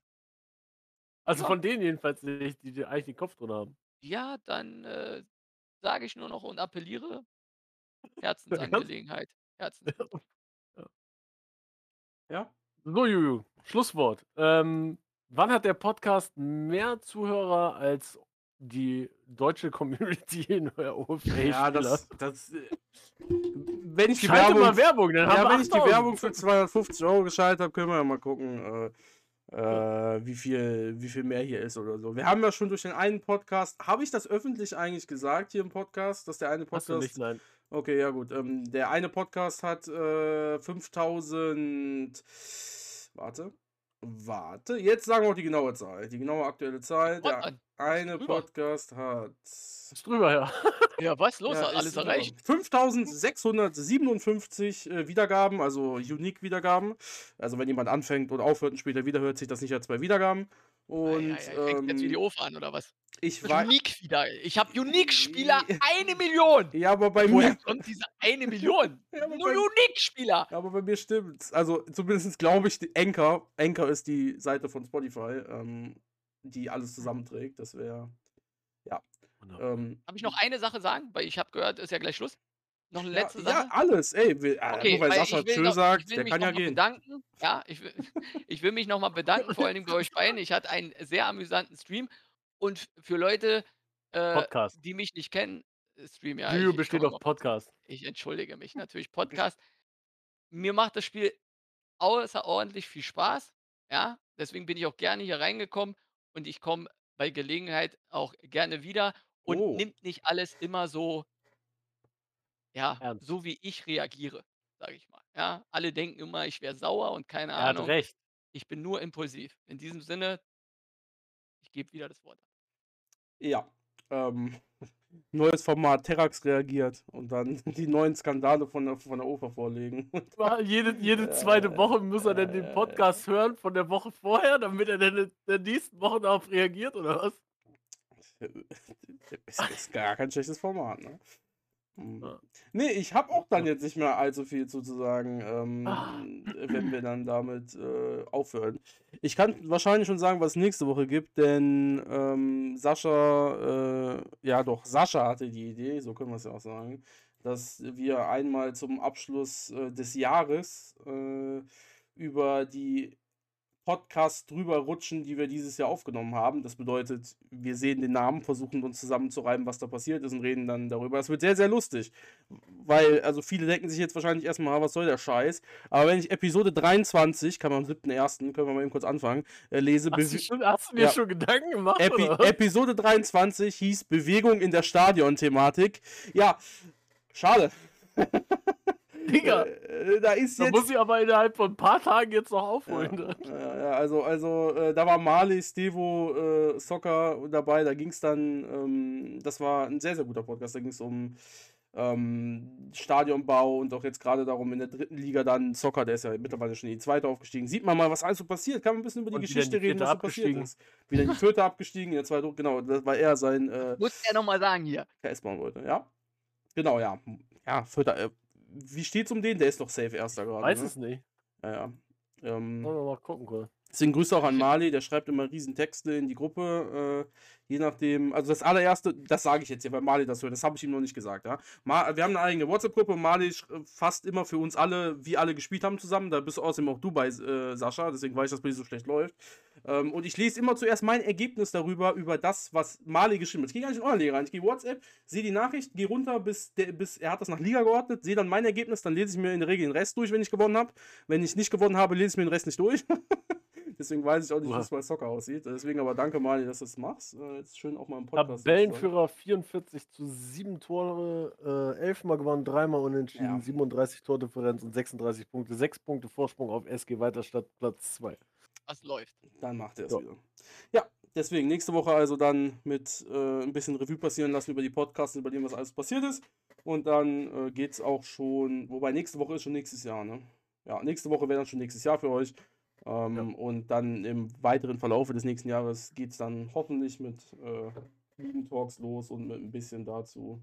Also Ja. von denen jedenfalls nicht, die, die eigentlich den Kopf drin haben. Ja, dann äh, sage ich nur noch und appelliere. [laughs] ganz- Herzensangelegenheit. Herzens. [laughs] Ja? So, Juju, Schlusswort. Ähm, wann hat der Podcast mehr Zuhörer als die deutsche Community in euer OFA? Ja, das, das. äh, Wenn ich die Schalte Werbung. mal Werbung, dann haben Ja, wir wenn ich die 8000. Werbung für 250 Euro geschaltet habe, können wir ja mal gucken, äh, äh, wie, viel, wie viel mehr hier ist oder so. Wir haben ja schon durch den einen Podcast, habe ich das öffentlich eigentlich gesagt hier im Podcast, dass der eine Hast du Podcast. nicht, nein. Okay, ja gut. Ähm, der eine Podcast hat äh, 5000. Warte. Warte. Jetzt sagen wir auch die genaue Zahl. Die genaue aktuelle Zahl. Der eine. Podcast hat. Ist drüber, ja. [laughs] Ja, was? Los, Ja, alles erreicht. 5657 äh, Wiedergaben, also Unique-Wiedergaben. Also wenn jemand anfängt und aufhört und später wieder hört, sich das nicht als zwei Wiedergaben. Und Und, fängt jetzt wie die ähm, Ofen an, oder was? Ich weiß. Unique wieder. Ich habe Unique-Spieler eine Million. [laughs] Ja, aber bei Woher mir. kommt diese eine Million? [laughs] Ja, Nur Unique-Spieler. Aber bei mir stimmt's. Also zumindest glaube ich, Anchor, Anchor ist die Seite von Spotify, ähm, die alles zusammenträgt. Das wäre. Ähm, Darf ich noch eine Sache sagen? Weil ich habe gehört, ist ja gleich Schluss. Noch eine ja, letzte ja, Sache. alles. Ey, will, äh, Okay, nur weil weil Sascha Tschö sagt, der kann ja gehen. bedanken. Ja, ich will, [laughs] ich will mich nochmal bedanken, vor allen Dingen bei euch beiden. Ich hatte einen sehr amüsanten Stream. Und für Leute, äh, die mich nicht kennen, äh, Stream, ja. Ich, besteht auf Podcast. ich entschuldige mich natürlich. Podcast. Mir macht das Spiel außerordentlich viel Spaß. Ja, deswegen bin ich auch gerne hier reingekommen und ich komme bei Gelegenheit auch gerne wieder und Oh. nimmt nicht alles immer so, ja, Ernst. so wie ich reagiere, sage ich mal. Ja, alle denken immer, ich wäre sauer und keine Er hat Ahnung. recht. Ich bin nur impulsiv. In diesem Sinne, ich gebe wieder das Wort. Ja. Ähm, [laughs] neues Format, Terax reagiert und dann [laughs] die neuen Skandale von der, von der OFA vorlegen. [laughs] Jede, jede zweite Woche muss er dann den Podcast hören von der Woche vorher, damit er dann in der nächsten Woche darauf reagiert, oder was? ist, ist gar kein schlechtes Format, ne? Hm. Ja. Nee, ich habe auch dann jetzt nicht mehr allzu viel zu zu sagen, ähm, Ah. wenn wir dann damit äh, aufhören. Ich kann wahrscheinlich schon sagen, was es nächste Woche gibt, denn ähm, Sascha, äh, ja doch, Sascha hatte die Idee, so können wir es ja auch sagen, dass wir einmal zum Abschluss äh, des Jahres äh, über die Podcasts drüber rutschen, die wir dieses Jahr aufgenommen haben. Das bedeutet, wir sehen den Namen, versuchen uns zusammenzureiben, was da passiert ist und reden dann darüber. Das wird sehr, sehr lustig. Weil, also viele denken sich jetzt wahrscheinlich erstmal, "Ah, was soll der Scheiß? Aber wenn ich Episode 23, kann man am 7.1., können wir mal eben kurz anfangen, äh, lese, Hast du, schon, hast du dir Ja. schon Gedanken gemacht? Epi oder? Episode 23 hieß Bewegung in der Stadion-Thematik. Ja, schade. [laughs] Digga, Äh, da ist da jetzt. muss ich aber innerhalb von ein paar Tagen jetzt noch aufholen. ja, ja, also, also äh, da war Marley, Stevo, äh, Soccer dabei. Da ging es dann, ähm, das war ein sehr, sehr guter Podcast. Da ging es um ähm, Stadionbau und auch jetzt gerade darum in der dritten Liga dann Soccer, der ist ja mittlerweile schon in die zweite aufgestiegen. Sieht man mal, was alles so passiert. Kann man ein bisschen über die Und Geschichte die reden, was so passiert abgestiegen. ist. Wieder in die vierte abgestiegen, in der zweiten, genau, das war eher sein äh, Muss er nochmal sagen hier. KS bauen wollte, ja. Genau, ja. Ja, vierter, äh, wie steht's um den? Der ist doch safe erster gerade. Weiß ne? es nicht. Ja, ja. Ähm, Wollen wir mal gucken, kurz. Deswegen Grüße auch an [laughs] Mali, der schreibt immer riesen Texte in die Gruppe. Äh, je nachdem, also das allererste, das sage ich jetzt hier, weil Mali das hört, das habe ich ihm noch nicht gesagt. Ja? Ma, wir haben eine eigene WhatsApp-Gruppe Mali sch- fasst immer für uns alle, wie alle gespielt haben zusammen. Da bist außerdem auch du bei, äh, Sascha, deswegen weiß ich, dass bei dir so schlecht läuft. Ähm, und ich lese immer zuerst mein Ergebnis darüber, über das, was Mali geschrieben hat. Ich gehe gar nicht in eure Liga rein. Ich gehe WhatsApp, sehe die Nachricht, gehe runter, bis, der, bis er hat das nach Liga geordnet, sehe dann mein Ergebnis, dann lese ich mir in der Regel den Rest durch, wenn ich gewonnen habe. Wenn ich nicht gewonnen habe, lese ich mir den Rest nicht durch. [laughs] Deswegen weiß ich auch nicht, wie es bei Soccer aussieht. Deswegen aber danke, Mali, dass du das machst. Äh, jetzt schön auch mal im Podcast. Tabellenführer 44 zu 7 Tore, äh, 11 Mal gewonnen, 3 Mal unentschieden, Ja. 37 Tordifferenz und 36 Punkte. 6 Punkte Vorsprung auf SG Weiterstadt, Platz 2. Was läuft? Dann macht er es Ja. wieder. Ja, deswegen nächste Woche also dann mit äh, ein bisschen Revue passieren lassen über die Podcasts, über dem, was alles passiert ist. Und dann äh, geht es auch schon, wobei nächste Woche ist schon nächstes Jahr, ne? Ja, nächste Woche wäre dann schon nächstes Jahr für euch. Ähm, Ja. Und dann im weiteren Verlauf des nächsten Jahres geht es dann hoffentlich mit äh, Ligen Talks los und mit ein bisschen dazu,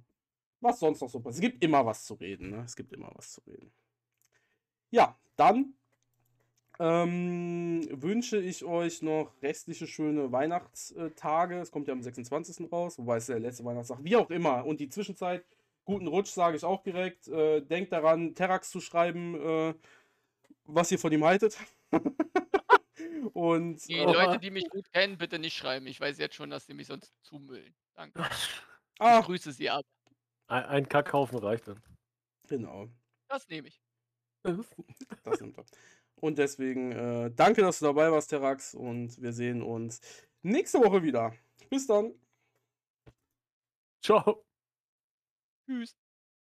was sonst noch so passiert. Es gibt immer was zu reden, ne? Es gibt immer was zu reden. Ja, dann ähm, wünsche ich euch noch restliche schöne Weihnachtstage. Es kommt ja am 26. raus, wobei es der letzte Weihnachtstag, wie auch immer. Und die Zwischenzeit, guten Rutsch, sage ich auch direkt. Äh, denkt daran, Terax zu schreiben, äh, was ihr von ihm haltet. [laughs] Und Die äh, Leute, die mich gut kennen, bitte nicht schreiben. Ich weiß jetzt schon, dass sie mich sonst zumüllen. Danke. Ich grüße sie ab. Ein, ein Kackhaufen reicht dann. genau. Das nehme ich. [laughs] Das nimmt er. Und deswegen äh, danke, dass du dabei warst, Terax. Und wir sehen uns nächste Woche wieder. Bis dann. Ciao. Tschüss.